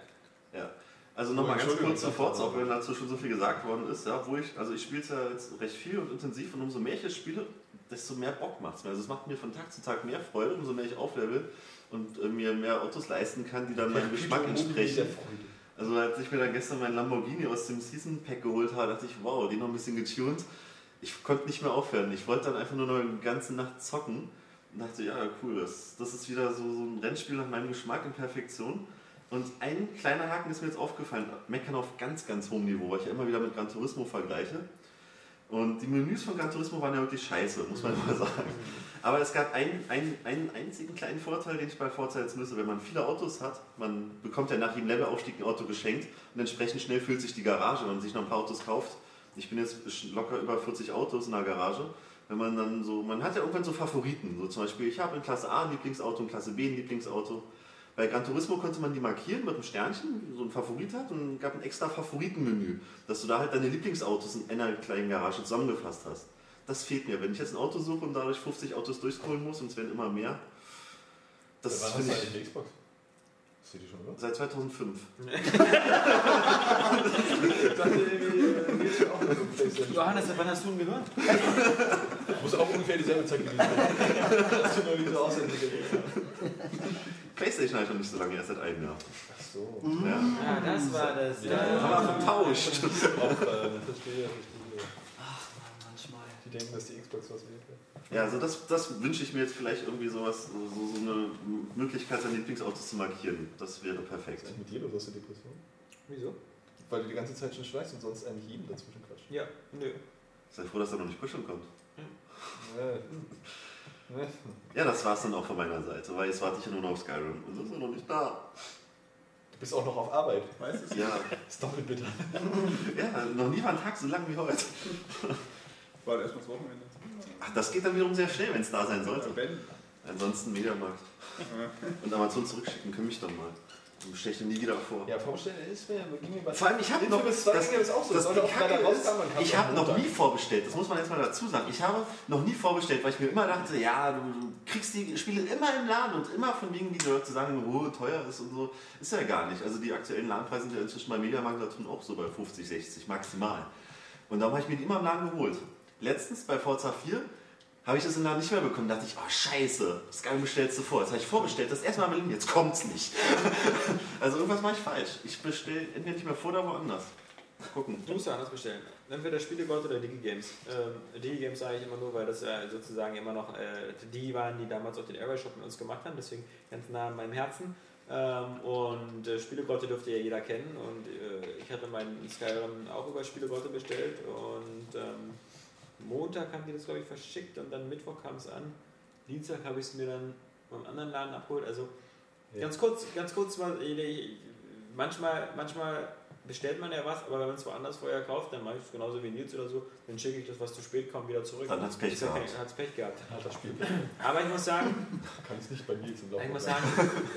Also nochmal ganz kurz zu Forza, auch wenn dazu schon so viel gesagt worden ist. Ja, wo ich, also ich spiele es ja jetzt recht viel und intensiv und umso mehr ich es spiele, desto mehr Bock macht es mir. Also es macht mir von Tag zu Tag mehr Freude, umso mehr ich auflevel und äh, mir mehr Autos leisten kann, die dann meinem Geschmack entsprechen. Also als ich mir dann gestern mein Lamborghini aus dem Season Pack geholt habe, dachte ich, wow, die noch ein bisschen getuned. Ich konnte nicht mehr aufhören. Ich wollte dann einfach nur noch eine ganze Nacht zocken und dachte, ja, cool, das, das ist wieder so, so ein Rennspiel nach meinem Geschmack in Perfektion. Und ein kleiner Haken ist mir jetzt aufgefallen, Meckern auf ganz, ganz hohem Niveau, weil ich ja immer wieder mit Gran Turismo vergleiche. Und die Menüs von Gran Turismo waren ja wirklich scheiße, muss man mal sagen. Aber es gab einen, einen, einen einzigen kleinen Vorteil, den ich bei Forza jetzt müsse. Wenn man viele Autos hat, man bekommt ja nach jedem Levelaufstieg ein Auto geschenkt und entsprechend schnell füllt sich die Garage, wenn man sich noch ein paar Autos kauft. Ich bin jetzt locker über 40 Autos in der Garage. Wenn man dann so, man hat ja irgendwann so Favoriten. So zum Beispiel, ich habe in Klasse A ein Lieblingsauto, in Klasse B ein Lieblingsauto. Bei Gran Turismo konnte man die markieren mit einem Sternchen, so ein Favorit hat und gab ein extra Favoritenmenü, dass du da halt deine Lieblingsautos in einer kleinen Garage zusammengefasst hast. Das fehlt mir. Wenn ich jetzt ein Auto suche und dadurch 50 Autos durchscrollen muss und es werden immer mehr, das war finde eigentlich ich eine Xbox. Hast du die schon oder? seit 2005. <laughs> Ich dachte irgendwie, äh. Johannes, wann hast du ihn gehört? Muss auch ungefähr dieselbe Zeit gewesen sein. <laughs> Hast du nur diese ausentwickelt. Playstation habe ich noch nicht so lange, erst seit einem Jahr. Ach so. Ja. Ja, das war das. Ja. Ja. Aber vertauscht. Auch, äh, verstehe, verstehe. Ach man, manchmal. Die denken, dass die Xbox was wäre. Ja, also das, das wünsche ich mir jetzt vielleicht irgendwie sowas, so, so eine Möglichkeit, seine Lieblingsautos zu markieren. Das wäre perfekt. Was ist mit dir los? Hast du Depression? Wieso? Weil du die ganze Zeit schon schweißt und sonst eigentlich jeden dazwischen quatscht. Ja, nö. Sei froh, dass er noch nicht kuscheln kommt. Ja. Ja, das war's dann auch von meiner Seite, weil jetzt warte ich ja nur noch auf Skyrim. Und das ist ja noch nicht da. Du bist auch noch auf Arbeit. Weißt du, Ja, Ist doppelt bitter. ja, noch nie war ein Tag so lang wie heute. war erst mal das Wochenende. Ach, das geht dann wiederum sehr schnell, wenn es da sein sollte. Ansonsten Mediamarkt. Und Amazon zurückschicken, kümmere mich dann mal. Bestelle ich den nie wieder vor. Ja, Vorbestellen ist mir, ging mir bei Vor allem, ich habe noch. Infamous 2 ging mir das auch so. das auch Kacke ist, ich habe noch nie vorbestellt, das muss man jetzt mal dazu sagen. Ich habe noch nie vorbestellt, weil ich mir immer dachte, ja, du, du kriegst die Spiele immer im Laden und immer von wegen, die Leute sagen, oh, teuer ist und so. Ist ja gar nicht. Also die aktuellen Ladenpreise sind ja inzwischen bei Mediamarkt auch so bei 50, 60 maximal. Und darum habe ich mir die immer im Laden geholt. Letztens bei Forza 4 habe ich das im Laden nicht mehr bekommen. Da dachte ich, oh scheiße, Skyrim bestellst du vor. Jetzt habe ich vorbestellt, das erste Mal Berlin, jetzt kommt's nicht. <laughs> also irgendwas mache ich falsch. Ich bestelle entweder nicht mehr vor oder woanders. Mal gucken. Du musst ja anders bestellen. Entweder Spielegold oder Digigames. Ähm, Digigames sage ich immer nur, weil das ja sozusagen immer noch äh, die waren, die damals auch den Airway Shop mit uns gemacht haben, deswegen ganz nah an meinem Herzen. Ähm, und äh, Spielegrotte dürfte ja jeder kennen und äh, ich hatte meinen Skyrim auch über Spielegrotte bestellt und ähm, Montag haben die das glaube ich verschickt und dann Mittwoch kam es an. Dienstag habe ich es mir dann beim anderen Laden abgeholt. Also Ja. ganz kurz, ganz kurz mal, manchmal, manchmal bestellt man ja was, aber wenn man es woanders vorher kauft, dann mache ich es genauso wie Nils oder so, dann schicke ich das, was zu spät kommt, wieder zurück. Dann hat's Pech Ist ja kein- gehabt. hat's Pech gehabt. Hat das Spiel. Aber ich muss sagen, Kann es nicht bei mir zum ich muss sagen,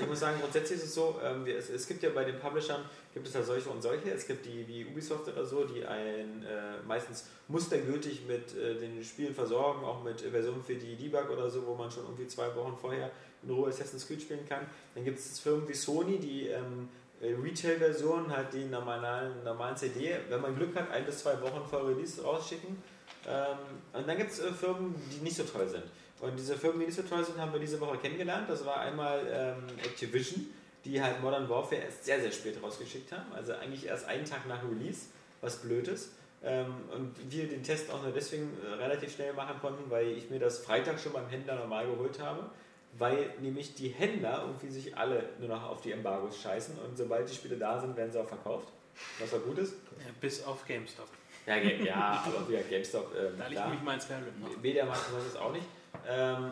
ich muss sagen, grundsätzlich ist es so, ähm, es, es gibt ja bei den Publishern, gibt es ja solche und solche. Es gibt die, die Ubisoft oder so, die ein äh, meistens mustergültig mit äh, den Spielen versorgen, auch mit Versionen für die Debug oder so, wo man schon irgendwie zwei Wochen vorher in Ruhe Assassin's Creed spielen kann. Dann gibt es Firmen wie Sony, die ähm, äh, Retail-Versionen, halt die normalen, normalen CD, wenn man Glück hat, ein bis zwei Wochen vor Release rausschicken. Ähm, und dann gibt es äh, Firmen, die nicht so toll sind. Und diese Firmen, die nicht so toll sind, haben wir diese Woche kennengelernt. Das war einmal ähm, Activision, die halt Modern Warfare erst sehr, sehr spät rausgeschickt haben. Also eigentlich erst einen Tag nach Release, was blöd ist. Ähm, und wir den Test auch nur deswegen äh, relativ schnell machen konnten, weil ich mir das Freitag schon beim Händler normal geholt habe. Weil nämlich die Händler irgendwie sich alle nur noch auf die Embargos scheißen und sobald die Spiele da sind, werden sie auch verkauft. Was auch gut ist. Ja, bis auf GameStop. Ja, ja aber wieder GameStop. Ähm, Da liegt klar. nämlich mein Skyrim noch. Mediamarkt weiß es auch nicht. Ähm,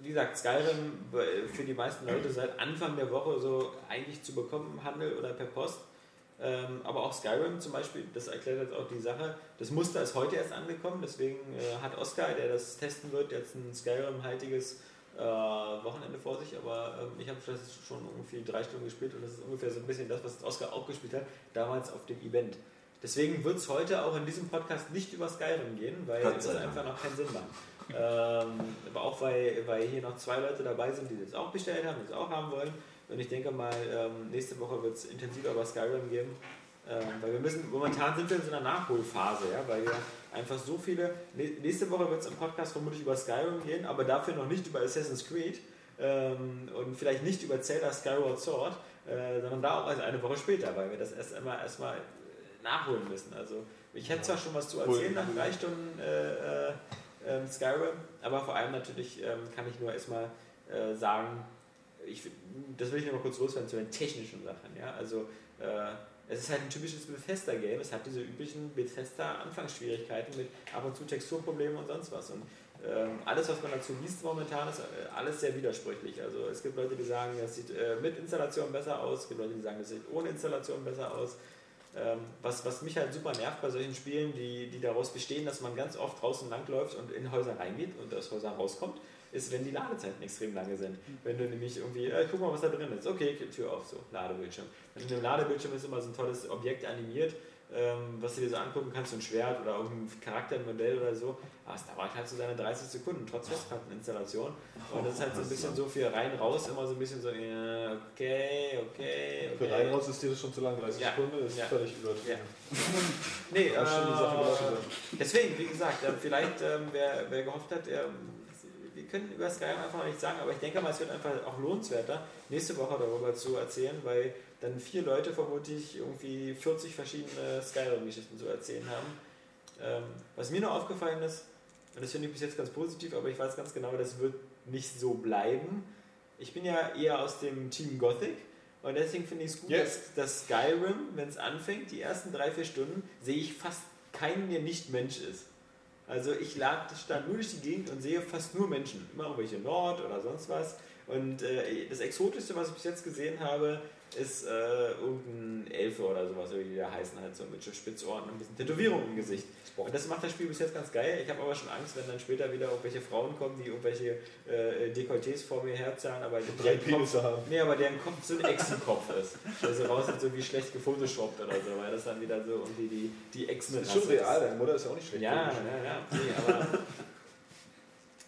wie gesagt, Skyrim äh, für die meisten Leute seit Anfang der Woche so eigentlich zu bekommen im Handel oder per Post. Ähm, aber auch Skyrim zum Beispiel, das erklärt jetzt auch die Sache. Das Muster ist heute erst angekommen, deswegen äh, hat Oscar, der das testen wird, jetzt ein Skyrim-haltiges äh, Wochenende vor sich. Aber ähm, ich habe das schon irgendwie drei Stunden gespielt und das ist ungefähr so ein bisschen das, was Oscar auch gespielt hat, damals auf dem Event. Deswegen wird es heute auch in diesem Podcast nicht über Skyrim gehen, weil es einfach noch keinen Sinn macht. ähm, aber auch weil, weil hier noch zwei Leute dabei sind, die das auch bestellt haben, die das auch haben wollen. Und ich denke mal, ähm, nächste Woche wird es intensiver über Skyrim geben. Ähm, weil wir müssen, momentan sind wir in so einer Nachholphase, ja, weil wir einfach so viele. nä- Nächste Woche wird es im Podcast vermutlich über Skyrim gehen, aber dafür noch nicht über Assassin's Creed ähm, und vielleicht nicht über Zelda Skyward Sword, äh, sondern da auch erst eine Woche später, weil wir das erst einmal erstmal nachholen müssen. Also ich hätte zwar schon was zu erzählen nach drei Stunden äh, äh, ähm, Skyrim, aber vor allem natürlich ähm, kann ich nur erstmal äh, sagen, ich, das will ich nur mal kurz loswerden zu den technischen Sachen. Ja? Also äh, es ist halt ein typisches Bethesda-Game, es hat diese üblichen Bethesda-Anfangsschwierigkeiten mit ab und zu Texturproblemen und sonst was. Und ähm, alles, was man dazu liest momentan, ist äh, alles sehr widersprüchlich. Also es gibt Leute, die sagen, das sieht äh, mit Installation besser aus, es gibt Leute, die sagen, das sieht ohne Installation besser aus. Ähm, was, was mich halt super nervt bei solchen Spielen, die, die daraus bestehen, dass man ganz oft draußen langläuft und in Häuser reingeht und aus Häusern rauskommt, ist, wenn die Ladezeiten extrem lange sind. Wenn du nämlich irgendwie, äh, guck mal, was da drin ist. Okay, Tür auf, so, Ladebildschirm. Und in dem Ladebildschirm ist immer so ein tolles Objekt animiert, ähm, was du dir so angucken kannst, so ein Schwert oder irgendein Charaktermodell oder so. Aber es dauert halt so seine 30 Sekunden, trotz Festplatteninstallation. Und das ist halt so ein bisschen so für rein raus, immer so ein bisschen so, ja, okay, okay, Für okay. rein raus ist dir das schon zu lang, 30 Ja. Sekunden ist Ja. völlig übertrieben. Ja. <laughs> Nee, äh, deswegen, wie gesagt, äh, vielleicht, ähm, wer, wer gehofft hat, ähm, wir können über Skyrim einfach noch nichts sagen, aber ich denke mal, es wird einfach auch lohnenswerter, nächste Woche darüber zu erzählen, weil dann vier Leute vermutlich irgendwie 40 verschiedene Skyrim-Geschichten zu erzählen haben. Ähm, was mir noch aufgefallen ist, und das finde ich bis jetzt ganz positiv, aber ich weiß ganz genau, das wird nicht so bleiben. Ich bin ja eher aus dem Team Gothic und deswegen finde ich es gut, Yes. dass, dass Skyrim, wenn es anfängt, die ersten drei, vier Stunden, sehe ich fast keinen, der nicht Mensch ist. Also ich lag stand nur durch die Gegend und sehe fast nur Menschen. Immer irgendwelche Nord oder sonst was. Und äh, das Exotischste, was ich bis jetzt gesehen habe, ist äh, irgendein Elfe oder sowas, wie die da heißen, halt so mit Spitzohren und ein bisschen Tätowierung im Gesicht. Und das macht das Spiel bis jetzt ganz geil. Ich habe aber schon Angst, wenn dann später wieder irgendwelche Frauen kommen, die irgendwelche äh, Dekolletés vor mir herzahlen, aber Drei deren Kopf, haben. nee, aber deren Kopf so ein Echsenkopf ist. Der so aussieht, so wie schlecht gefotoshoppt oder so, weil das dann wieder so irgendwie die, die Echsen Das ist schon real, deine Mutter ist ja auch nicht schlecht. ja, ja, ja. Nee, aber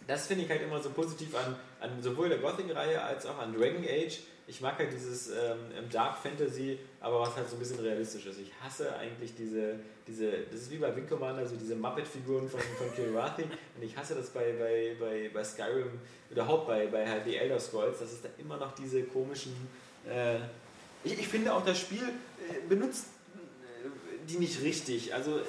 das finde ich halt immer so positiv an, an sowohl der Gothic-Reihe als auch an Dragon Age. Ich mag halt dieses ähm, im Dark Fantasy, aber was halt so ein bisschen realistisch ist. Ich hasse eigentlich diese, diese das ist wie bei Wing Commander, so diese Muppet-Figuren von, von Kilrathi. <laughs> Und ich hasse das bei, bei, bei, bei Skyrim, überhaupt bei, bei halt die Elder Scrolls, dass es da immer noch diese komischen. Äh, ich, ich finde auch das Spiel äh, benutzt äh, die nicht richtig. Also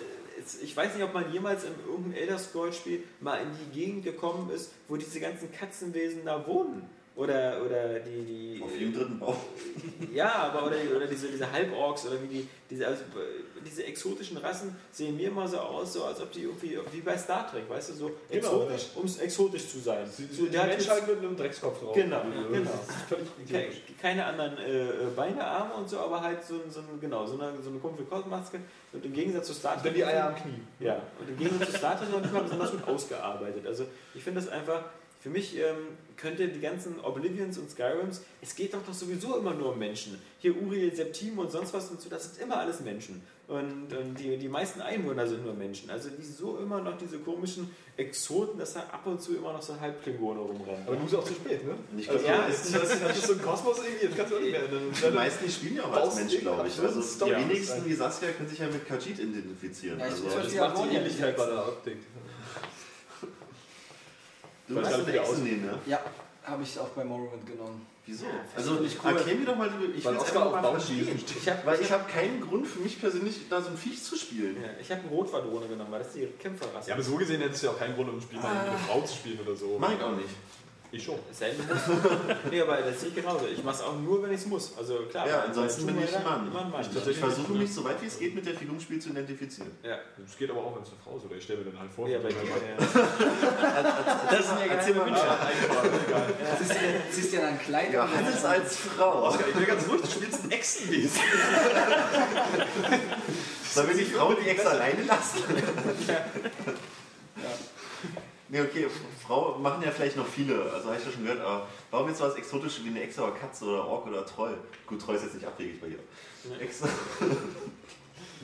ich weiß nicht, ob man jemals in irgendeinem Elder Scrolls Spiel mal in die Gegend gekommen ist, wo diese ganzen Katzenwesen da wohnen. Oder, oder die, die Auf jedem dritten Bauch. <laughs> ja, aber oder, oder diese, diese Halborgs oder wie die, diese, also, diese exotischen Rassen sehen mir immer so aus, so als ob die irgendwie wie bei Star Trek, weißt du, so Genau, exotisch, um es exotisch zu sein. Die, So, die der hat Menschheit mit einem Dreckskopf drauf. Genau, Also, genau. Das ist völlig Ke idiotisch. keine anderen äh, äh, Beine, Arme und so, aber halt so, so, genau, so eine, so eine komische Kopfmaske. Und im Gegensatz zu Star Trek. dann die Eier am Knie. Ja, und im Gegensatz zu Star Trek noch nicht mal besonders gut ausgearbeitet. Also ich finde das einfach, für mich ähm, könnte die ganzen Oblivions und Skyrims, es geht doch doch sowieso immer nur um Menschen. Hier Uriel, Septim und sonst was und so, das sind immer alles Menschen. Und, und die, die meisten Einwohner sind nur Menschen. Also wieso immer noch diese komischen Exoten, dass da ab und zu immer noch so Halbklingone rumrennen. Aber du bist auch zu spät, ne? Ich Also, ja, das, das, das ist so ein Kosmos irgendwie, das kannst du auch nicht mehr. Die meisten spielen ja auch als Mensch, glaube ich. Also die wenigsten wie Saskia können sich ja mit Khajiit identifizieren. Ja, ich also, Das macht die Ähnlichkeit bei nicht. der Optik. Du hast eine Echse nehmen, ja? Ja, habe ich auch bei Morrowind genommen. Wieso? Also finde ich cool. erklär mir doch mal, ich will es einfach auf mal verstehen. Ich habe Weil ich habe keinen Grund für mich persönlich, da so ein Viech zu spielen. ja, ich hab eine Rotwadrone genommen, weil das ist die Kämpferrasse. Ja, aber so gesehen hättest du ja auch keinen Grund, um ein Spiel mal gegen eine Frau zu spielen oder so. Mach ich auch nicht. Ich schon. Selten muss. <laughs> nee, aber das sehe ich genauso. Ich mache es auch nur, wenn ich es muss. Also klar. Ja, ansonsten bin ich Raider Mann. Immer ein Mann. Ich, ich versuche mich so weit wie es geht mit der Figur im Spiel zu identifizieren. ja. Das geht aber auch, wenn es eine Frau ist. Oder ich stelle mir dann halt vor. Ja, bei dir. Ja, Ja. Das sind ja Erzähl mal Wünsche. dir, ziehst dir dann ein Kleid Ja, an? Hannes als Frau. Ich bin ganz ruhig, du spielst ein Echsenwesen. Sollen wir die Frau die Ex alleine lassen? <laughs> Nee, okay, Frau machen ja vielleicht noch viele, also habe ich ja schon gehört, aber warum jetzt was Exotisches wie eine Echse oder Katze oder Ork oder Troll? Gut, Troll ist jetzt nicht abwegig bei ihr. Echse. <laughs>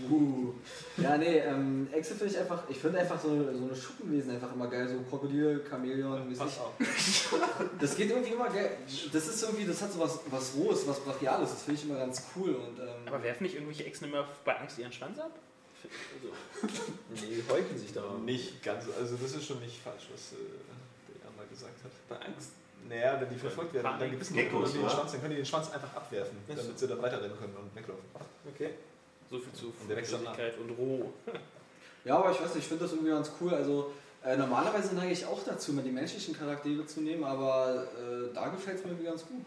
Uh. Ja, nee, ähm, Echse finde ich einfach, ich finde einfach so eine, so eine Schuppenwesen einfach immer geil, so Krokodil, Chamäleon, weiß Pass ich. auf. <laughs> Das geht irgendwie immer geil. Das ist irgendwie, das hat so was, was Rohes, was Brachiales, das finde ich immer ganz cool und ähm, Aber werfen nicht irgendwelche Echsen immer bei Angst ihren Schwanz ab? Also, Nee, die häuten sich darum. Nicht ganz, also das ist schon nicht falsch, was äh, der mal gesagt hat. Bei Angst. Naja, wenn die verfolgt werden, dann gewissen Geckos, die den? Schwanz, dann können die den Schwanz einfach abwerfen, so. damit sie dann weiterrennen können und weglaufen. Okay. so viel zu. Flüssigkeit und roh. Ja, aber ich weiß nicht, ich finde das irgendwie ganz cool. Also äh, normalerweise neige ich auch dazu, mir die menschlichen Charaktere zu nehmen, aber äh, da gefällt es mir irgendwie ganz gut.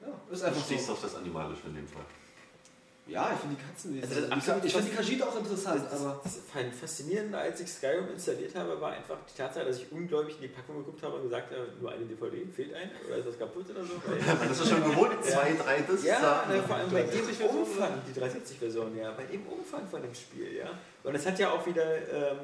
Das, ja, ist Du einfach stehst so. auf das Animalische in dem Fall. Ja, ich finde die Katzenwesen. Also das die, absolut- ich finde die Kajit auch interessant, Das, aber. das, das Faszinierende, als ich Skyrim installiert habe, war einfach die Tatsache, dass ich ungläubig in die Packung geguckt habe und gesagt habe, nur eine DVD, fehlt ein oder ist das kaputt oder so? <laughs> Man ist ja schon gewohnt, zwei, drei Discs ja, ne, vor allem bei dem 360-Version, Umfang, die 360-Version, ja, bei dem Umfang von dem Spiel, ja. Und es hat ja auch wieder ähm,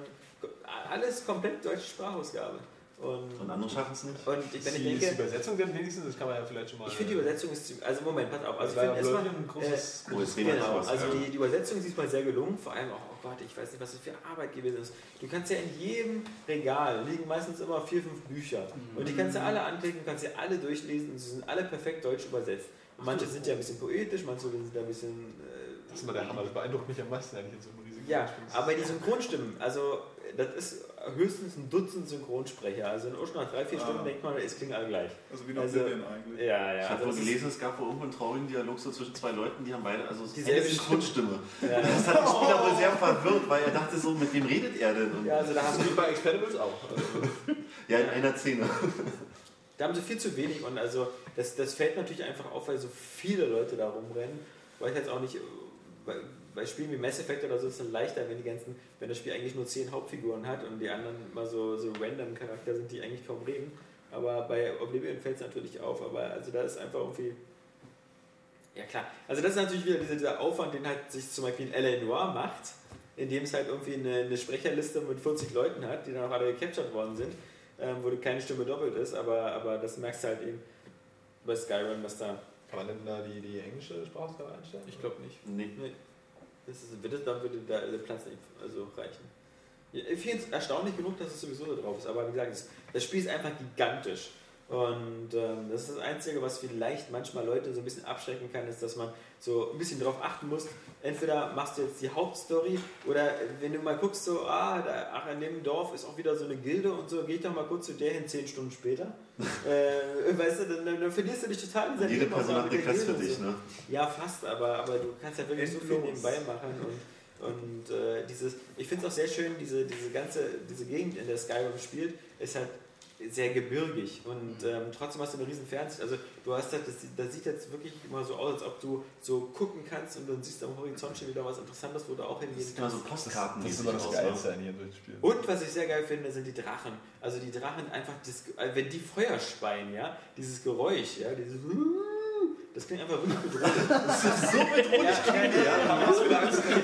alles komplett deutsche Sprachausgabe. Und, Und andere schaffen es nicht. und ich, wenn Ist ich die, ist die denke, Übersetzung denn wenigstens, das kann man ja vielleicht schon mal... ich finde die Übersetzung ist ziemlich, also Moment, pass auf, also ich war finde ja erstmal, ein großes... Reden wir Genau, also die, die Übersetzung ist diesmal sehr gelungen, vor allem auch, oh Gott, ich weiß nicht, was das für Arbeit gewesen ist. Du kannst ja in jedem Regal liegen meistens immer vier, fünf Bücher und die kannst du alle anklicken, kannst sie alle durchlesen und sie sind alle perfekt deutsch übersetzt. Und manche sind ja ein bisschen poetisch, manche sind da ein bisschen... Äh, Das ist immer der Hammer, das beeindruckt mich am meisten eigentlich in so einem riesigen ja, Spiel. aber die Synchronstimmen, also das ist höchstens ein Dutzend Synchronsprecher. Also in Ocean nach drei, vier Ah. Stunden denkt man, es klingen alle gleich. Also wie noch Also- eigentlich. Ja, ja. Ich habe also gelesen, es gab wohl irgendwo einen traurigen Dialog so zwischen zwei Leuten, die haben beide, also Dieselbe eine Synchronstimme. Ja, <laughs> Das hat den Spieler wohl sehr verwirrt, weil er dachte so, mit wem redet er denn? Und ja, also da haben wie bei Expendables auch. Also, <laughs> ja, in einer Szene. Da haben sie viel zu wenig und also das, das fällt natürlich einfach auf, weil so viele Leute da rumrennen. Weil ich jetzt auch nicht, äh, bei, bei Spielen wie Mass Effect oder so ist es dann leichter, wenn die ganzen, wenn das Spiel eigentlich nur zehn Hauptfiguren hat und die anderen mal so, so random Charakter sind, die eigentlich kaum reden. Aber bei Oblivion fällt es natürlich auf, aber also da ist einfach irgendwie. Ja klar. Also das ist natürlich wieder dieser, dieser Aufwand, den halt sich zum Beispiel in L.A. Noir macht, indem es halt irgendwie eine, eine Sprecherliste mit 40 Leuten hat, die dann auch alle gecaptured worden sind ähm, wo keine Stimme doppelt ist, aber, aber das merkst du halt eben bei Skyrim, was da. kann man denn da die, die englische Sprachausgabe einstellen? Ich glaube nicht. Nee. Nee. Das ist, wird es, dann würde da der Platz nicht also reichen. Ich finde es erstaunlich genug, dass es sowieso da drauf ist, aber wie gesagt, das, das Spiel ist einfach gigantisch. Und ähm, das ist das Einzige, was vielleicht manchmal Leute so ein bisschen abschrecken kann, ist, dass man so ein bisschen darauf achten muss. Entweder machst du jetzt die Hauptstory oder wenn du mal guckst, so, ah, da, ach, in dem Dorf ist auch wieder so eine Gilde und so, geh ich doch mal kurz zu der hin, zehn Stunden später. <laughs> äh, weißt du, dann, dann, dann verlierst du dich total in Jede Person hat eine Quest für dich, ne? Ja, fast, aber, aber du kannst ja wirklich so viel Endlos. nebenbei machen und, und äh, dieses, ich finde es auch sehr schön, diese, diese ganze, diese Gegend, in der Skyrim spielt, ist halt sehr gebirgig und ähm, trotzdem hast du eine riesen Fernsicht. Also du hast halt, das, das sieht jetzt wirklich immer so aus, als ob du so gucken kannst und dann siehst du am Horizont schon wieder was Interessantes, wo du auch hingehen Das sieht immer so kannst. Postkarten Das ist immer das Geilste an jedem Spiel. Und was ich sehr geil finde, sind die Drachen. Also die Drachen einfach, das, äh, wenn die Feuer speien, ja, dieses Geräusch, ja, dieses das klingt einfach wirklich bedrohlich. Das ist so bedrohlich klingt, ja. ja. Hast du wieder Angst, dass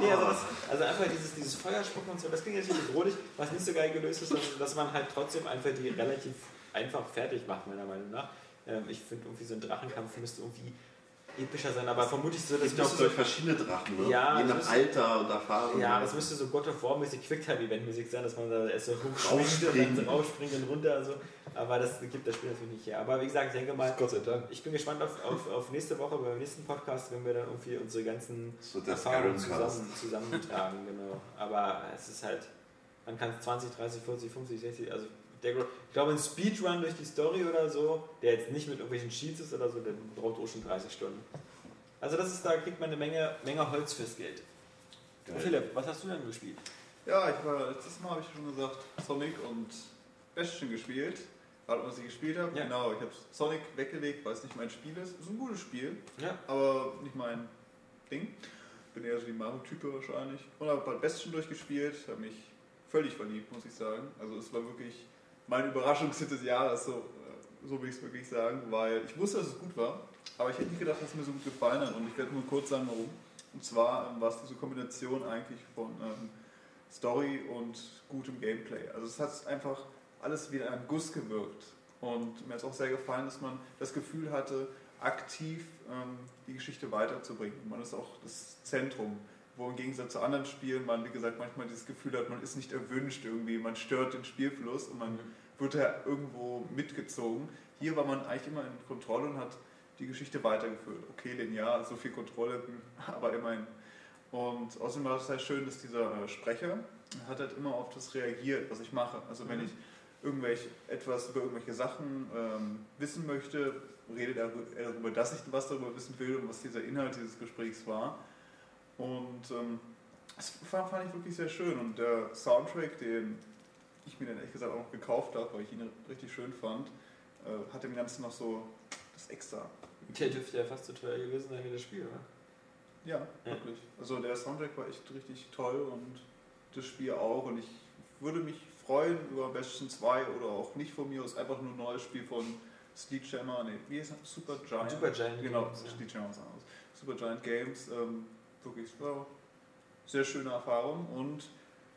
Nee, also, das, also einfach dieses, dieses Feuerspucken und so, das klingt natürlich bedrohlich. Was nicht so geil gelöst ist, dass, dass man halt trotzdem einfach die relativ einfach fertig macht, meiner Meinung nach. Ähm, ich finde irgendwie so ein Drachenkampf müsste irgendwie epischer sein, aber vermutlich so, Es das gibt auch so, verschiedene Drachen, ne? Ja, Je nach Alter und Erfahrung. ja, das müsste so God of War mäßig Quicktime-Event-mäßig sein, dass man da erst so hochspringt und dann so rausspringt und runter. Also. Aber das gibt das Spiel natürlich nicht her. Aber wie gesagt, ich denke mal, Gott sei Dank. ich bin gespannt auf, auf, auf nächste Woche beim nächsten Podcast, wenn wir dann irgendwie unsere ganzen der Erfahrungen zusammen, zusammentragen. genau. Aber es ist halt, man kann es 20, 30, 40, 50, 60, also der, ich glaube, ein Speedrun durch die Story oder so, der jetzt nicht mit irgendwelchen Cheats ist oder so, der braucht auch schon 30 Stunden. Also das ist, da kriegt man eine Menge, Menge Holz fürs Geld. Geil. Philipp, was hast du denn gespielt? Ja, ich war letztes Mal, habe ich schon gesagt, Sonic und Bastion gespielt. Gerade was ich gespielt habe. Ja. Genau, ich habe Sonic weggelegt, weil es nicht mein Spiel ist. Ist ein gutes Spiel, Ja. aber nicht mein Ding. Bin eher so die Mario-Type wahrscheinlich. Und habe bald Bastion durchgespielt, habe mich völlig verliebt, muss ich sagen. Also es war wirklich mein Überraschungshit des Jahres, so, so will ich es wirklich sagen, weil ich wusste, dass es gut war, aber ich hätte nicht gedacht, dass es mir so gut gefallen hat. Und ich werde nur kurz sagen, warum. Und zwar ähm, war es diese Kombination eigentlich von ähm, Story und gutem Gameplay. Also es hat einfach alles wie in einem Guss gewirkt. Und mir hat es auch sehr gefallen, dass man das Gefühl hatte, aktiv ähm, die Geschichte weiterzubringen. Man ist auch das Zentrum, wo im Gegensatz zu anderen Spielen man, wie gesagt, manchmal dieses Gefühl hat, man ist nicht erwünscht irgendwie, man stört den Spielfluss und man wird da irgendwo mitgezogen. Hier war man eigentlich immer in Kontrolle und hat die Geschichte weitergeführt. Okay, linear, so viel Kontrolle, <laughs> aber immerhin. Und außerdem war es sehr schön, dass dieser äh, Sprecher hat halt immer auf das reagiert, was ich mache. Also wenn ich irgendwelche etwas über irgendwelche Sachen ähm, wissen möchte, redet er darüber, dass ich was darüber wissen will und was dieser Inhalt dieses Gesprächs war. Und ähm, das fand, fand ich wirklich sehr schön. Und der Soundtrack, den ich mir dann ehrlich gesagt auch noch gekauft habe, weil ich ihn richtig schön fand, äh, hat dem Ganzen noch so das Extra. Der dürfte ja fast so teuer gewesen sein wie das Spiel, oder? Ja, Ja. wirklich. Also der Soundtrack war echt richtig toll und das Spiel auch. Und ich würde mich freuen über Bastion 2 oder auch nicht von mir aus einfach nur ein neues Spiel von Sledgehammer, nee, wie heißt das? Super Giant? Super Giant Genau, Games, ja. Sledgehammer ist anders. Super Giant Games, ähm, wirklich ja, sehr schöne Erfahrung und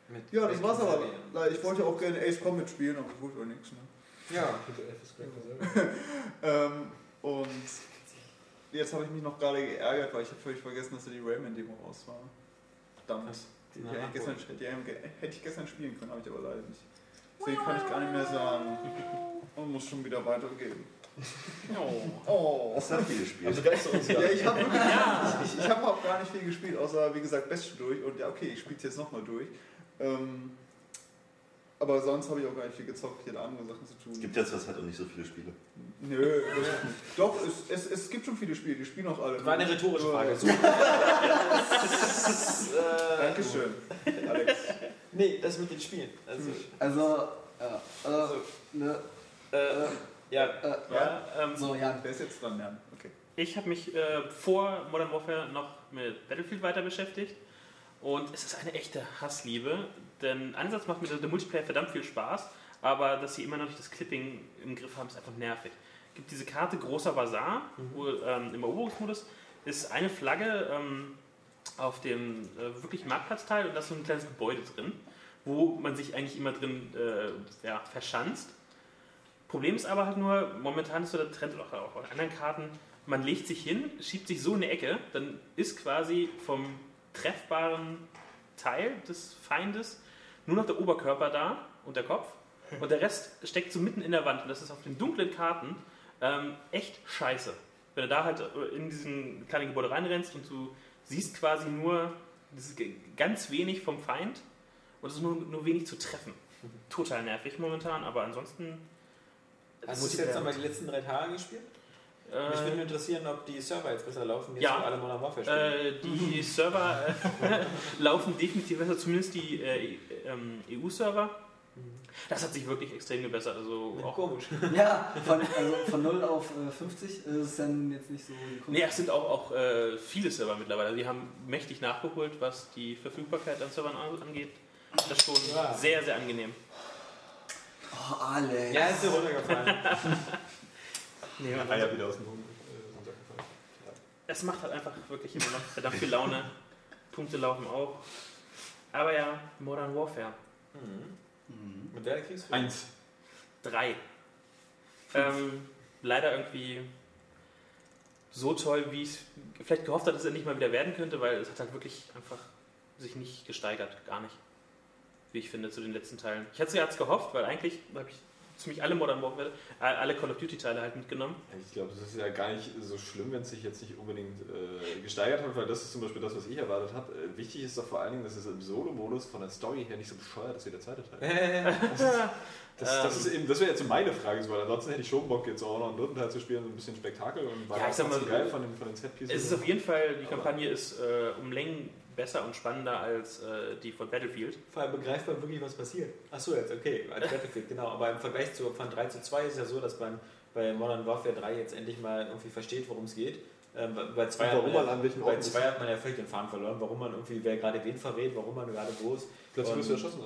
Mit ja, das war's aber. Serien. Ich wollte auch gerne Ace Combat spielen, aber ich wollte nichts. Ne? Ja, <laughs> <laughs> Ähm, und jetzt habe ich mich noch gerade geärgert, weil ich habe völlig vergessen, dass da die Rayman-Demo raus war. Verdammt. Die, die hätte, ich gestern, die hätte ich gestern spielen können, habe ich aber leider nicht. Deswegen kann ich gar nicht mehr sagen. <laughs> Und muss schon wieder weitergehen. <laughs> Oh. Das hat viel gespielt. Also ganz so Ja, ich habe wirklich ich, ich habe auch gar nicht viel gespielt, außer wie gesagt Bastion durch. Und ja, okay, ich spiele es jetzt nochmal durch. Ähm, aber sonst habe ich auch gar nicht viel gezockt, hier andere Sachen zu tun. Es gibt jetzt was halt auch nicht so viele Spiele. Nö. Doch, es, es, es gibt schon viele Spiele, die spielen auch alle. war eine rhetorische Frage. So. <laughs> Dankeschön, Alex. nee, das mit den Spielen. Also, Also, ja, also, ne, äh, ja, äh, ja, Ähm, so, Jan. Wer ist jetzt dran, Jan? Okay. Ich habe mich äh, vor Modern Warfare noch mit Battlefield weiter beschäftigt und es ist eine echte Hassliebe, denn einerseits macht mir der, der Multiplayer verdammt viel Spaß, aber dass sie immer noch nicht das Clipping im Griff haben, ist einfach nervig. Es gibt diese Karte Großer Bazar, wo ähm, im Eroberungsmodus ist eine Flagge ähm, auf dem äh, wirklichen Marktplatzteil und da ist so ein kleines Gebäude drin, wo man sich eigentlich immer drin äh, ja, verschanzt. Problem ist aber halt nur, momentan ist so der Trend, oder auch auf anderen Karten, man legt sich hin, schiebt sich so in eine Ecke, dann ist quasi vom treffbaren Teil des Feindes nur noch der Oberkörper da und der Kopf und der Rest steckt so mitten in der Wand und das ist auf den dunklen Karten ähm, echt scheiße. Wenn du da halt äh, in diesen kleinen Gebäude reinrennst und du siehst quasi nur ganz wenig vom Feind und es ist nur, nur wenig zu treffen. Total nervig momentan, aber ansonsten. Hast du jetzt nochmal die letzten drei Tage gespielt? Mich würde Äh, interessieren, ob die Server jetzt besser laufen, jetzt Ja. alle Modern Warfare spielen. äh, die Server äh, <laughs> laufen definitiv besser, zumindest die äh, ähm, EU-Server. Das hat sich wirklich extrem gebessert. Also auch komisch. <laughs> Ja, von, also von 0 auf äh, 50 ist es dann jetzt nicht so Kunst. Nee, es sind auch, auch äh, viele Server mittlerweile. Also Die haben mächtig nachgeholt, was die Verfügbarkeit an Servern an- angeht. Das ist schon Ja. sehr, sehr angenehm. Oh, Alex. Ja, ist dir runtergefallen. <laughs> Nee, Ah ja, wieder aus dem Hund. äh, runtergefallen. Es macht halt einfach wirklich immer noch verdammt viel Laune. Punkte laufen auch. Aber ja, Modern Warfare Mhm. Mhm. Mit der Kriegsführung? Eins. 3. Ähm, leider irgendwie so toll, wie ich es vielleicht gehofft hatte, dass es endlich mal wieder werden könnte, weil es hat halt wirklich einfach sich nicht gesteigert. Gar nicht. Wie ich finde, zu den letzten Teilen. Ich hatte es gehofft, weil eigentlich habe ich ziemlich alle Modern Warfare, äh, alle Call of Duty Teile halt mitgenommen. Ich glaube, das ist ja gar nicht so schlimm, wenn es sich jetzt nicht unbedingt äh, gesteigert hat, weil das ist zum Beispiel das, was ich erwartet habe. Äh, wichtig ist doch vor allen Dingen, dass es im Solo-Modus von der Story her nicht so bescheuert ist wie der zweite Teil. <laughs> Das, das, das, ist eben, das wäre jetzt so meine Frage, weil ansonsten hätte ich schon Bock, jetzt auch noch einen dritten Teil zu spielen, so ein bisschen Spektakel und war Ja, ich sag mal, geil von den, von den Set-Pieces. Es ist auf jeden Fall, die Aber- Kampagne ist äh, um Längen besser und spannender als äh, die von Battlefield. Vor allem begreifbar wirklich, was passiert. Achso, jetzt, okay, als <laughs> Battlefield, genau. Aber im Vergleich zu von 3 zu 2 ist es ja so, dass man bei Modern Warfare 3 jetzt endlich mal irgendwie versteht, worum es geht. Ähm, bei- bei 2 Und warum man an welchen bei zwei hat man ja völlig den Faden verloren, warum man irgendwie, wer gerade wen verrät, warum man gerade wo ist. Plötzlich wirst du erschossen.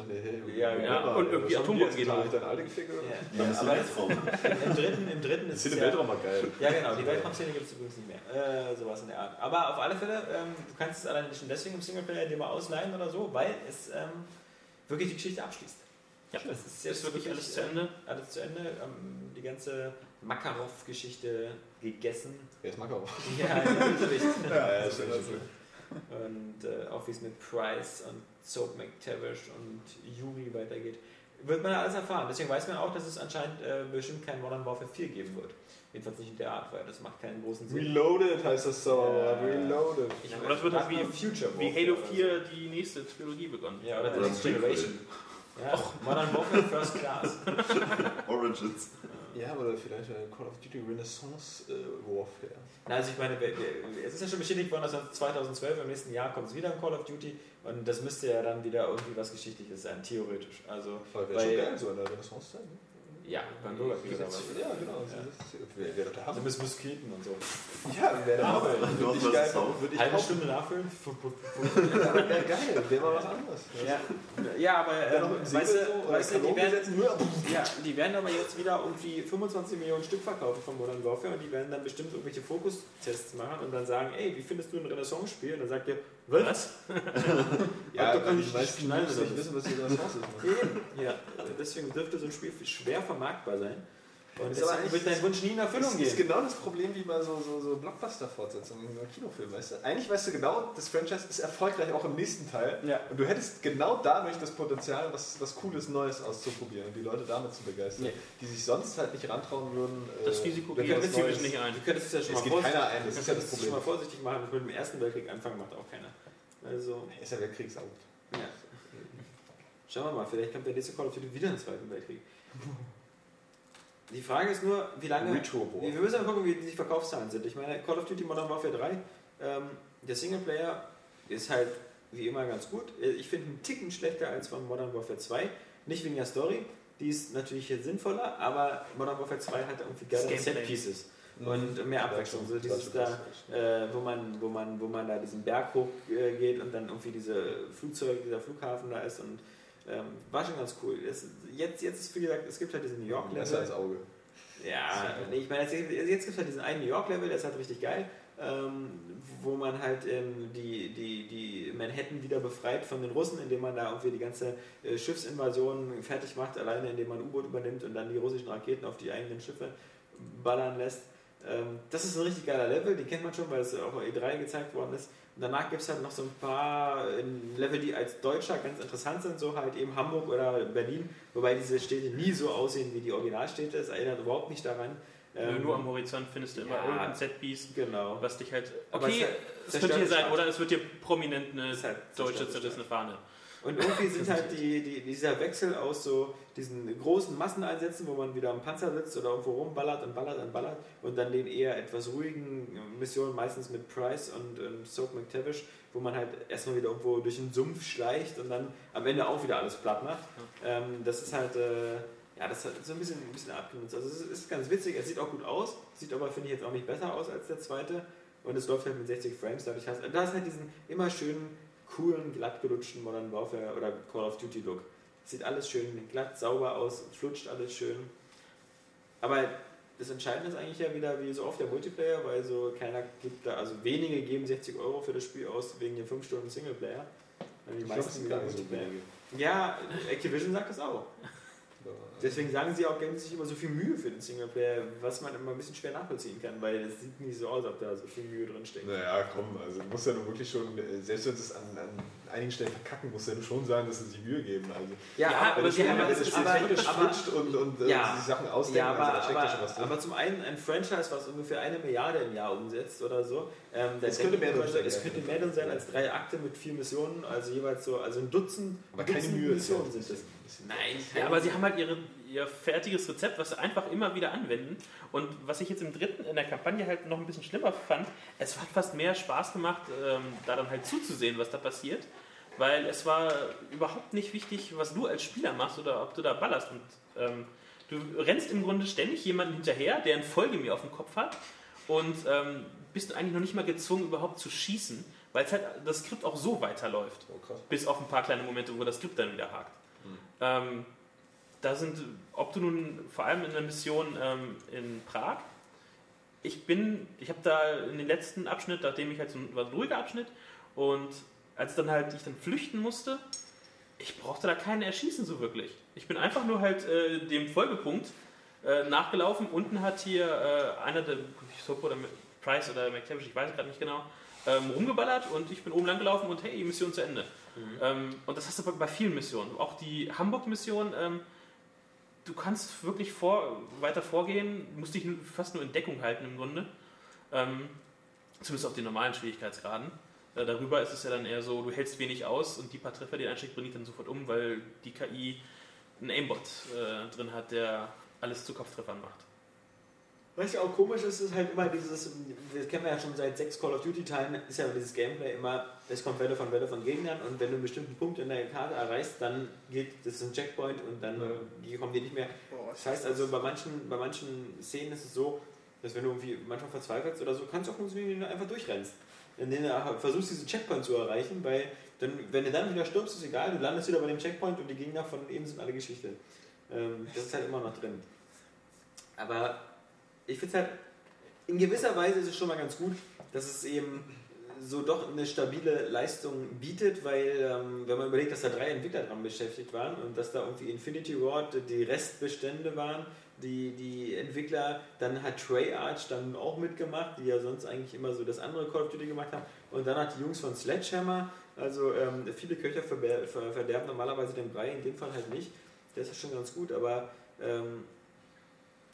Ja, ja, mal, und irgendwie Atombomben jetzt gehen getan? hoch. Deine alte gefickt oder? Ja, Ja, ja, aber Weltraum. im dritten, im dritten ist es ja, Weltraum mal geil. Ja, genau, die Weltraumszene gibt es übrigens nicht mehr. Äh, sowas in der Art. Aber auf alle Fälle, ähm, du kannst es alleine schon deswegen im Singleplayer dir mal ausleihen oder so, weil es ähm, wirklich die Geschichte abschließt. Ja, Das ist ist, jetzt wirklich alles zu äh, Ende. Alles zu Ende. Ähm, die ganze Makarov-Geschichte gegessen. Wer ist Makarov? Ja, der Bösewicht. <laughs> Ja, ja, das schön. Und äh, auch wie es mit Price und Soap McTavish und Yuri weitergeht. Wird man alles erfahren. Deswegen weiß man auch, dass es anscheinend äh, bestimmt kein Modern Warfare 4 geben wird. Jedenfalls nicht in der Art, weil das macht keinen großen Sinn. Reloaded heißt das so. Ja. Reloaded. Ich Aber das wird halt wie, Future wie Halo oder so. 4 die nächste Trilogie begonnen. Ja, oder, Oder The Next. Generation. Ja, Modern Warfare First Class. <laughs> Origins. Ja, oder vielleicht äh, Call of Duty Renaissance äh, Warfare. Na, also ich meine, es ist ja schon bestätigt worden, dass 2012 im nächsten Jahr kommt es wieder ein Call of Duty und das müsste ja dann wieder irgendwie was Geschichtliches sein, theoretisch. Also Weil wäre Bei- schon geil, so in der Renaissance-Zeit. Ne? Ja, beim Bürgerkrieg. Ja, genau. Ja. Das ist- Wäre der Also Hammer. mit Musketen und so. Ja, wäre der Hammer. Würde ich geil. gekauft. Würde ich Halbe. Stunde nachfüllen. <laughs> Ja, wäre geil. Wäre mal was anderes. Ja, ja aber ähm, weißt, du, weißt du, die werden, ja, die werden aber jetzt wieder irgendwie 25 Millionen Stück verkaufen von Modern Warfare und die werden dann bestimmt irgendwelche Fokustests machen und dann sagen, ey, wie findest du ein Renaissance-Spiel? Und dann sagt ihr, was? <laughs> Ja, da kann die ich meisten schneiden Noobs oder nicht was? wissen, was die Renaissance ist. Ja, deswegen dürfte so ein Spiel schwer vermarktbar sein. Und Ist aber deswegen wird dein Wunsch nie in Erfüllung Das ist gehen. genau das Problem wie bei so, so, so Blockbuster-Fortsetzungen in so Kinofilmen, weißt du? Eigentlich weißt du genau, das Franchise ist erfolgreich auch im nächsten Teil. Ja. Und du hättest genau dadurch das Potenzial, was, was Cooles Neues auszuprobieren und die Leute damit zu begeistern, Nee. die sich sonst halt nicht rantrauen würden. Das äh, Risiko wenn geht typisch nicht ein. Du könntest es ja schon Es mal geht vorsichtig- keiner ein, das ist ja das Problem. mal vorsichtig machen, mit dem Ersten Weltkrieg anfangen macht auch keiner. Also, Ist ja Weltkriegsaut. ja. Schauen wir mal, vielleicht kommt der nächste Call of Duty wieder im Zweiten Weltkrieg. <laughs> Die Frage ist nur, wie lange. Wir wir müssen mal gucken, wie die Verkaufszahlen sind. Ich meine, Call of Duty Modern Warfare 3, ähm, der Singleplayer ist halt wie immer ganz gut. Ich finde einen Ticken schlechter als von Modern Warfare 2. Nicht wegen der Story, die ist natürlich hier sinnvoller, aber Modern Warfare 2 hat irgendwie geile. Set-Pieces und mehr Abwechslung. So dieses da, äh, wo, man, wo, man, wo man da diesen Berg hoch äh, geht und dann irgendwie diese Flugzeuge, dieser Flughafen da ist und ähm, war schon ganz cool. Es, jetzt, jetzt ist, wie gesagt, es gibt halt diesen New York Besser als. Auge. Ja, nee, ich meine, jetzt, jetzt gibt es halt diesen einen New York Level, der ist halt richtig geil, ähm, wo man halt ähm, die, die, die Manhattan wieder befreit von den Russen, indem man da irgendwie die ganze äh, Schiffsinvasion fertig macht, alleine indem man U-Boot übernimmt und dann die russischen Raketen auf die eigenen Schiffe ballern lässt. Ähm, das ist ein richtig geiler Level, den kennt man schon, weil es auch bei E3 gezeigt worden ist. Danach gibt es halt noch so ein paar äh, Level, die als Deutscher ganz interessant sind, so halt eben Hamburg oder Berlin, wobei diese Städte nie so aussehen wie die Originalstädte. Es erinnert überhaupt nicht daran. Ähm, Nur am Horizont findest du immer ja. irgendein Setpiece, Genau. was dich halt. Es Okay, ist halt- es könnte hier sein, es oder es wird hier prominent eine Es halt deutsche zerrissene Fahne Und irgendwie sind halt die, die, dieser Wechsel aus so diesen großen Masseneinsätzen, wo man wieder am Panzer sitzt oder irgendwo rumballert und ballert und ballert und dann den eher etwas ruhigen Missionen, meistens mit Price und, und Soap McTavish, wo man halt erstmal wieder irgendwo durch den Sumpf schleicht und dann am Ende auch wieder alles platt macht. Ähm, das ist halt, äh, ja, das hat so ein bisschen, ein bisschen abgenutzt. Also es ist ganz witzig, es sieht auch gut aus, sieht aber, finde ich, jetzt auch nicht besser aus als der zweite. Und es läuft halt mit 60 Frames, dadurch hast da hast halt diesen immer schönen, coolen, glattgelutschten Modern Warfare oder Call of Duty Look. Sieht alles schön glatt, sauber aus, flutscht alles schön. Aber das Entscheidende ist eigentlich ja wieder wie so oft der Multiplayer, weil so keiner gibt da, also wenige geben 60 Euro für das Spiel aus wegen den 5 Stunden Singleplayer. Die Ich meisten sind gar so Multiplayer. wenige. Ja, Activision sagt das auch. Deswegen sagen sie auch, geben sich immer so viel Mühe für den Singleplayer, was man immer ein bisschen schwer nachvollziehen kann, weil es sieht nicht so aus, als ob da so viel Mühe drin steckt. Naja, komm, also du musst ja nun wirklich schon, selbst wenn sie es an, an einigen Stellen verkacken, musst du ja schon sagen, dass sie sich Mühe geben. Also, Ja, Ja, aber, aber wenn sie haben das aber- aber- flutscht und, und äh, Ja. sich Sachen ausdenken, ja, aber, also da steckt ja schon aber, was drin. aber zum einen ein Franchise, was ungefähr eine Milliarde im Jahr umsetzt oder so. Ähm, Es könnte mehr drin stecken, Es könnte mehr drin sein als drei Akte mit vier Missionen, also jeweils so, also ein Dutzend, aber keine Dutzend Mühe ist ja Missionen sind es. Nein, Ja, aber sie haben halt ihre, ihr fertiges Rezept, was sie einfach immer wieder anwenden. Und was ich jetzt im dritten in der Kampagne halt noch ein bisschen schlimmer fand, es hat fast mehr Spaß gemacht, ähm, da dann halt zuzusehen, was da passiert. Weil es war überhaupt nicht wichtig, was du als Spieler machst oder ob du da ballerst. Und ähm, du rennst im Grunde ständig jemanden hinterher, der ein Folge auf dem Kopf hat. Und ähm, bist eigentlich noch nicht mal gezwungen, überhaupt zu schießen, weil es halt das Skript auch so weiterläuft. Oh. Bis auf ein paar kleine Momente, wo das Skript dann wieder hakt. Ähm, da sind, ob du nun vor allem in der Mission ähm, in Prag, ich bin, ich habe da in den letzten Abschnitt, nachdem ich halt so ein, ruhiger Abschnitt und als dann halt ich dann flüchten musste, ich brauchte da keinen erschießen so wirklich. Ich bin einfach nur halt äh, dem Folgepunkt äh, nachgelaufen. Unten hat hier äh, einer der Soap oder Price oder McTavish, ich weiß gerade nicht genau, ähm, rumgeballert und ich bin oben lang gelaufen und hey, Mission zu Ende. Ähm, und das hast du bei- vielen Missionen. Auch die Hamburg-Mission, ähm, du kannst wirklich vor, weiter vorgehen, musst dich fast nur in Deckung halten im Grunde. Ähm, zumindest auf den normalen Schwierigkeitsgraden. Äh, darüber ist es ja dann eher so, du hältst wenig aus und die paar Treffer, die einsteckst, bringt dann sofort um, weil die KI einen Aimbot äh, drin hat, der alles zu Kopftreffern macht. Was ja auch komisch ist, ist halt immer dieses, das kennen wir ja schon seit sechs Call of Duty Teilen, ist ja dieses Gameplay immer, es kommt Welle von Welle von Gegnern und wenn du einen bestimmten Punkt in der Karte erreichst, dann geht das ist ein Checkpoint und dann die kommen die nicht mehr. Das heißt also, bei manchen, bei manchen Szenen ist es so, dass wenn du irgendwie manchmal verzweifelst oder so, kannst du auch funktionieren, wenn du einfach durchrennst. In denen du versuchst, diesen Checkpoint zu erreichen, weil dann, wenn du dann wieder stirbst, ist egal, du landest wieder bei dem Checkpoint und die Gegner von eben sind alle Geschichte. Ähm, das ist halt immer noch drin. Aber ich finde es halt, in gewisser Weise ist es schon mal ganz gut, dass es eben so doch eine stabile Leistung bietet, weil ähm, wenn man überlegt, dass da drei Entwickler dran beschäftigt waren und dass da irgendwie Infinity Ward die Restbestände waren, die, die Entwickler, dann hat Treyarch dann auch mitgemacht, die ja sonst eigentlich immer so das andere Call of Duty gemacht haben. Und dann hat die Jungs von Sledgehammer, also ähm, viele Köcher verderben normalerweise den Brei, in dem Fall halt nicht, das ist schon ganz gut, aber ähm,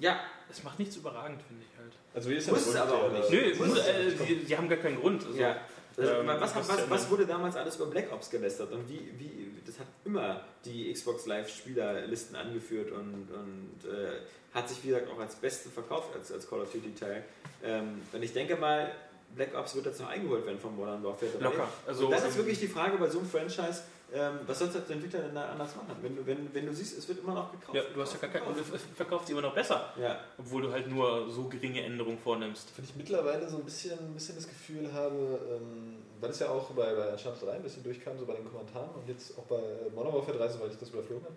ja, Es macht nichts überragend, finde ich halt. Also wie ist Muss es aber auch nicht. Nö, Muss äh, die, die haben gar keinen Grund. Also, Ja. Also, Ähm, was, das was, was dann- wurde damals alles über Black Ops gelästert und wie, wie das hat immer die Xbox Live Spielerlisten angeführt und, und äh, hat sich wie gesagt auch als Beste verkauft als, als Call of Duty Teil. Ähm, und ich denke mal, Black Ops wird jetzt noch eingeholt werden von Modern Warfare 3. Locker. Also, und dann ist ähm, wirklich die Frage bei so einem Franchise, ähm, was sollst du als Entwickler denn da anders machen? Wenn du, wenn, wenn du siehst, es wird immer noch gekauft. Ja, du hast ja gar keinen. Und du verkaufst sie immer noch besser, Ja, obwohl du halt nur so geringe Änderungen vornimmst. Wenn ich mittlerweile so ein bisschen, ein bisschen das Gefühl habe, ähm, weil es ja auch bei, bei Uncharted 3 ein bisschen durchkam, so bei den Kommentaren und jetzt auch bei Modern Warfare 3, soweit ich das überflogen habe,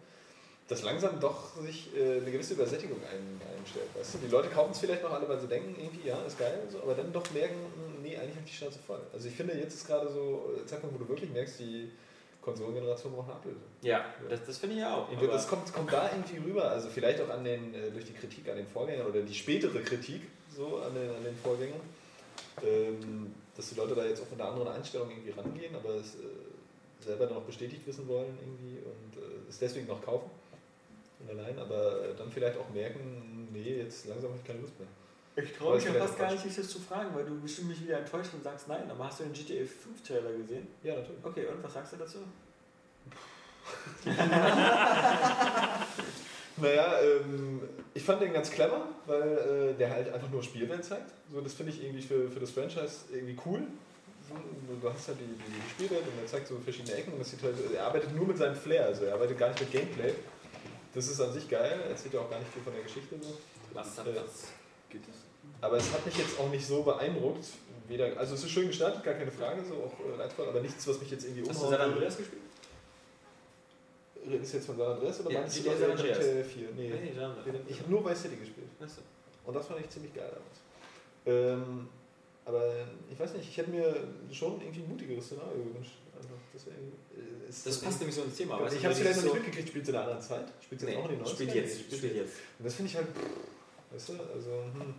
dass langsam doch sich äh, eine gewisse Übersättigung ein, einstellt. Weißt du? Die Leute kaufen es vielleicht noch alle, weil sie denken, irgendwie, ja, ist geil, und so, aber dann doch merken, mh, nee, eigentlich habe ich die Schnauze voll. Also ich finde, jetzt ist gerade so der Zeitpunkt, wo du wirklich merkst, die Konsolengeneration braucht eine Ablösung. ja das, das finde ich ja auch. Und das kommt, kommt da irgendwie rüber, also vielleicht auch an den, äh, durch die Kritik an den Vorgängern oder die spätere Kritik so an den, an den Vorgängern, ähm, dass die Leute da jetzt auch mit einer anderen Einstellung irgendwie rangehen, aber es äh, selber dann noch bestätigt wissen wollen irgendwie und äh, es deswegen noch kaufen und allein, aber äh, dann vielleicht auch merken, nee, jetzt langsam habe ich keine Lust mehr. Ich traue mich ja fast gar nicht, dich das zu fragen, weil du bestimmt mich wieder enttäuscht und sagst nein. Aber hast du den GTA 5 Trailer gesehen? Ja, natürlich. Okay, und was sagst du dazu? <laughs> Naja, ähm, ich fand den ganz clever, weil äh, der halt einfach nur Spielwelt zeigt. So, das finde ich irgendwie für, für das Franchise irgendwie cool. So, du hast halt die, die Spielwelt und er zeigt so verschiedene Ecken und das sieht halt, er arbeitet nur mit seinem Flair, also er arbeitet gar nicht mit Gameplay. Das ist an sich geil, er erzählt ja auch gar nicht viel von der Geschichte. So. Was hat Äh, das? Geht das? Aber es hat mich jetzt auch nicht so beeindruckt. Weder, also es ist schön gestaltet, gar keine Frage, so auch äh, reizvoll, aber nichts, was mich jetzt irgendwie Hast du San. Andreas gespielt? Redest du jetzt von San Andreas oder Ja, meinst du GTA San Andreas. GTA 4? Nee. Nee. Ich habe nur Vice City gespielt. Achso. Und das fand ich ziemlich geil damals. Ähm, aber ich weiß nicht, ich hätte mir schon irgendwie ein mutigeres Szenario gewünscht. Deswegen, äh, Das passt nämlich so ins Thema. Ich, weißt du, ich habe es vielleicht noch nicht mitgekriegt, spielt in einer anderen Zeit? Spielt es Nee, jetzt auch in den 90ern? spielt jetzt, spielt jetzt. Und das finde ich halt, pff, weißt du, also, hm.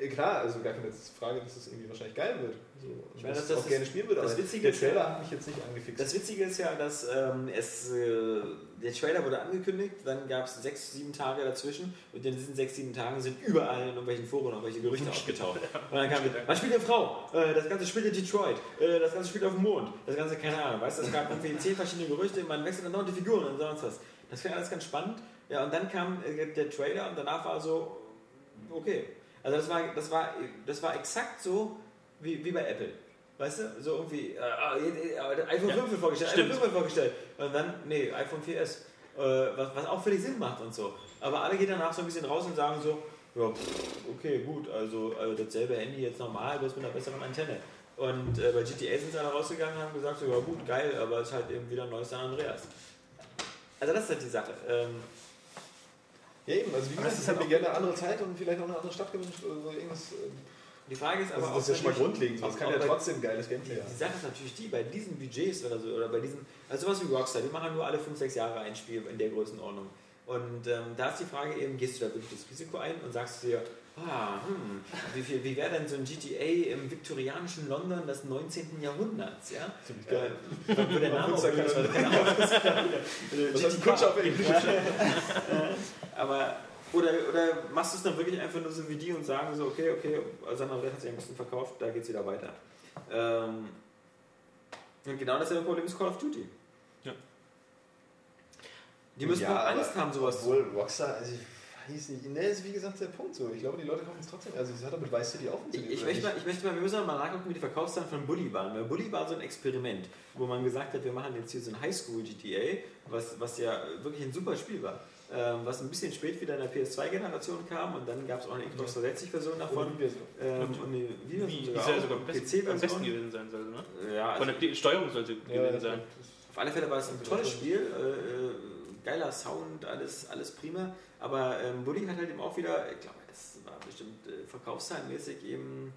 Äh, Klar, also gar keine Frage, dass es irgendwie wahrscheinlich geil wird. So, Ich meine, dass das- ich auch das gerne spielen würde, das aber Witzige der Trailer hat mich jetzt nicht angefixt. Das Witzige ist ja, dass ähm, es, äh, der Trailer wurde angekündigt, dann gab es sechs, sieben Tage dazwischen und in diesen sechs, sieben Tagen sind überall in irgendwelchen Foren irgendwelche Gerüchte <laughs> aufgetaucht. Und dann kam man spielt eine Frau, äh, das Ganze spielt in Detroit, äh, das Ganze spielt auf dem Mond, das Ganze, keine Ahnung, weißt du, es gab irgendwie zehn verschiedene Gerüchte, man wechselt dann noch die Figuren und sonst was. Das klingt alles ganz spannend. Ja, und dann kam äh, der Trailer und danach war so, okay. Also das war, das war, das war exakt so wie, wie bei Apple. Weißt du, so irgendwie, äh, äh, iPhone Ja, 5 wird vorgestellt, stimmt. iPhone 5 wird vorgestellt. Und dann, nee, iPhone 4S. Äh, was, was auch völlig Sinn macht und so. Aber alle gehen danach so ein bisschen raus und sagen so, ja, okay, gut, also, also dasselbe Handy jetzt normal, bloß mit einer besseren Antenne. Und äh, bei GTA sind sie alle rausgegangen und haben gesagt, so, ja gut, geil, aber es ist halt eben wieder ein neues San Andreas. Also das ist halt die Sache. Ähm, ja, eben, also wie gesagt, das ich ist halt mir gerne eine andere Zeit und vielleicht auch eine andere Stadt gewünscht oder so irgendwas. äh, die Frage ist aber Also das ist ja schon mal grundlegend. so. Es auch- kann ja trotzdem geiles Gameplay haben. die Sache ist natürlich die, bei diesen Budgets oder so, oder bei diesen, also sowas wie Rockstar, die machen nur alle 5, 6 Jahre ein Spiel in der Größenordnung. Und ähm, da ist die Frage eben, gehst du da wirklich das Risiko ein und sagst dir, ah, hm, wie, viel- wie wäre denn so ein GTA im viktorianischen London des 19. Jahrhunderts, ja? Ziemlich Äh, geil. wo der Name auch auf Englisch? Aber, oder, oder machst du es dann wirklich einfach nur so wie die und sagen so, okay, okay, San Andreas hat sich ein bisschen verkauft, da geht es wieder weiter. Ähm, und genau dasselbe Problem ist Call of Duty. Ja. Die müssen Ja, Angst haben, sowas Obwohl Rockstar, also ich weiß nicht, ne, ist wie gesagt der Punkt so. Ich glaube, die Leute kaufen es trotzdem. Also das hat doch mit Vice City auch Ich, funktioniert. ich, oder möchte nicht? mal, ich möchte mal, wir müssen mal nachgucken, wie die Verkaufszahlen von Bully waren. Weil Bully war so ein Experiment, wo man gesagt hat, wir machen jetzt hier so ein Highschool-GTA, was, was ja wirklich ein super Spiel war. Ähm, was ein bisschen spät wieder in der PS2-Generation kam und dann gab es auch eine Xbox 360-Version davon. So. Ähm, Und und eine wie sogar sogar am besten, am besten gewesen sein soll, ne? Ja, Von also der Steuerung sollte Ja, gewesen das- sein. auf alle Fälle war es ein tolles Spiel, äh, äh, geiler Sound, alles, alles prima. Aber ähm, Bully hat halt eben auch wieder, ich glaube, es war bestimmt äh, verkaufszahlenmäßig eben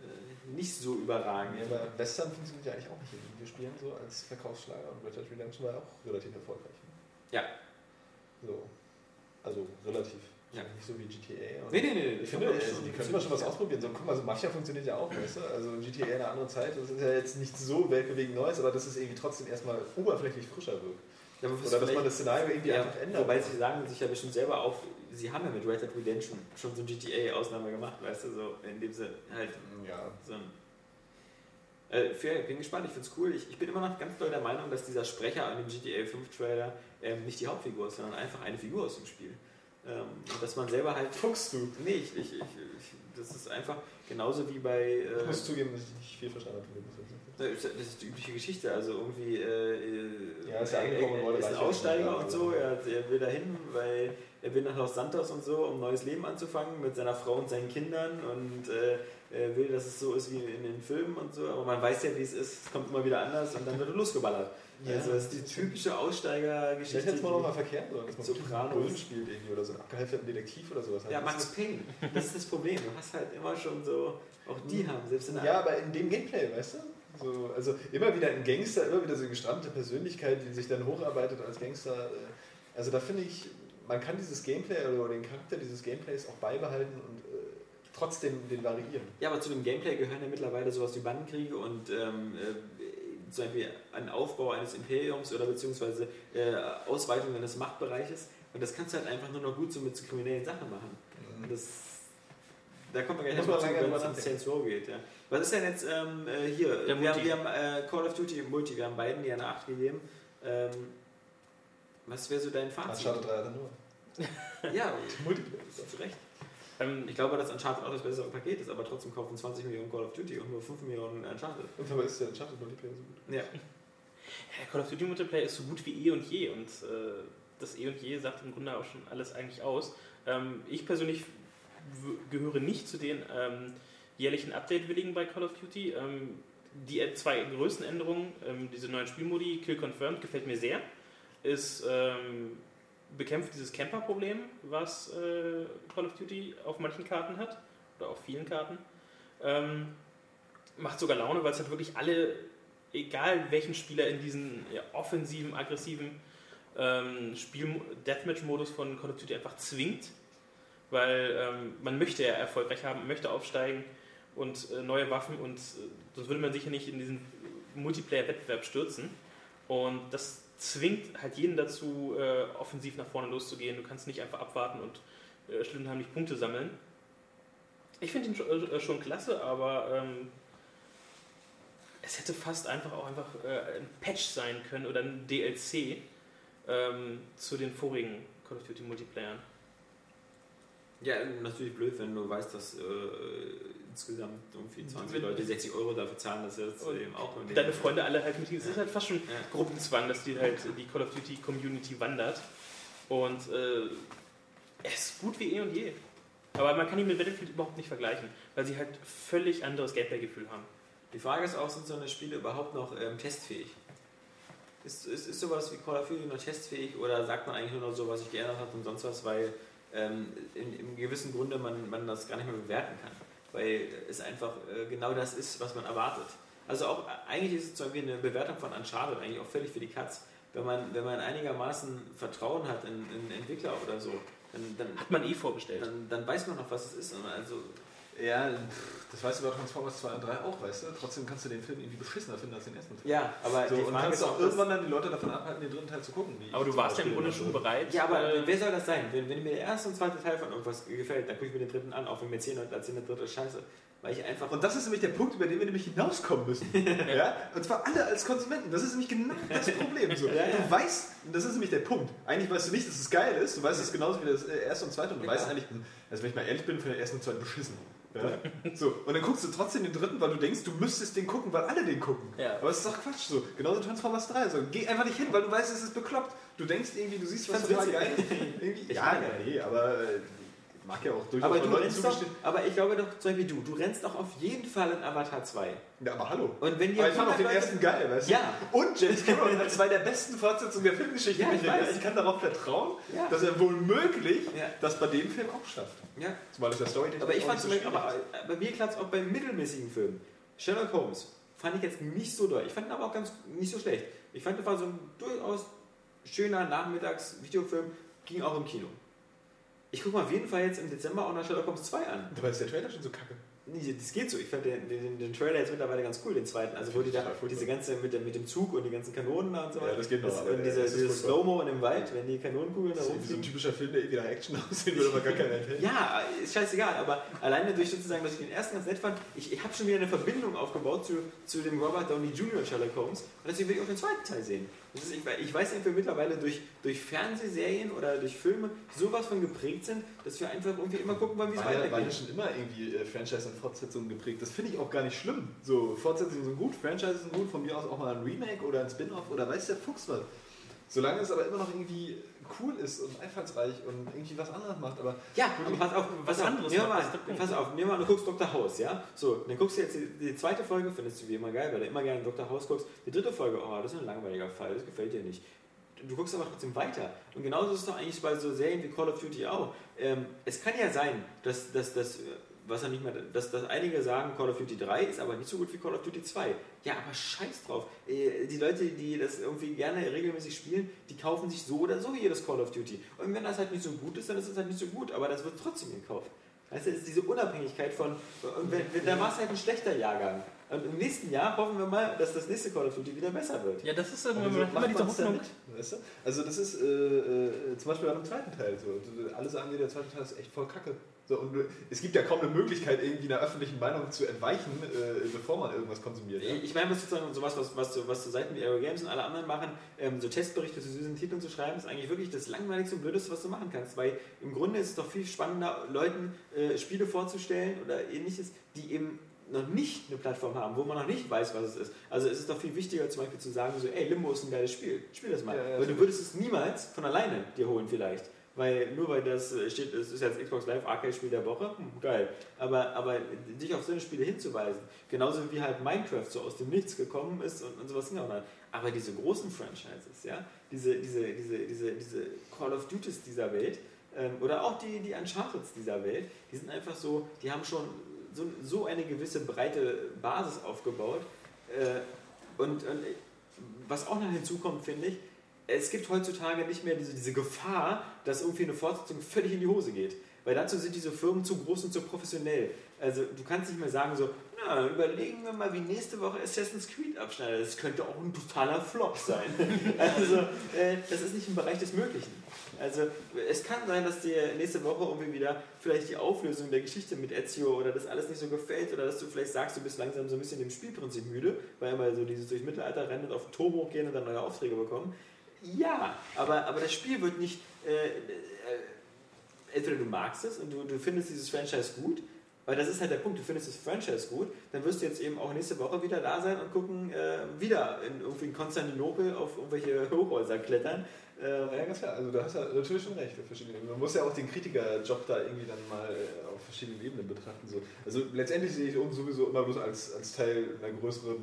äh, nicht so überragend. Ja, aber Western funktioniert ja eigentlich auch nicht in Videospielen so als Verkaufsschlager und Red Dead Redemption war ja auch relativ erfolgreich. Ne? Ja. So. Also relativ. Ja. Nicht so wie GTA. Und Nee, nee, nee. Ich finde, also, die können immer schon was ausprobieren. So, guck mal, so Mafia funktioniert ja auch, weißt du? Also GTA in einer anderen Zeit, das ist ja jetzt nicht so weltbewegend Neues, aber dass es irgendwie trotzdem erstmal oberflächlich frischer wirkt. Ja, aber Oder dass man das Szenario irgendwie Ja, einfach ändert. wobei sie sagen sich ja bestimmt selber auch, sie haben ja mit Red Dead Redemption schon so ein GTA-Ausnahme gemacht, weißt du, so indem sie halt ja. so ein. Äh, für, ich bin gespannt, ich finde es cool. Ich, ich bin immer noch ganz doll der Meinung, dass dieser Sprecher an dem GTA 5 Trailer ähm, nicht die Hauptfigur ist, sondern einfach eine Figur aus dem Spiel. Ähm, und dass man selber halt. Fuchst du. Nee, ich, ich, ich, ich, das ist einfach genauso wie bei. Ich Äh, muss zugeben, dass ich nicht viel verstanden habe das ist die übliche Geschichte, also irgendwie äh, Ja, ist er, er, ist ein Aussteiger und so, er, er will dahin, weil er will nach Los Santos und so, um ein neues Leben anzufangen mit seiner Frau und seinen Kindern und äh, er will, dass es so ist wie in den Filmen und so, aber man weiß ja, wie es ist, es kommt immer wieder anders und dann wird er losgeballert. Ja, also das ist die typische Aussteigergeschichte. Vielleicht hätte es mal die- nochmal verkehrt sollen, dass man Sopranos. Bullen spielt irgendwie oder so einen abgehalfterten Detektiv oder sowas. ja, Das Max Payne, das ist das Problem. Du hast halt immer schon so, auch die haben, selbst in der Ja, aber in dem Gameplay, weißt du? So, also immer wieder ein Gangster, immer wieder so eine gestrandete Persönlichkeit, die sich dann hocharbeitet als Gangster. äh, Also da finde ich, man kann dieses Gameplay oder den Charakter dieses Gameplays auch beibehalten und äh, trotzdem den variieren. Ja, aber zu dem Gameplay gehören ja mittlerweile sowas wie Bandenkriege und ähm, äh, zum Beispiel ein Aufbau eines Imperiums oder beziehungsweise äh, Ausweitung eines Machtbereiches. Und das kannst du halt einfach nur noch gut so mit so kriminellen Sachen machen. Und das, da kommt man gleich Muss noch man zu, wenn es um. Saints Row geht. Ja. Was ist denn jetzt ähm, äh, hier? Der wir haben, Multi. wir haben äh, Call of Duty Multi, wir haben beiden die eine 8 gegeben. Ähm, was wäre so dein Fazit? Uncharted 3 hat er nur. <laughs> Ja, Multiplayer, zu Recht. Ähm, Ich glaube, dass Uncharted auch das bessere Paket ist, aber trotzdem kaufen 20 Millionen Call of Duty und nur 5 Millionen Uncharted. Und dabei ist der Uncharted Multiplayer so gut. Ja. <laughs> Ja, Call of Duty Multiplayer ist so gut wie eh und je und äh, das eh und je sagt im Grunde auch schon alles eigentlich aus. Ähm, ich persönlich gehöre nicht zu den ähm, jährlichen Update-Willigen bei Call of Duty. Ähm, die zwei größten Änderungen, ähm, diese neuen Spielmodi, Kill Confirmed, gefällt mir sehr. Ist ähm, bekämpft dieses Camper-Problem, was äh, Call of Duty auf manchen Karten hat oder auf vielen Karten. Ähm, macht sogar Laune, weil es halt wirklich alle egal welchen Spieler in diesen ja, offensiven, aggressiven ähm, Deathmatch-Modus von Call of Duty einfach zwingt, weil ähm, man möchte ja erfolgreich haben, möchte aufsteigen und äh, neue Waffen und äh, sonst würde man sich ja nicht in diesen Multiplayer-Wettbewerb stürzen und das zwingt halt jeden dazu, äh, offensiv nach vorne loszugehen. Du kannst nicht einfach abwarten und äh, schlittenheimlich Punkte sammeln. Ich finde ihn schon, äh, schon klasse, aber ähm, es hätte fast einfach auch einfach äh, ein Patch sein können oder ein DLC ähm, zu den vorigen Call of Duty Multiplayern. Ja, natürlich blöd, wenn du weißt, dass äh, insgesamt irgendwie 20 Wenn- Leute 60 Euro dafür zahlen, dass jetzt eben auch Deine Freunde alle halt mit Es ist halt fast schon. Gruppenzwang, dass die halt die Call of Duty Community wandert. Und äh, es ist gut wie eh und je. Aber man kann ihn mit Battlefield überhaupt nicht vergleichen, weil sie halt völlig anderes Gameplay-Gefühl haben. Die Frage ist auch, sind so eine Spiele überhaupt noch ähm, testfähig? Ist, ist, ist sowas wie Call of Duty noch testfähig oder sagt man eigentlich nur noch so, was sich geändert hat und sonst was, weil ähm, in, im gewissen Grunde man, man das gar nicht mehr bewerten kann? Weil es einfach äh, genau das ist, was man erwartet. Also auch eigentlich ist es zum Beispiel eine Bewertung von Uncharted eigentlich auch völlig für die Katz. Wenn man, wenn man einigermaßen Vertrauen hat in, in Entwickler oder so, dann, dann, Hat man eh vorbestellt. dann, dann weiß man noch, was es ist. Also, Ja, pff, das weißt du bei Transformers 2 und 3 auch, weißt du? Trotzdem kannst du den Film irgendwie beschissener finden als den ersten Teil. ja, aber So, die und kannst ist auch irgendwann dann die Leute davon abhalten, den dritten Teil zu gucken. Aber du warst ja im Grunde schon bereit. Ja, aber äh, wer soll das sein? Wenn, wenn mir der erste und zweite Teil von irgendwas gefällt, dann gucke ich mir den dritten an, auch wenn mir 10 Leute erzählen, der dritte ist scheiße. Weil ich einfach. Und das ist nämlich der Punkt, über den wir nämlich hinauskommen müssen. <laughs> ja? Und zwar alle als Konsumenten. Das ist nämlich genau das Problem. So. <laughs> Ja, ja. Du weißt, und das ist nämlich der Punkt. Eigentlich weißt du nicht, dass es geil ist. Du weißt es genauso wie das äh, erste und zweite. Und du Ja. weißt eigentlich, hm, also wenn ich mal ehrlich bin, für den ersten und zweiten beschissen. Ja? So, und dann guckst du trotzdem den dritten, weil du denkst, du müsstest den gucken, weil alle den gucken. Ja. Aber es ist doch Quatsch so. Genauso Transformers 3. So. Geh einfach nicht hin, weil du weißt, es ist bekloppt. Du denkst irgendwie, du siehst was total geil. Irgendwie, ja, ja. nee, aber äh, mag ja auch durchaus aber du rennst doch, aber ich glaube doch, zum Beispiel du, du rennst doch auf jeden Fall in Avatar 2. Ja, aber hallo. Und wenn Aber ich fand auch den 100 Leute- ersten geil, weißt du? Ja. Und James <laughs> Cameron hat zwei der besten Fortsetzungen der Filmgeschichte. Ja, ich weiß. ich kann darauf vertrauen, Ja. dass er wohl möglich Ja. das bei dem Film auch schafft. Ja. Zumal es der Story Aber ich fand zum Beispiel, aber bei mir klappt es auch bei mittelmäßigen Filmen. Sherlock Holmes fand ich jetzt nicht so doll. Ich fand ihn aber auch ganz nicht so schlecht. Ich fand, das war so ein durchaus schöner Nachmittags-Videofilm, ging auch im Kino. Ich gucke mal auf jeden Fall jetzt im Dezember auch noch Sherlock Holmes 2 an. Dabei ist der Trailer schon so kacke. Nee, das geht so. Ich fand den, den, den Trailer jetzt mittlerweile ganz cool, den zweiten. Also wo die da diese ganze mit, dem- mit dem Zug und die ganzen Kanonen da und so Ja, weiter. das geht noch, aber und diese, furchtbar. Slow-Mo in dem Wald, wenn die Kanonenkugeln da irgendwie so ein rumfliegen. typischer Film, der eh wieder Action aussehen würde, aber gar keiner enthält. Ja, ist scheißegal, aber alleine durch sozusagen, dass ich den ersten ganz nett fand, ich, ich habe schon wieder eine Verbindung aufgebaut zu, zu dem Robert Downey Jr. Sherlock Holmes und deswegen will ich auch den zweiten Teil sehen. Ich, weiß irgendwie mittlerweile durch, durch Fernsehserien oder durch Filme sowas von geprägt sind, dass wir einfach irgendwie immer gucken wollen, wie es ja, war ja weitergeht. schon immer irgendwie äh, Franchise und Fortsetzungen geprägt. Das finde ich auch gar nicht schlimm. So, Fortsetzungen sind gut, Franchises sind gut, von mir aus auch mal ein Remake oder ein Spin-off oder weiß der Fuchs was. Solange es aber immer noch irgendwie cool ist und einfallsreich und irgendwie was anderes macht. Aber Ja, aber pass auf, Was auf, anderes wir macht, mal, pass auf, wir mal, du guckst Dr. House, ja? So, dann guckst du jetzt die, die zweite Folge, findest du wie immer geil, weil du immer gerne Dr. House guckst. Die dritte Folge, oh, das ist ein langweiliger Fall, das gefällt dir nicht. Du guckst aber trotzdem weiter. Und genauso ist es doch eigentlich bei so Serien wie Call of Duty auch. Ähm, es kann ja sein, dass, dass, dass, äh, was er nicht mehr, dass, dass einige sagen, Call of Duty 3 ist aber nicht so gut wie Call of Duty 2. Ja, aber scheiß drauf. Äh, Die Leute, die das irgendwie gerne regelmäßig spielen, die kaufen sich so oder so jedes Call of Duty. Und wenn das halt nicht so gut ist, dann ist es halt nicht so gut, aber das wird trotzdem gekauft. Weißt du, es ist diese Unabhängigkeit von, und wenn, wenn, da war es halt ein schlechter Jahrgang. Und im nächsten Jahr hoffen wir mal, dass das nächste Call of Duty wieder besser wird. Ja, das ist Aber immer, wieso immer macht diese Hoffnung. nicht, Weißt du? Also das ist äh, äh, zum Beispiel bei einem zweiten Teil so. Alle sagen dir, der zweite Teil ist echt voll kacke. So, und es gibt ja kaum eine Möglichkeit, irgendwie einer öffentlichen Meinung zu entweichen, äh, bevor man irgendwas konsumiert. Ja? Ich meine, was sozusagen sowas, was, was, so- was so Seiten wie Aero Games und alle anderen machen, ähm, so Testberichte zu süßen Titeln zu schreiben, ist eigentlich wirklich das langweiligste und blödeste, was du machen kannst. Weil im Grunde ist es doch viel spannender, Leuten äh, Spiele vorzustellen oder ähnliches, die eben noch nicht eine Plattform haben, wo man noch nicht weiß, was es ist. Also es ist doch viel wichtiger, zum Beispiel zu sagen, so, ey, Limbo ist ein geiles Spiel, spiel das mal. Ja, ja, weil du würdest es niemals von alleine dir holen vielleicht. Weil nur weil das äh, steht, es ist jetzt Xbox Live Arcade Spiel der Woche, hm, geil. Aber, aber dich auf so eine Spiele hinzuweisen, genauso wie halt Minecraft so aus dem Nichts gekommen ist und, und sowas noch. Aber diese großen Franchises, ja, diese, diese, diese, diese, diese Call of Duties dieser Welt ähm, oder auch die, die Uncharteds dieser Welt, die sind einfach so, die haben schon so, so eine gewisse breite Basis aufgebaut. Äh, und, und was auch noch hinzukommt, finde ich, es gibt heutzutage nicht mehr diese, diese Gefahr, dass irgendwie eine Fortsetzung völlig in die Hose geht. Weil dazu sind diese Firmen zu groß und zu professionell. Also du kannst nicht mehr sagen so, na, überlegen wir mal, wie nächste Woche Assassin's Creed abschneidet. Das könnte auch ein totaler Flop sein. <laughs> also äh, das ist nicht im Bereich des Möglichen. Also es kann sein, dass dir nächste Woche irgendwie wieder vielleicht die Auflösung der Geschichte mit Ezio oder das alles nicht so gefällt oder dass du vielleicht sagst, du bist langsam so ein bisschen dem Spielprinzip müde, weil immer so dieses durchs Mittelalter rennen und auf Turm hochgehen und dann neue Aufträge bekommen. Ja, aber, aber das Spiel wird nicht. Äh, äh, entweder du magst es und du, du findest dieses Franchise gut, weil das ist halt der Punkt, du findest das Franchise gut, dann wirst du jetzt eben auch nächste Woche wieder da sein und gucken, äh, wieder in irgendwie in Konstantinopel auf irgendwelche Hochhäuser klettern. Äh, Ja, ganz klar. Also da hast du natürlich schon recht. Man muss ja auch den Kritikerjob da irgendwie dann mal äh, auf verschiedenen Ebenen betrachten. So. Also letztendlich sehe ich uns sowieso immer bloß als, als Teil einer größeren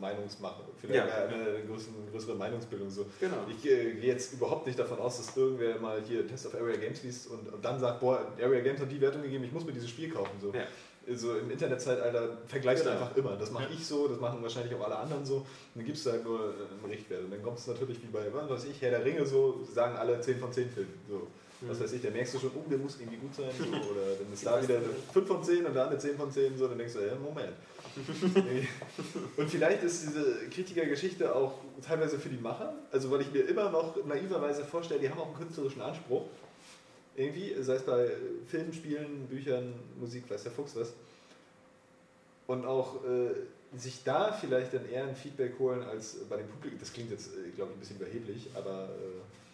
Meinungsmache. Vielleicht Ja. einer größeren, größeren Meinungsbildung. So. Genau. Ich äh, gehe jetzt überhaupt nicht davon aus, dass irgendwer mal hier Test of Area Games liest und, und dann sagt, boah, Area Games hat die Wertung gegeben, ich muss mir dieses Spiel kaufen. So. Ja. Also im Internetzeitalter vergleichst du Genau. einfach immer. Das mache ich so, das machen wahrscheinlich auch alle anderen so. Und dann gibst du halt nur äh, einen Richtwert. Und dann kommt es natürlich wie bei, was weiß ich, Herr der Ringe so, sagen alle 10 von 10 Filmen. So. Was weiß ich, da merkst du schon, oh, der muss irgendwie gut sein. So. <laughs> Oder dann ist da wieder eine 5 von 10 und da eine 10 von 10. So, dann denkst du, ja, Moment. <laughs> und vielleicht ist diese Kritikergeschichte auch teilweise für die Macher. Also weil ich mir immer noch naiverweise vorstelle, die haben auch einen künstlerischen Anspruch. Irgendwie, sei es bei Filmen, Spielen, Büchern, Musik, weiß der Fuchs was. Und auch äh, sich da vielleicht dann eher ein Feedback holen als bei dem Publikum. Das klingt jetzt, äh, glaube ich, ein bisschen überheblich, aber äh,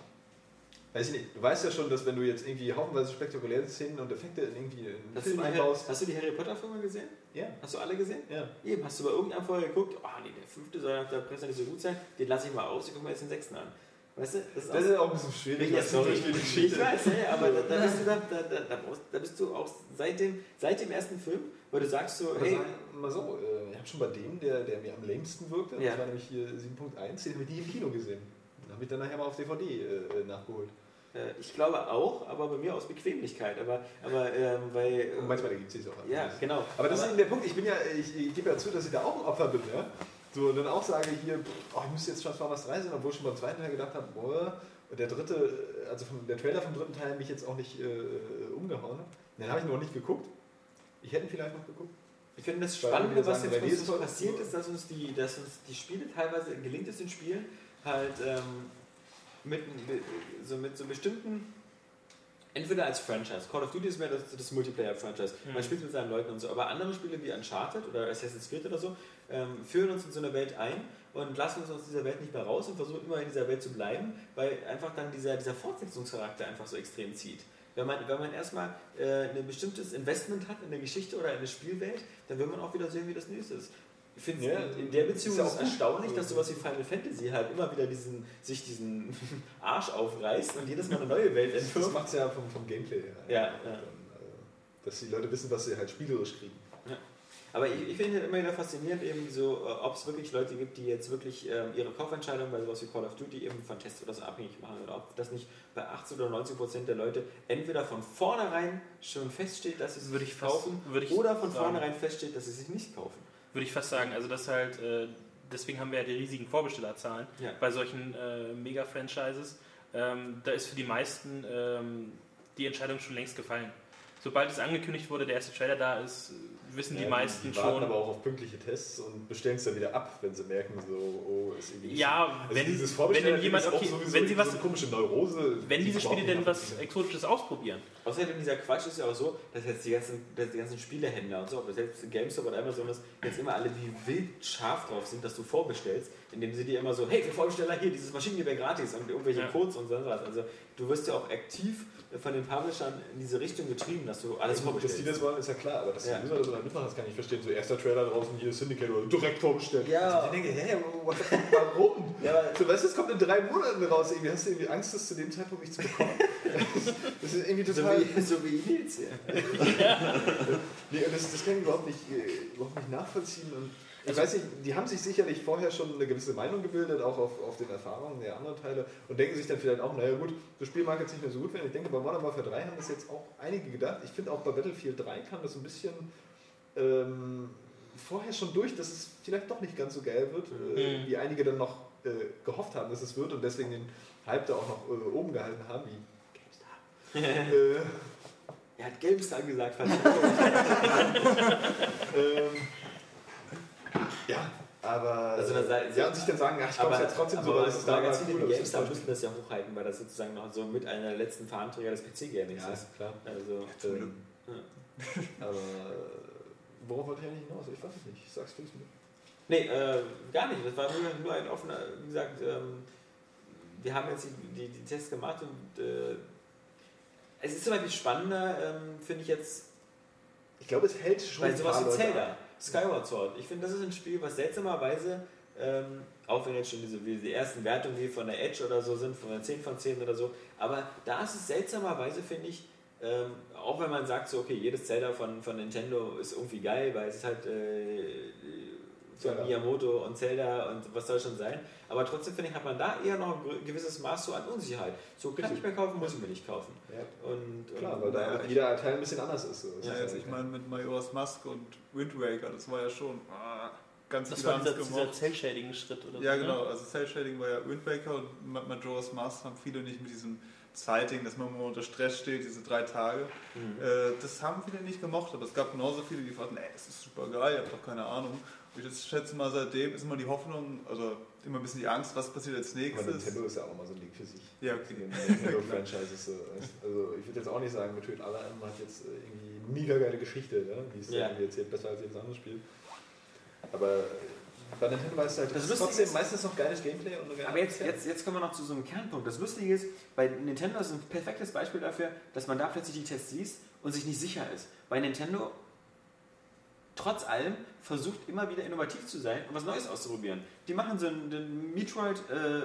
weiß ich nicht. Du weißt ja schon, dass wenn du jetzt irgendwie haufenweise spektakuläre Szenen und Effekte in irgendwie einen Hast Film einbaust. hast du die Harry Potter Filme gesehen? Ja, Hast du alle gesehen? ja. Eben, hast du bei irgendeinem vorher geguckt, ah nee, der fünfte soll nach der Presse nicht so gut sein, den lasse ich mal aus, ich gucke mir jetzt den sechsten an. Weißt du? Das ist Das ist auch ein bisschen schwierig. Was sorry. die Ich weiß, ja, aber da, da, bist du da, <laughs> da, da, bist du auch seit dem, seit dem ersten Film, weil du sagst so, Aber hey, wir mal so, äh, ich habe schon bei dem, der, der mir am längsten wirkte, Ja. das war nämlich hier 7.1, den habe ich nie im Kino gesehen. Den habe ich dann nachher mal auf DVD äh, nachgeholt. Äh, ich glaube auch, aber bei mir aus Bequemlichkeit, aber, aber ähm, weil... Und manchmal gibt es es auch. ja, genau. Aber das ist eben der Punkt, ich bin ja, ich, ich gebe ja zu, dass ich da auch ein Opfer bin, ja. So, und dann auch sage hier, oh, ich müsste jetzt Transformers 3 sehen, obwohl ich schon beim zweiten Teil gedacht habe, boah, und der dritte, also vom, der Trailer vom dritten Teil mich jetzt auch nicht äh, umgehauen hat. Den habe ich noch nicht geguckt. Ich hätte ihn vielleicht noch geguckt. Ich finde das Spannende, was jetzt 3D mit ist uns passiert ist, dass uns, die, dass uns die Spiele teilweise, gelingt es in Spielen, halt ähm, mit, mit, so, mit so bestimmten, entweder als Franchise, Call of Duty ist mehr das, das Multiplayer-Franchise, man spielt mit seinen Leuten und so, aber andere Spiele wie Uncharted oder Assassin's Creed oder so, ähm, führen uns in so eine Welt ein und lassen uns aus dieser Welt nicht mehr raus und versuchen immer in dieser Welt zu bleiben, weil einfach dann dieser, dieser Fortsetzungscharakter einfach so extrem zieht. Wenn man, wenn man erstmal äh, ein bestimmtes Investment hat in eine Geschichte oder in eine Spielwelt, dann will man auch wieder sehen, wie das nächste ist. Ich finde Ja, in, der Beziehung ist ja es erstaunlich, dass sowas wie Final Fantasy halt immer wieder diesen, sich diesen <laughs> Arsch aufreißt und jedes Mal eine neue Welt Das entwirft. macht es ja vom, vom Gameplay her. Ja, ja. Dann, äh, Dass die Leute wissen, was sie halt spielerisch kriegen. Aber ich, ich finde halt immer wieder faszinierend, eben so, äh, ob es wirklich Leute gibt, die jetzt wirklich ähm, ihre Kaufentscheidung bei sowas wie Call of Duty eben von Tests oder so abhängig machen oder ob das nicht bei 80 oder 90 Prozent der Leute entweder von vornherein schon feststeht, dass sie es Würde fast- kaufen würde ich oder von sagen. vornherein feststeht, dass sie sich nicht kaufen. Würde ich fast sagen. Also das halt, äh, deswegen haben wir ja die riesigen Vorbestellerzahlen Ja. bei solchen äh, Mega-Franchises. Ähm, da ist für die meisten ähm, die Entscheidung schon längst gefallen. sobald es angekündigt wurde, der erste Trailer da ist, wissen die Ja, meisten die warten schon. aber auch auf pünktliche Tests und bestellen es dann wieder ab, wenn sie merken, so, oh, ist irgendwie Ja, Also wenn, dieses wenn jemand, okay, wenn sie was, so eine komische Neurose. wenn die diese Spiele denn was Exotisches ausprobieren. Außerdem dieser Quatsch ist ja auch so, dass jetzt die ganzen, die ganzen Spielehändler und so, ob das jetzt GameStop oder Amazon ist, jetzt immer alle wie wild scharf drauf sind, dass du vorbestellst, indem sie dir immer so, hey, für Vorbesteller hier, dieses Maschinengewehr gratis und irgendwelche Ja. Codes und so was. Also du wirst ja auch aktiv von den Publishern in diese Richtung getrieben, dass du alles dass vorbestellst. die das wollen, ist ja klar, aber dass Ja. die User das oder mitmachen, das kann ich verstehen. So erster Trailer draußen, hier ist Syndicate oder direkt vorbestellt. Ja. Also ich denke, hä, warum? Ja, so, weißt du, es kommt in drei Monaten raus. Irgendwie hast du irgendwie Angst, das zu dem Zeitpunkt nicht zu bekommen. <laughs> das ist irgendwie so total. wie, so wie Nils hier. <laughs> Nee, und das, das kann ich überhaupt nicht, äh, überhaupt nicht nachvollziehen. Und ich weiß nicht, die haben sich sicherlich vorher schon eine gewisse Meinung gebildet, auch auf, auf den Erfahrungen der anderen Teile und denken sich dann vielleicht auch, naja gut, das Spiel mag jetzt nicht mehr so gut werden. Ich denke, bei Modern Warfare 3 haben das jetzt auch einige gedacht. Ich finde auch bei Battlefield 3 kam das ein bisschen ähm, vorher schon durch, dass es vielleicht doch nicht ganz so geil wird, äh, Mhm. wie einige dann noch äh, gehofft haben, dass es wird und deswegen den Hype da auch noch äh, oben gehalten haben, wie GameStar. <laughs> äh, Er hat GameStar gesagt, verdammt. <laughs> ähm, ja, aber. Also da sei- ja, und sich dann sagen, ach, ich glaube jetzt trotzdem so, weil das ist da mal Magazine cool. wie aber es ist GameStar müssen das ja hochhalten, weil das sozusagen noch so mit einer der letzten Fahnenträger des PC-Gamings Ja, ist. klar. Also, Ähm, Ja. aber äh, worauf wollte ich eigentlich hinaus? Ich weiß es nicht. Sagst du es mir? Nee, äh, gar nicht. Das war nur, nur ein offener, wie gesagt, ähm, wir haben jetzt die, die, die Tests gemacht und äh, es ist zum Beispiel spannender, ähm, finde ich jetzt, Ich glaube, es hält schon bei sowas wie Zelda, ab. Skyward Sword. Ich finde, das ist ein Spiel, was seltsamerweise, ähm, auch wenn jetzt schon diese die ersten Wertungen wie von der Edge oder so sind, von der 10 von 10 oder so, aber da ist es seltsamerweise, finde ich, ähm, auch wenn man sagt, so, okay, jedes Zelda von, von Nintendo ist irgendwie geil, weil es ist halt äh, von Zelda. Miyamoto und Zelda und was soll schon sein, aber trotzdem finde ich, hat man da eher noch ein gewisses Maß so an Unsicherheit. So kann Richtig. ich mir kaufen, muss ich mir nicht kaufen. Ja, Und, klar, und weil da ich- jeder Teil ein bisschen anders ist. So. Ja, ist also ja ich meine mit Majora's Mask und Wind Waker, das war ja schon ah, ganz Das viele war dieser, es dieser. Cell-Shading-Schritt oder Ja so. genau, Ne? also Cell Shading war ja Wind Waker und Ma- Majora's Mask haben viele nicht mit diesem Sighting, dass man immer unter Stress steht, diese drei Tage. Mhm. Äh, das haben viele nicht gemocht, aber es gab genauso viele, die fanden, ey, das ist super geil, ihr habt doch keine Ahnung. Ich schätze mal, seitdem ist immer die Hoffnung, also immer ein bisschen die Angst, was passiert als Aber nächstes. Nintendo ist ja auch mal so ein Ding für sich. Ja, okay. Nintendo-Franchises. so. Also ich würde jetzt auch nicht sagen, Metroid Other M hat jetzt äh, irgendwie eine mega geile Geschichte, ja? die ist Ja. irgendwie erzählt besser als jedes andere Spiel. Aber äh, bei Nintendo war es halt Das es ist trotzdem ist- meistens noch geiles Gameplay und geile Aber jetzt, jetzt, jetzt kommen wir noch zu so einem Kernpunkt. Das Lustige ist, bei Nintendo ist ein perfektes Beispiel dafür, dass man da plötzlich die Tests liest und sich nicht sicher ist. Bei Nintendo, trotz allem, versucht immer wieder innovativ zu sein und was Neues auszuprobieren. Die machen so einen, den Metroid äh, äh,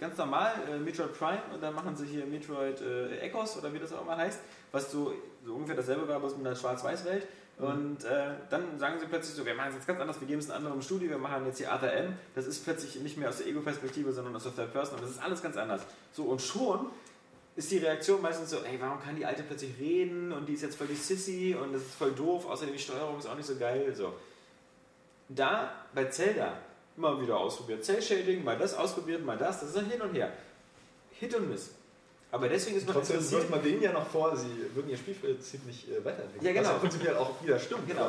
ganz normal, äh, Metroid Prime und dann machen sie hier Metroid äh, Echoes oder wie das auch immer heißt, was so, so ungefähr dasselbe war, bloß mit einer Schwarz-Weiß-Welt. Und äh, dann sagen sie plötzlich so, wir machen es jetzt ganz anders, wir geben es einem anderen Studio, wir machen jetzt hier Other M. Das ist plötzlich nicht mehr aus der Ego-Perspektive, sondern aus der Third Person und das ist alles ganz anders. So, und schon ist die Reaktion meistens so, ey, warum kann die Alte plötzlich reden und die ist jetzt voll die Sissy und das ist voll doof, außerdem die Steuerung ist auch nicht so geil. So. Da bei Zelda immer wieder ausprobiert. Cell-Shading, mal das ausprobiert, mal das, das ist ein Hin und Her. Hit und Miss. Aber deswegen ist man Trotzdem wirft man denen ja noch vor, sie würden ihr Spielprinzip nicht äh, weiterentwickeln. Ja, genau. Was ja prinzipiell auch wieder stimmt. Genau.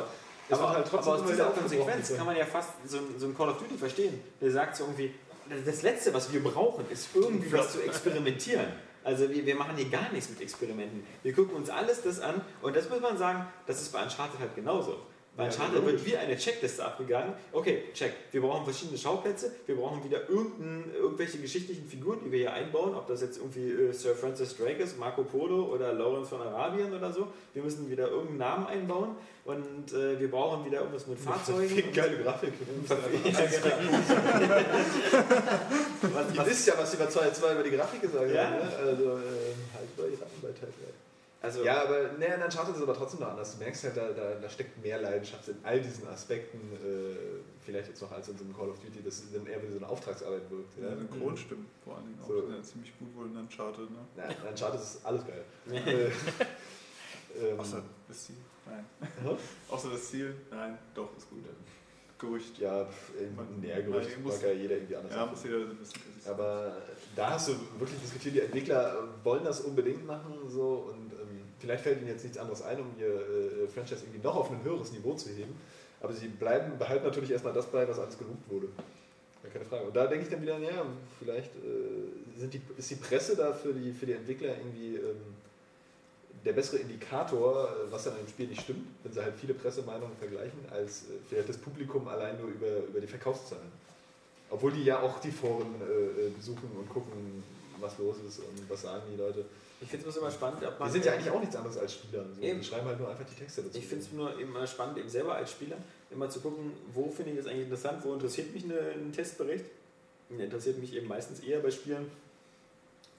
aber aber, halt trotzdem aber aus dieser. Konsequenz kann man ja fast so, ein- so ein Call of Duty verstehen. Der sagt so irgendwie, das Letzte, was wir brauchen, ist irgendwie was zu experimentieren. Also wir, wir machen hier gar nichts mit Experimenten. Wir gucken uns alles das an und das muss man sagen, das ist bei Uncharted halt genauso. Uncharted logisch. wird wie eine Checkliste abgegangen. Okay, check. Wir brauchen verschiedene Schauplätze. Wir brauchen wieder irgendwelche geschichtlichen Figuren, die wir hier einbauen. Ob das jetzt irgendwie äh, Sir Francis Drake ist, Marco Polo oder Lawrence von Arabien oder so. Wir müssen wieder irgendeinen Namen einbauen. Und äh, wir brauchen wieder irgendwas mit Fahrzeugen. Verfickt geile Grafik. <laughs> Ja, genau. <laughs> was, Ihr was, wisst ja, was die bei 2 über die Grafik gesagt Ja. haben. Ne? Also, äh, halt bei Rappen bei Teil 3. also, Ja, aber ne, dann Uncharted ist aber trotzdem noch anders. Du merkst halt, da, da, da steckt mehr Leidenschaft in all diesen Aspekten, äh, vielleicht jetzt noch als in so einem Call of Duty, das dann eher wie so eine Auftragsarbeit wirkt. Ja, Ja. Synchron stimmt vor allen Dingen auch So. ja, ziemlich gut wohl in Uncharted, ne? Na, in Uncharted ist alles geil. äh, <laughs> ähm, Außer das Ziel. Nein. <laughs> Außer das Ziel? Nein, doch, ist gut. Gerücht. ja, pf, in Man- Nährgerücht man muss- mag ja jeder irgendwie anders. Ja, machen. muss jeder ein bisschen Aber da hast du wirklich Gefühl, die Entwickler wollen das unbedingt machen so und vielleicht fällt ihnen jetzt nichts anderes ein, um ihr äh, Franchise irgendwie noch auf ein höheres Niveau zu heben. Aber sie bleiben, behalten natürlich erstmal das bei, was alles gelobt wurde. Ja, keine Frage. Und da denke ich dann wieder, ja, vielleicht äh, sind die, ist die Presse da für die, für die Entwickler irgendwie ähm, der bessere Indikator, äh, was dann im Spiel nicht stimmt, wenn sie halt viele Pressemeinungen vergleichen, als äh, vielleicht das Publikum allein nur über, über die Verkaufszahlen. Obwohl die ja auch die Foren äh, äh, besuchen und gucken, was los ist und was sagen die Leute. Ich finde es immer spannend, ob man. sind ja eigentlich auch nichts anderes als Spieler. So. Die schreiben halt nur einfach die Texte dazu. Ich finde es nur immer spannend, eben selber als Spieler, immer zu gucken, wo finde ich das eigentlich interessant, wo interessiert mich eine, ein Testbericht. Der interessiert mich eben meistens eher bei Spielen,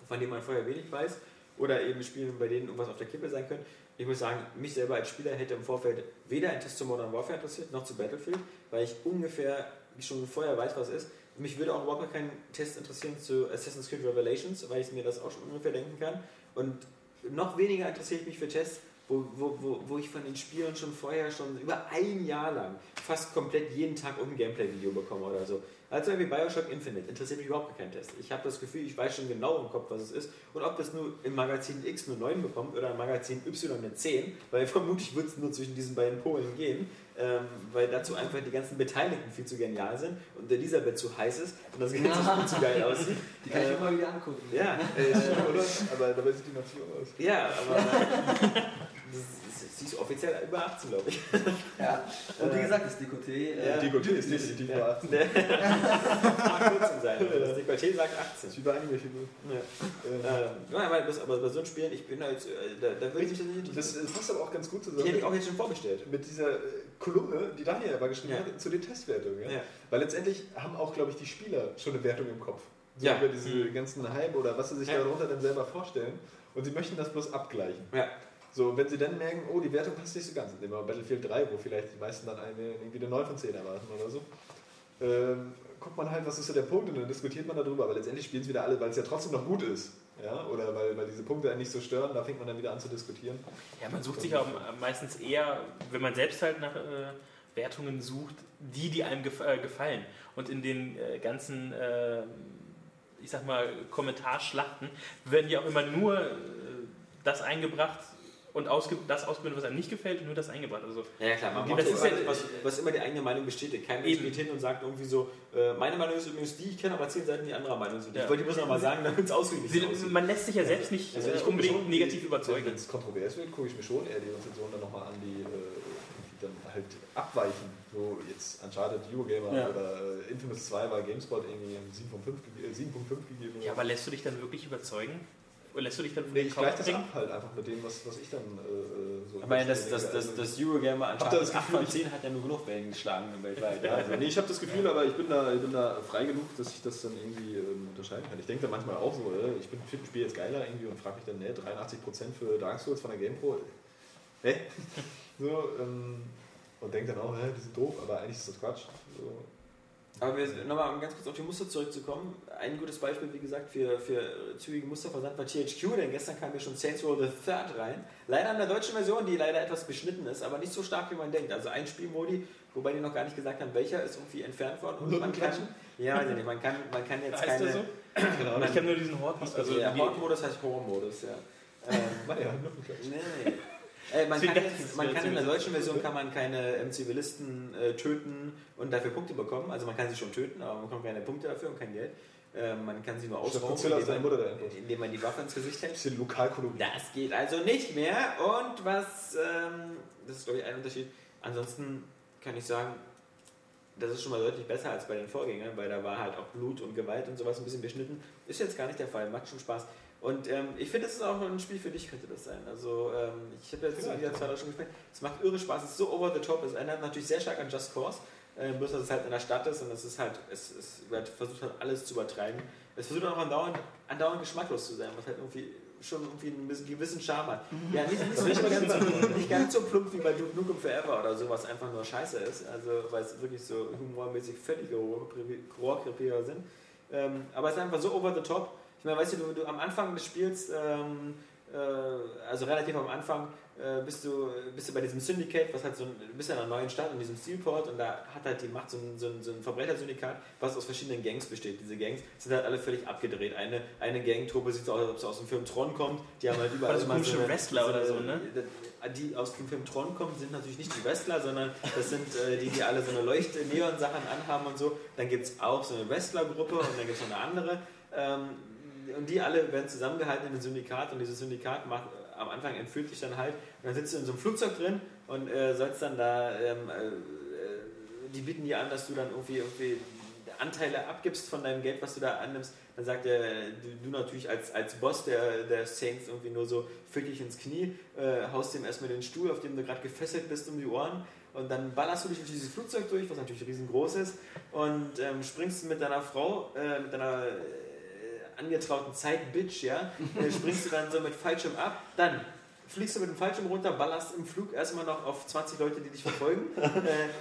von denen man vorher wenig weiß, oder eben Spielen, bei denen irgendwas auf der Kippe sein könnte. Ich muss sagen, mich selber als Spieler hätte im Vorfeld weder ein Test zu Modern Warfare interessiert, noch zu Battlefield, weil ich ungefähr schon vorher weiß, was ist. Mich würde auch überhaupt kein Test interessieren zu Assassin's Creed Revelations, weil ich mir das auch schon ungefähr denken kann. Und noch weniger interessiere ich mich für Tests, wo, wo, wo, wo ich von den Spielen schon vorher, schon über ein Jahr lang, fast komplett jeden Tag irgendein Gameplay-Video bekomme oder so. Also Beispiel Bioshock Infinite interessiert mich überhaupt kein Test. Ich habe das Gefühl, ich weiß schon genau im Kopf, was es ist. Und ob das nur im Magazin X eine 9 bekommt oder im Magazin Y eine 10, weil <laughs> vermutlich wird es nur zwischen diesen beiden Polen gehen, ähm, weil dazu einfach die ganzen Beteiligten viel zu genial sind und der Elisabeth zu heiß ist und das Ganze viel zu geil <laughs> aussieht. Die kann ich Äh, mir mal wieder angucken. Ja, schön, oder? Aber dabei sieht die Nation aus. ja, aber sie ist offiziell über 18, glaube ich. Ja. Und wie gesagt, das Dekoté. Äh, Ja. Die Gottlieb ist definitiv Ja. über 18. Mag 14 sein. Das Dekolleté sagt 18. Das ist wie bei Anime-Figur. Ja. Ähm, Ähm, ja, aber, das, aber bei so einem Spiel, ich bin da jetzt, äh, da, da würde ich mich das nicht Das interessieren. äh, passt aber auch ganz gut Die hätte ich zusammen auch jetzt schon vorbestellt. mit dieser äh, Kolumne, die Daniel aber geschrieben Ja. hat, zu den Testwertungen. Ja? Weil letztendlich haben auch, glaube ich, die Spieler schon eine Wertung im Kopf. So Ja. Über diese ganzen Hype oder was sie sich darunter dann selber vorstellen. Und sie möchten das bloß abgleichen. So, wenn sie dann merken, oh, die Wertung passt nicht so ganz, nehmen wir Battlefield 3, wo vielleicht die meisten dann eine, irgendwie eine 9 von 10 erwarten oder so, ähm, guckt man halt, was ist so der Punkt und dann diskutiert man darüber, aber letztendlich spielen es wieder alle, weil es ja trotzdem noch gut ist. Ja? Oder weil, weil diese Punkte einen nicht so stören, da fängt man dann wieder an zu diskutieren. Ja, man sucht sich auch meistens eher, wenn man selbst halt nach äh, Wertungen sucht, die, die einem gef äh, gefallen. Und in den äh, ganzen, äh, ich sag mal, Kommentarschlachten werden ja auch immer nur äh, das eingebracht und ausge das ausgeblendet, was einem nicht gefällt und nur das eingebracht. Also, Ja, klar, man Das macht ist so ja- alles, was, was immer die eigene Meinung bestätigt. Kein Mensch Eben. geht hin und sagt irgendwie so, äh, meine Meinung ist übrigens die, ich kenne aber zehn Seiten die anderer Meinung sind. Ja. Ich wollte die bloß noch mal sagen, damit es sie, aussieht. man lässt sich ja selbst nicht Also ich gucke unbedingt schon, negativ überzeugen. Wenn es kontrovers wird, gucke ich mir schon eher die Rezensionen dann nochmal an, die äh, dann halt abweichen. So jetzt Uncharted Eurogamer Ja. oder äh, Infamous 2 war GameSpot irgendwie ein 7 von 5 ge- äh, 7.5 gegeben. Ja, aber lässt du dich dann wirklich überzeugen? Oder lässt du dich dann von nee, ich gleiche das ab halt einfach mit dem, was, was ich dann äh, so. Ich meine, das, das, das, Also- das Eurogamer Uncharted das 8 Gefühl, von ich- 10 hat ja nur genug Wellen geschlagen weltweit. Ja, Also, nee, ich habe das Gefühl, aber ich bin, da, ich bin da frei genug, dass ich das dann irgendwie ähm, unterscheiden kann. Ich denke dann manchmal auch so, äh, ich bin- finde ein Spiel jetzt geiler irgendwie und frage mich dann, ne, 83% für Dark Souls von der GamePro. Hä? <laughs> so, ähm, und denke dann auch, hä, die sind doof, aber eigentlich ist das Quatsch. So. Aber wir, nochmal um ganz kurz auf die Muster zurückzukommen. Ein gutes Beispiel, wie gesagt, für, für zügigen Musterversand war THQ, denn gestern kam ja schon Saints Row the Third rein. Leider in der deutschen Version, die leider etwas beschnitten ist, aber nicht so stark, wie man denkt. Also ein Spielmodi, wobei die noch gar nicht gesagt haben, welcher, ist irgendwie entfernt worden. Und man kann, ja, weiß ich nicht, man kann, man kann jetzt keine... so? Man, Ich kenne nur diesen Hort. also Also der Horde-Modus heißt Horror-Modus, ja. <laughs> Ähm. Nee, nee. Äh, man Deswegen kann, jetzt, man kann in der deutschen Version kann man keine ähm, Zivilisten äh, töten und dafür Punkte bekommen. Also man kann sie schon töten, aber man bekommt keine Punkte dafür und kein Geld. Ähm, man kann sie nur ausrauben, indem man, indem man die Waffe ins Gesicht hält. Bisschen Lokalkolonie. Das geht also nicht mehr. Und was, ähm, das ist glaube ich ein Unterschied. Ansonsten kann ich sagen, das ist schon mal deutlich besser als bei den Vorgängern, weil da war halt auch Blut und Gewalt und sowas ein bisschen beschnitten. Ist jetzt gar nicht der Fall, macht schon Spaß. Und ähm, ich finde, das ist auch ein Spiel für dich, könnte das sein. Also, ähm, ich habe jetzt wieder zwei Jahre schon gespielt. Es macht irre Spaß, es ist so over the top. Es erinnert natürlich sehr stark an Just Cause, äh, bloß dass es halt in der Stadt ist und es ist halt, es, es wird versucht halt alles zu übertreiben. Es versucht auch andauernd, andauernd geschmacklos zu sein, was halt irgendwie schon irgendwie einen gewissen- Charme hat. Ja, nicht, nicht, ganz, so, nicht ganz so plump wie bei Duke Nukem Forever oder so, was einfach nur scheiße ist, also weil es wirklich so humormäßig völlige Rohrkrepierer sind. Ähm, aber es ist einfach so over the top. Ich meine, weißt du, du, du am Anfang des Spiels ähm, äh, also relativ am Anfang, äh, bist, du, bist du bei diesem Syndicate, was halt so ein, du bist in einer neuen Stadt, in diesem Steelport und da hat halt die Macht so ein, so ein, so ein Verbrechersyndikat, was aus verschiedenen Gangs besteht. Diese Gangs sind halt alle völlig abgedreht. Eine, eine Gangtruppe sieht so aus, als ob sie aus dem Film Tron kommt, die haben halt überall Also immer komische eine- Wrestler oder so, ne? Die aus dem Film Tron kommen, sind natürlich nicht die Wrestler, sondern das sind äh, die, die alle so eine Leuchte-Neon-Sachen anhaben und so. Dann gibt es auch so eine Wrestler-Gruppe und dann gibt es noch eine andere. Ähm, und die alle werden zusammengehalten in einem Syndikat und dieses Syndikat macht am Anfang entführt dich dann halt und dann sitzt du in so einem Flugzeug drin und äh, sollst dann da, ähm, äh, äh, die bieten dir an, dass du dann irgendwie, irgendwie Anteile abgibst von deinem Geld, was du da annimmst. Dann sagt der, du, du natürlich als, als Boss der, der Saints irgendwie nur so, fick dich ins Knie, äh, haust dem erstmal den Stuhl, auf dem du gerade gefesselt bist, um die Ohren. Und dann ballerst du dich durch dieses Flugzeug durch, was natürlich riesengroß ist, und ähm, springst mit deiner Frau, äh, mit deiner angetrauten Zeit-Bitch, ja, äh, springst du dann so mit Fallschirm ab, dann fliegst du mit dem Fallschirm runter, ballerst im Flug erstmal noch auf 20 Leute, die dich verfolgen, <laughs> äh,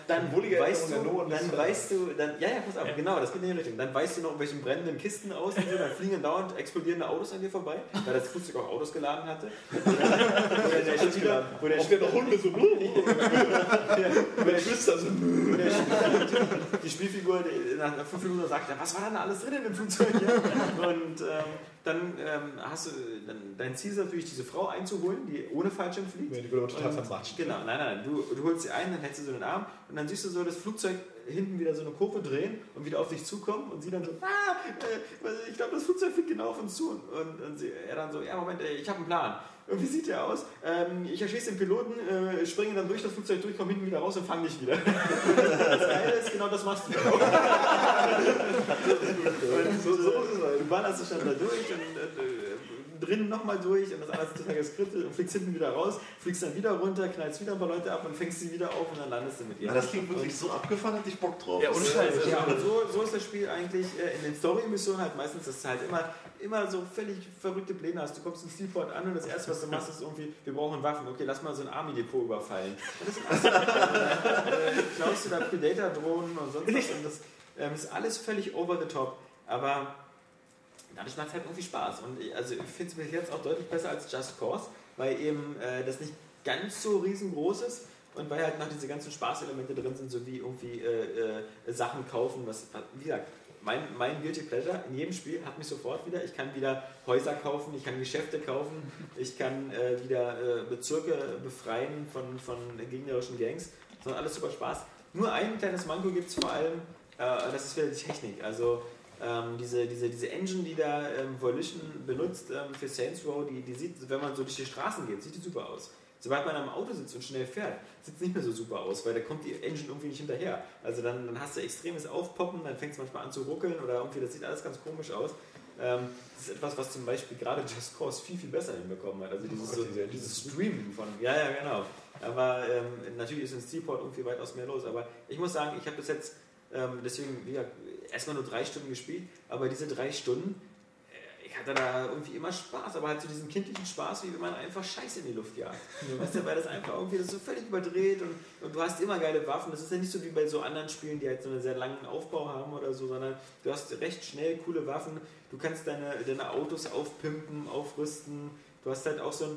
dann weißt du, dann weißt du, dann, ja, ja, pass auf, genau, das geht in die Richtung, dann weißt du noch irgendwelchen brennenden Kisten aus, und so, dann fliegen dauernd explodierende Autos an dir vorbei, weil das Flugzeug auch Autos geladen hatte. <laughs> Oder der Spieler, wo der der noch Hunde so. <laughs> wo der Geschwister so. Spieler, die Spielfigur die nach fünf Minuten sagt, ja, was war denn da alles drin in dem Flugzeug? Ja? Und ähm, dann ähm, hast du, dann, dein Ziel ist natürlich, diese Frau einzuholen, die ohne Fallschirm fliegt. Ja, die wurde total vermatscht. Genau, nein, nein, du, du holst sie ein, dann hältst du so den Arm und dann siehst du so das Flugzeug hinten wieder so eine Kurve drehen und wieder auf dich zukommen und sie dann so, ah, äh, ich glaube, das Flugzeug fliegt genau auf uns zu. Und, und sie, er dann so, ja, Moment, ich habe einen Plan. Und wie sieht der aus? Ähm, ich erschieße den Piloten, äh, springe dann durch das Flugzeug durch, komme hinten wieder raus und fange dich wieder. das Geile ist, genau das machst du. und so, so halt. Du ballerst dich dann da durch und äh, drinnen nochmal durch und das alles total geskriptet und fliegst hinten wieder raus, fliegst dann wieder runter, knallst wieder ein paar Leute ab und fängst sie wieder auf und dann landest du mit ihr. Ja, das klingt wirklich so abgefahren, hatte ich Bock drauf. Ja, und Scheiße. Ja, und so, so ist das Spiel eigentlich äh, in den Story-Missionen halt meistens, dass du halt immer, immer so völlig verrückte Pläne hast. Du kommst in Steelport an und das erste, was du machst, ist irgendwie, wir brauchen Waffen. Okay, lass mal so ein Army-Depot überfallen. Und das ist alles, <laughs> äh, klaust du da Predator-Drohnen und sonst was. Und das ähm, ist alles völlig over the top. Aber dadurch macht es halt irgendwie Spaß. Und ich, also ich finde es bis jetzt auch deutlich besser als Just Cause, weil eben äh, das nicht ganz so riesengroß ist und weil halt noch diese ganzen Spaßelemente drin sind, so wie irgendwie äh, äh, Sachen kaufen, was, wie gesagt, mein, mein Guilty Pleasure in jedem Spiel hat mich sofort wieder. Ich kann wieder Häuser kaufen, ich kann Geschäfte kaufen, ich kann äh, wieder äh, Bezirke befreien von, von gegnerischen Gangs. Das macht alles super Spaß. Nur ein kleines Manko gibt es vor allem, äh, das ist wieder die Technik. Also ähm, diese, diese, diese Engine, die da ähm, Volition benutzt ähm, für Saints Row, die, die sieht, wenn man so durch die Straßen geht, sieht die super aus. Sobald man am Auto sitzt und schnell fährt, sieht es nicht mehr so super aus, weil da kommt die Engine irgendwie nicht hinterher. Also dann, dann hast du extremes Aufpoppen, dann fängt es manchmal an zu ruckeln oder irgendwie, das sieht alles ganz komisch aus. Ähm, das ist etwas, was zum Beispiel gerade Just Cause viel, viel besser hinbekommen hat. Also dieses, so, dieses Streamen von, ja, ja, genau. Aber ähm, natürlich ist in Steelport irgendwie weitaus mehr los. Aber ich muss sagen, ich habe bis jetzt, ähm, deswegen, wie gesagt, erstmal nur drei Stunden gespielt, aber diese drei Stunden, äh, ich hatte da irgendwie immer Spaß, aber halt so diesen kindlichen Spaß, wie wenn man einfach Scheiße in die Luft jagt. Weißt du, weil das einfach irgendwie das so völlig überdreht und, und du hast immer geile Waffen. Das ist ja nicht so wie bei so anderen Spielen, die halt so einen sehr langen Aufbau haben oder so, sondern du hast recht schnell coole Waffen. Du kannst deine, deine Autos aufpimpen, aufrüsten. Du hast halt auch so ein.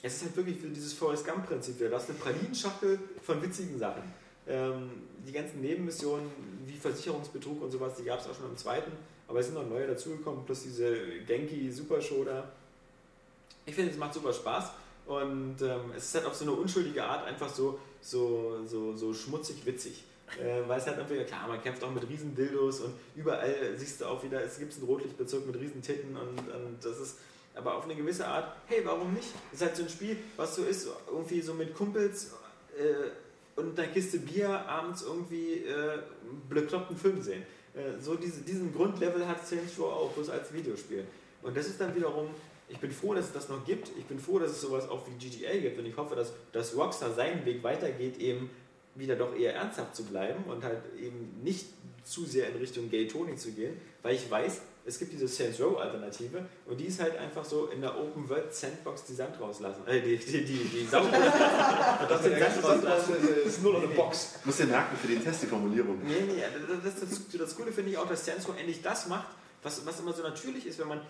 Es ist halt wirklich für dieses Forrest Gump-Prinzip. Du hast eine Pralinenschachtel von witzigen Sachen. Ähm, die ganzen Nebenmissionen wie Versicherungsbetrug und sowas, die gab es auch schon im zweiten, aber es sind noch neue dazugekommen, plus diese Genki Super Show da. Ich finde, es macht super Spaß und ähm, es ist halt auf so eine unschuldige Art einfach so, so, so, so schmutzig witzig. Äh, weil es halt einfach, klar, man kämpft auch mit riesen Dildos und überall siehst du auch wieder, es gibt einen Rotlichtbezirk mit riesen Titten und, und das ist aber auf eine gewisse Art, hey, warum nicht? Das ist halt so ein Spiel, was so ist, irgendwie so mit Kumpels äh, und einer Kiste Bier abends irgendwie äh, bekloppten Film sehen. Äh, so diese, diesen Grundlevel hat Saints Row auch, bloß als Videospiel. Und das ist dann wiederum, ich bin froh, dass es das noch gibt. Ich bin froh, dass es sowas auch wie GTA gibt und ich hoffe, dass, dass Rockstar seinen Weg weitergeht, eben wieder doch eher ernsthaft zu bleiben und halt eben nicht zu sehr in Richtung Gay Tony zu gehen, weil ich weiß, es gibt diese Saints Row Alternative und die ist halt einfach so in der Open World Sandbox die Sand rauslassen. Äh, die, die, die, die Sau <laughs> Das den Sand rauslassen. ist nur noch eine Box. Muss den merken für den Test, die Formulierung. Nee, nee, das, das, das, das Coole finde ich auch, dass Saints Row endlich das macht, was, was immer so natürlich ist, wenn man.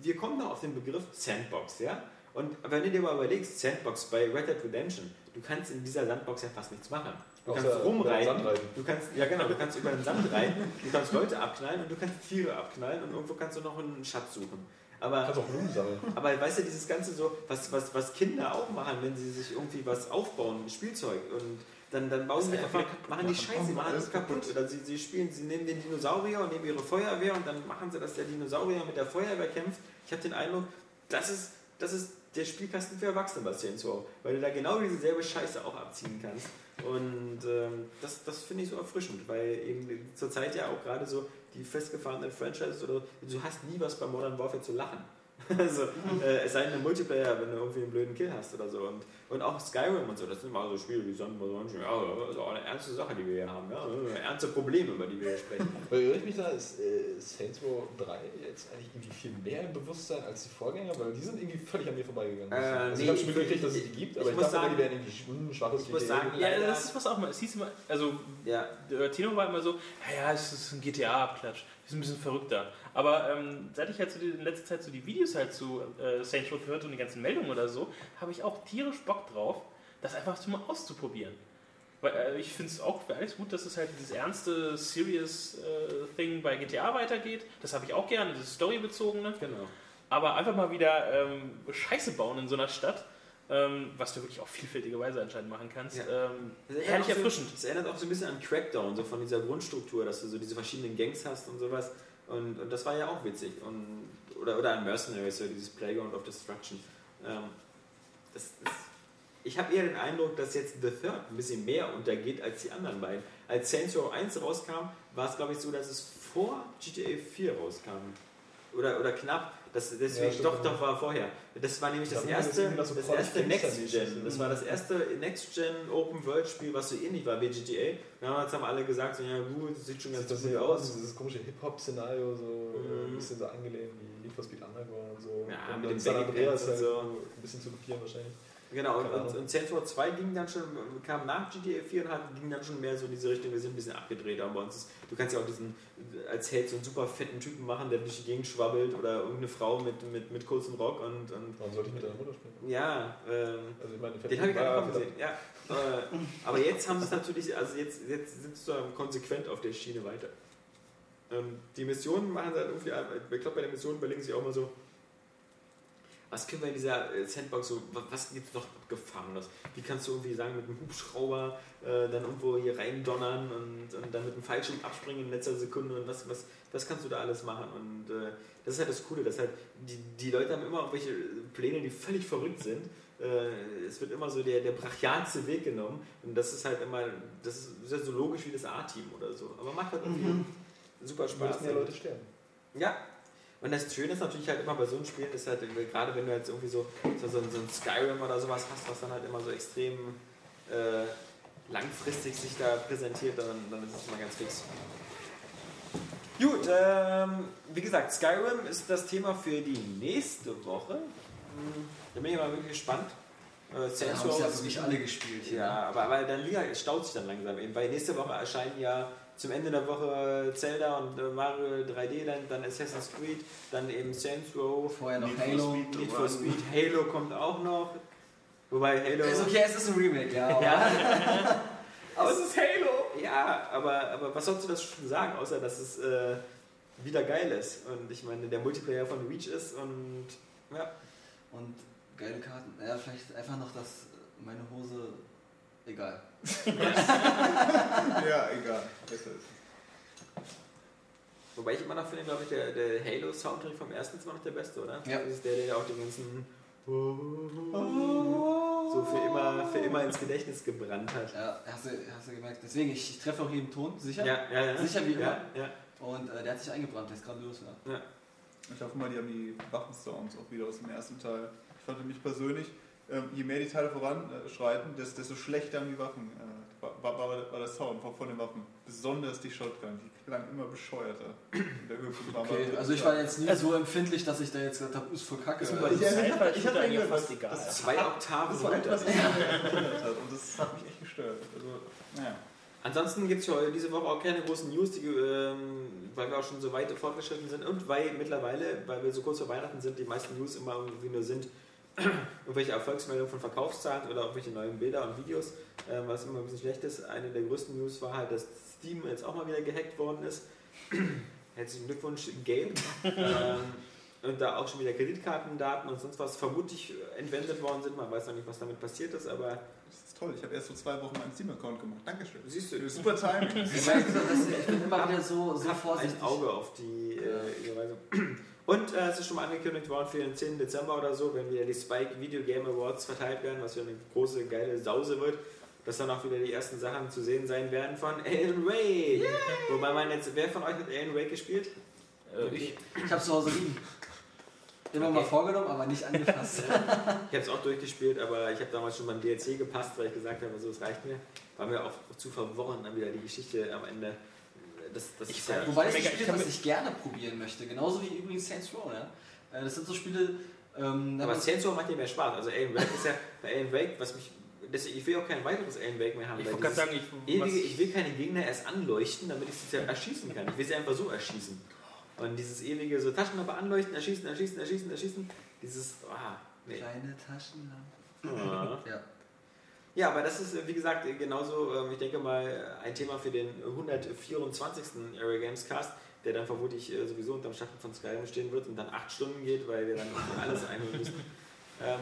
Wir kommen da auf den Begriff Sandbox, ja? Und wenn du dir mal überlegst, Sandbox bei Red Dead Redemption, du kannst in dieser Sandbox ja fast nichts machen. Du Außer kannst rumreiten, du kannst, ja genau, du kannst über den Sand reiten, du kannst Leute abknallen und du kannst Tiere abknallen und irgendwo kannst du noch einen Schatz suchen. Aber Kannst auch Blumen sammeln. aber weißt du, dieses Ganze so, was, was, was Kinder auch machen, wenn sie sich irgendwie was aufbauen, Spielzeug, und dann, dann bauen sie einfach, machen die Scheiße, machen alles kaputt. Oder sie, sie spielen, sie nehmen den Dinosaurier und nehmen ihre Feuerwehr und dann machen sie, dass der Dinosaurier mit der Feuerwehr kämpft. Ich habe den Eindruck, das ist, das ist der Spielkasten für Erwachsene bei Saints Row, weil du da genau dieselbe Scheiße auch abziehen kannst. Und ähm, das, das finde ich so erfrischend, weil eben zurzeit ja auch gerade so die festgefahrenen Franchises oder du hast nie was bei Modern Warfare zu lachen. <laughs> Also, äh, es sei denn im Multiplayer, wenn du irgendwie einen blöden Kill hast oder so. Und, und auch Skyrim und so, das sind mal so Spiele, die sind mal so manchmal, ja, das ist auch eine ernste Sache, die wir hier haben. Ja? Ernste Probleme, über die wir hier sprechen. <laughs> Weil irre ich mich da, ist äh, Saints Row 3 jetzt eigentlich irgendwie viel mehr im Bewusstsein als die Vorgänger, weil die sind irgendwie völlig an mir vorbeigegangen. Äh, also nee, ich habe schon mitgekriegt, dass es die gibt, aber ich ich, muss dachte, immer, sagen- die wären irgendwie sch- ein schwaches ich muss sagen, Ja, das ist was auch mal. Es hieß immer, also Ja, der Tino war immer so, ja, ja, es ist ein GTA-Abklatsch, ist ein bisschen verrückter. Aber ähm, seit ich halt so die, in letzter Zeit so die Videos halt zu äh, Saints Row gehört und die ganzen Meldungen oder so, habe ich auch tierisch Bock drauf, das einfach so mal auszuprobieren. Weil äh, ich finde es auch alles gut, dass es halt dieses ernste, serious äh, Thing bei GTA weitergeht. Das habe ich auch gerne, dieses Storybezogene. genau. Aber einfach mal wieder ähm, Scheiße bauen in so einer Stadt, ähm, was du wirklich auf vielfältige Weise anscheinend machen kannst. Ja. Ähm, herrlich auch so- erfrischend. Das erinnert auch so ein bisschen an Crackdown, so von dieser Grundstruktur, dass du so diese verschiedenen Gangs hast und sowas. Und, und das war ja auch witzig. Und, oder, oder an Mercenaries, so dieses Playground of Destruction. Ähm, das, das, ich habe eher den Eindruck, dass jetzt The Third ein bisschen mehr untergeht als die anderen beiden. Als Saints Row 1 rauskam, war es glaube ich so, dass es vor GTA 4 rauskam. Oder, oder knapp. Das, deswegen, Ja, doch, doch, war vorher. Das war nämlich Da das das erste, so das voll erste Gangster-mäßig. Next-Gen. Das war das erste Next-Gen Open-World-Spiel, was so ähnlich war wie GTA. Damals haben alle gesagt, so, ja gut, das sieht schon ganz das hier aus. dieses komische Hip-Hop-Szenario, so äh, ein Mhm. bisschen so angelehnt wie Need for Speed Underground und so. Ja, und mit den San Andreas halt so. ein bisschen zu kopieren wahrscheinlich. Genau, und, und, und Saints Row 2 ging dann schon, kam nach GTA 4 und hat, ging dann schon mehr so in diese Richtung, wir sind ein bisschen abgedreht. Aber bei uns ist, du kannst ja auch diesen, als Held so einen super fetten Typen machen, der durch die Gegend schwabbelt oder irgendeine Frau mit, mit, mit kurzem Rock und, und Warum sollte ich mit deiner Mutter sprechen? ja, ähm, Also ich meine, Den habe ich Ah, kommen gesehen, ja. Äh, aber jetzt haben sie es natürlich, also jetzt, jetzt sind sie konsequent auf der Schiene weiter. Ähm, die Missionen machen sie halt irgendwie, ich glaube bei der Mission überlegen sie auch mal so, was können wir in dieser äh, Sandbox so, wa- was gibt es noch Gefahrenes? Wie kannst du irgendwie sagen, mit einem Hubschrauber äh, dann irgendwo hier reindonnern und, und dann mit einem Fallschirm abspringen in letzter Sekunde und was, was, was kannst du da alles machen? Und äh, das ist halt das Coole, dass halt die, die Leute haben immer irgendwelche Pläne, die völlig verrückt sind. Äh, es wird immer so der, der brachialste Weg genommen und das ist halt immer, das ist, das ist so logisch wie das A-Team oder so. Aber macht halt irgendwie super Spaß. Würdest mehr Leute sterben. Ja. Und das Schöne ist natürlich halt immer bei so einem Spiel, ist halt, gerade wenn du jetzt irgendwie so, so, so, so ein Skyrim oder sowas hast, was dann halt immer so extrem äh, langfristig sich da präsentiert, dann, dann ist es immer ganz fix. Gut, ähm, wie gesagt, Skyrim ist das Thema für die nächste Woche. Hm, Da bin ich mal wirklich gespannt. Äh, Saints haben es ja Row ist- wirklich alle gespielt hier. ja, aber, aber dann Liga es staut sich dann langsam eben, weil nächste Woche erscheinen ja zum Ende der Woche Zelda und äh, Mario 3D Land, dann Assassin's Creed, dann eben Saints Row, Vorher noch Need for Halo. Speed. Need for Speed, Halo kommt auch noch. Wobei Halo. Ist okay, es ist ein Remake, ja. <laughs> aber- Ja. <laughs> aber es ist Halo! Ja, aber, aber was sollst du das schon sagen, außer dass es äh, wieder geil ist. Und ich meine, der Multiplayer von Reach ist und ja. Und geile Karten. Ja, vielleicht einfach noch das, äh, meine Hose, egal. <laughs> Ja, egal. Besser ist. Wobei ich immer noch finde, glaube ich, der, der Halo-Soundtrack vom ersten ist immer noch der beste, oder? Ja. Das ist der, der auch den ganzen so für immer, für immer ins Gedächtnis gebrannt hat. Ja, hast du, hast du gemerkt. Deswegen, ich, ich treffe auch jeden Ton, sicher. Ja, ja, ja. Sicher wie immer. Ja, ja. Und äh, der hat sich eingebrannt, der ist gerade los. Ja. Ich hoffe mal, die haben die Waffensounds auch wieder aus dem ersten Teil. Ich fand mich persönlich, je mehr die Teile voranschreiten, desto, schlechter haben die Waffen. Äh, war, war, war, der Sound von, von den Waffen. Besonders die Shotgun, die klang immer bescheuerter. Okay, also ich war jetzt nie so empfindlich, dass ich da jetzt gesagt habe, ist voll kacke. Ist mir Also, Ja, ich ich eigentlich eigentlich fast das- egal. das- Zwei Oktaven Das war etwas, was erinnert hat und das hat mich echt gestört. Also, naja. Ansonsten gibt es diese Woche auch keine großen News, die, ähm, weil wir auch schon so weit fortgeschritten sind und weil mittlerweile, weil wir so kurz vor Weihnachten sind, die meisten News immer irgendwie nur sind, irgendwelche Erfolgsmeldungen von Verkaufszahlen oder irgendwelche neuen Bilder und Videos, äh, was immer ein bisschen schlecht ist. Eine der größten News war halt, dass Steam jetzt auch mal wieder gehackt worden ist. <clears throat> Herzlichen Glückwunsch, Gabe. ähm, und da auch schon wieder Kreditkartendaten und sonst was vermutlich entwendet worden sind. Man weiß noch nicht, was damit passiert ist, aber Das ist toll. Ich habe erst vor zwei Wochen meinen Steam-Account gemacht. Dankeschön. siehst du, Super Timing. Ich, weiß, dass ich bin immer wieder so, so vorsichtig. ein Auge auf die äh, Überweisung. Und äh, es ist schon mal angekündigt worden für den 10. Dezember oder so, wenn wieder die Spike Video Game Awards verteilt werden, was wieder eine große, geile Sause wird, dass dann auch wieder die ersten Sachen zu sehen sein werden von Alan Wake. Wobei man jetzt, wer von euch hat Alan Wake gespielt? Äh, ich, Ich habe zu Hause liegen. Immer mal Okay. vorgenommen, aber nicht angefasst. <laughs> Ich habe es auch durchgespielt, aber ich habe damals schon beim DLC gepasst, weil ich gesagt habe, so, es reicht mir. War mir auch zu verworren dann wieder die Geschichte am Ende. Das, das Ich ist ja, Wobei es ein Spiel ist, was ich gerne probieren möchte. Genauso wie übrigens Saints Row. Äh, Das sind so Spiele. Ähm, Aber Saints Row macht dir mehr Spaß. Also Alan Wake ist ja, bei Alan Wake, was mich, deswegen, ich will auch kein weiteres Alan Wake mehr haben. ich weil wollte gerade dieses sagen, ich, ewige, ich will keine Gegner erst anleuchten, damit ich sie ja erschießen kann. Ich will sie einfach so erschießen. Und dieses ewige so Taschenlampe anleuchten, erschießen, erschießen, erschießen, erschießen, dieses, ah, nee. Kleine Taschenlampe. Ah. Ja. Ja, aber das ist, äh, wie gesagt, äh, genauso, ähm, ich denke mal, ein Thema für den 124. Area Games Cast, der dann vermutlich äh, sowieso unterm Schatten von Skyrim stehen wird und dann acht Stunden geht, weil wir dann irgendwie alles einholen müssen. Ähm,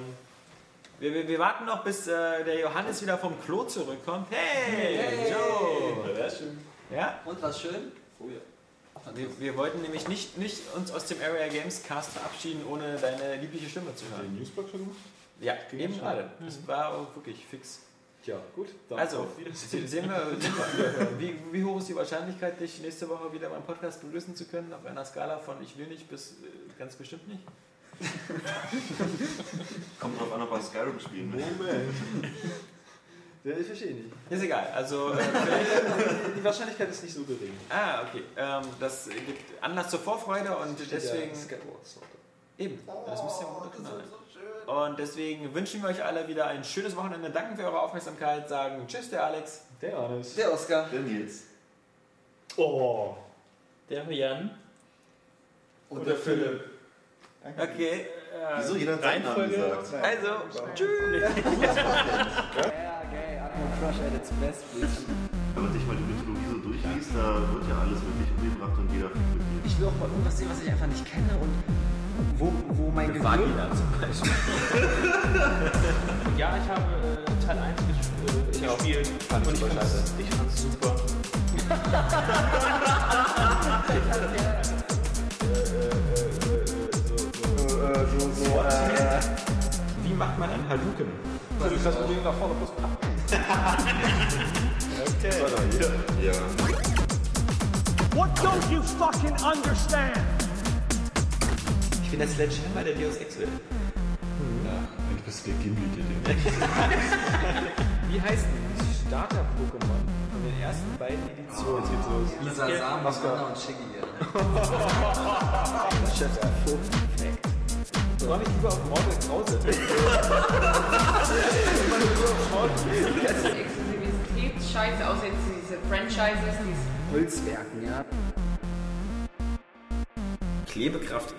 wir, wir, wir warten noch, bis äh, der Johannes wieder vom Klo zurückkommt. Hey, Hey! Joe! Ja, schön. Ja, Und was schön? Oh ja. wir, wir wollten nämlich nicht, nicht uns aus dem Area Games Cast verabschieden, ohne deine liebliche Stimme zu hören. Den Newsblock schon gemacht? Ja, Ging eben schon. gerade. Das war auch wirklich fix. Tja, gut. Dann Also, <laughs> sehen wir, wie, wie hoch ist die Wahrscheinlichkeit, dich nächste Woche wieder beim Podcast begrüßen zu können, auf einer Skala von ich will nicht bis äh, ganz bestimmt nicht? <laughs> Kommt drauf an, ob er Skyrim spielen will. Moment. <laughs> Ja, ich verstehe nicht. Ist egal, also äh, Die Wahrscheinlichkeit ist nicht so gering. ah, okay, ähm, das gibt Anlass zur Vorfreude und deswegen, Der Skyward eben, das müsst ihr im Monat knallen. Und deswegen wünschen wir euch alle wieder ein schönes Wochenende, danken für eure Aufmerksamkeit, sagen Tschüss, der Alex. Der Arnes. Der Oscar. Der Nils. Oh. der Jan. Und Oder Philipp. Okay, äh, Wieso jeder hat seinen Namen Reihenfolge? gesagt? also, tschüss. Ja, geil, Atmo Crush at its best. Wenn man sich mal die Mythologie so durchliest, da wird ja alles wirklich umgebracht und jeder. Ich will auch mal irgendwas sehen, was ich einfach nicht kenne und wo, wo mein Gehirn... Vagina zum Beispiel. <laughs> Ja, ich habe äh, Teil 1 ges äh, gespielt Fand ich und ich fand's, scheiße. ich fand's super. Wie macht man einen Haluken? Ich lass mit denen nach vorne plus Ja. What don't you fucking understand? Ich bin der Sledgehammer der Deus Ex will. Eigentlich bist du der Gimli, der den. <laughs> Wie heißen die Starter-Pokémon von den ersten beiden Editionen? Lisa Sam, Oscar. Anna und Shiggy. Ja. <laughs> Chef, perfekt. Ich lieber auf Mortal Krause? <laughs> Exklusivität scheiße, außer jetzt diese Franchises, diese Holzwerken, ja. Klebekraft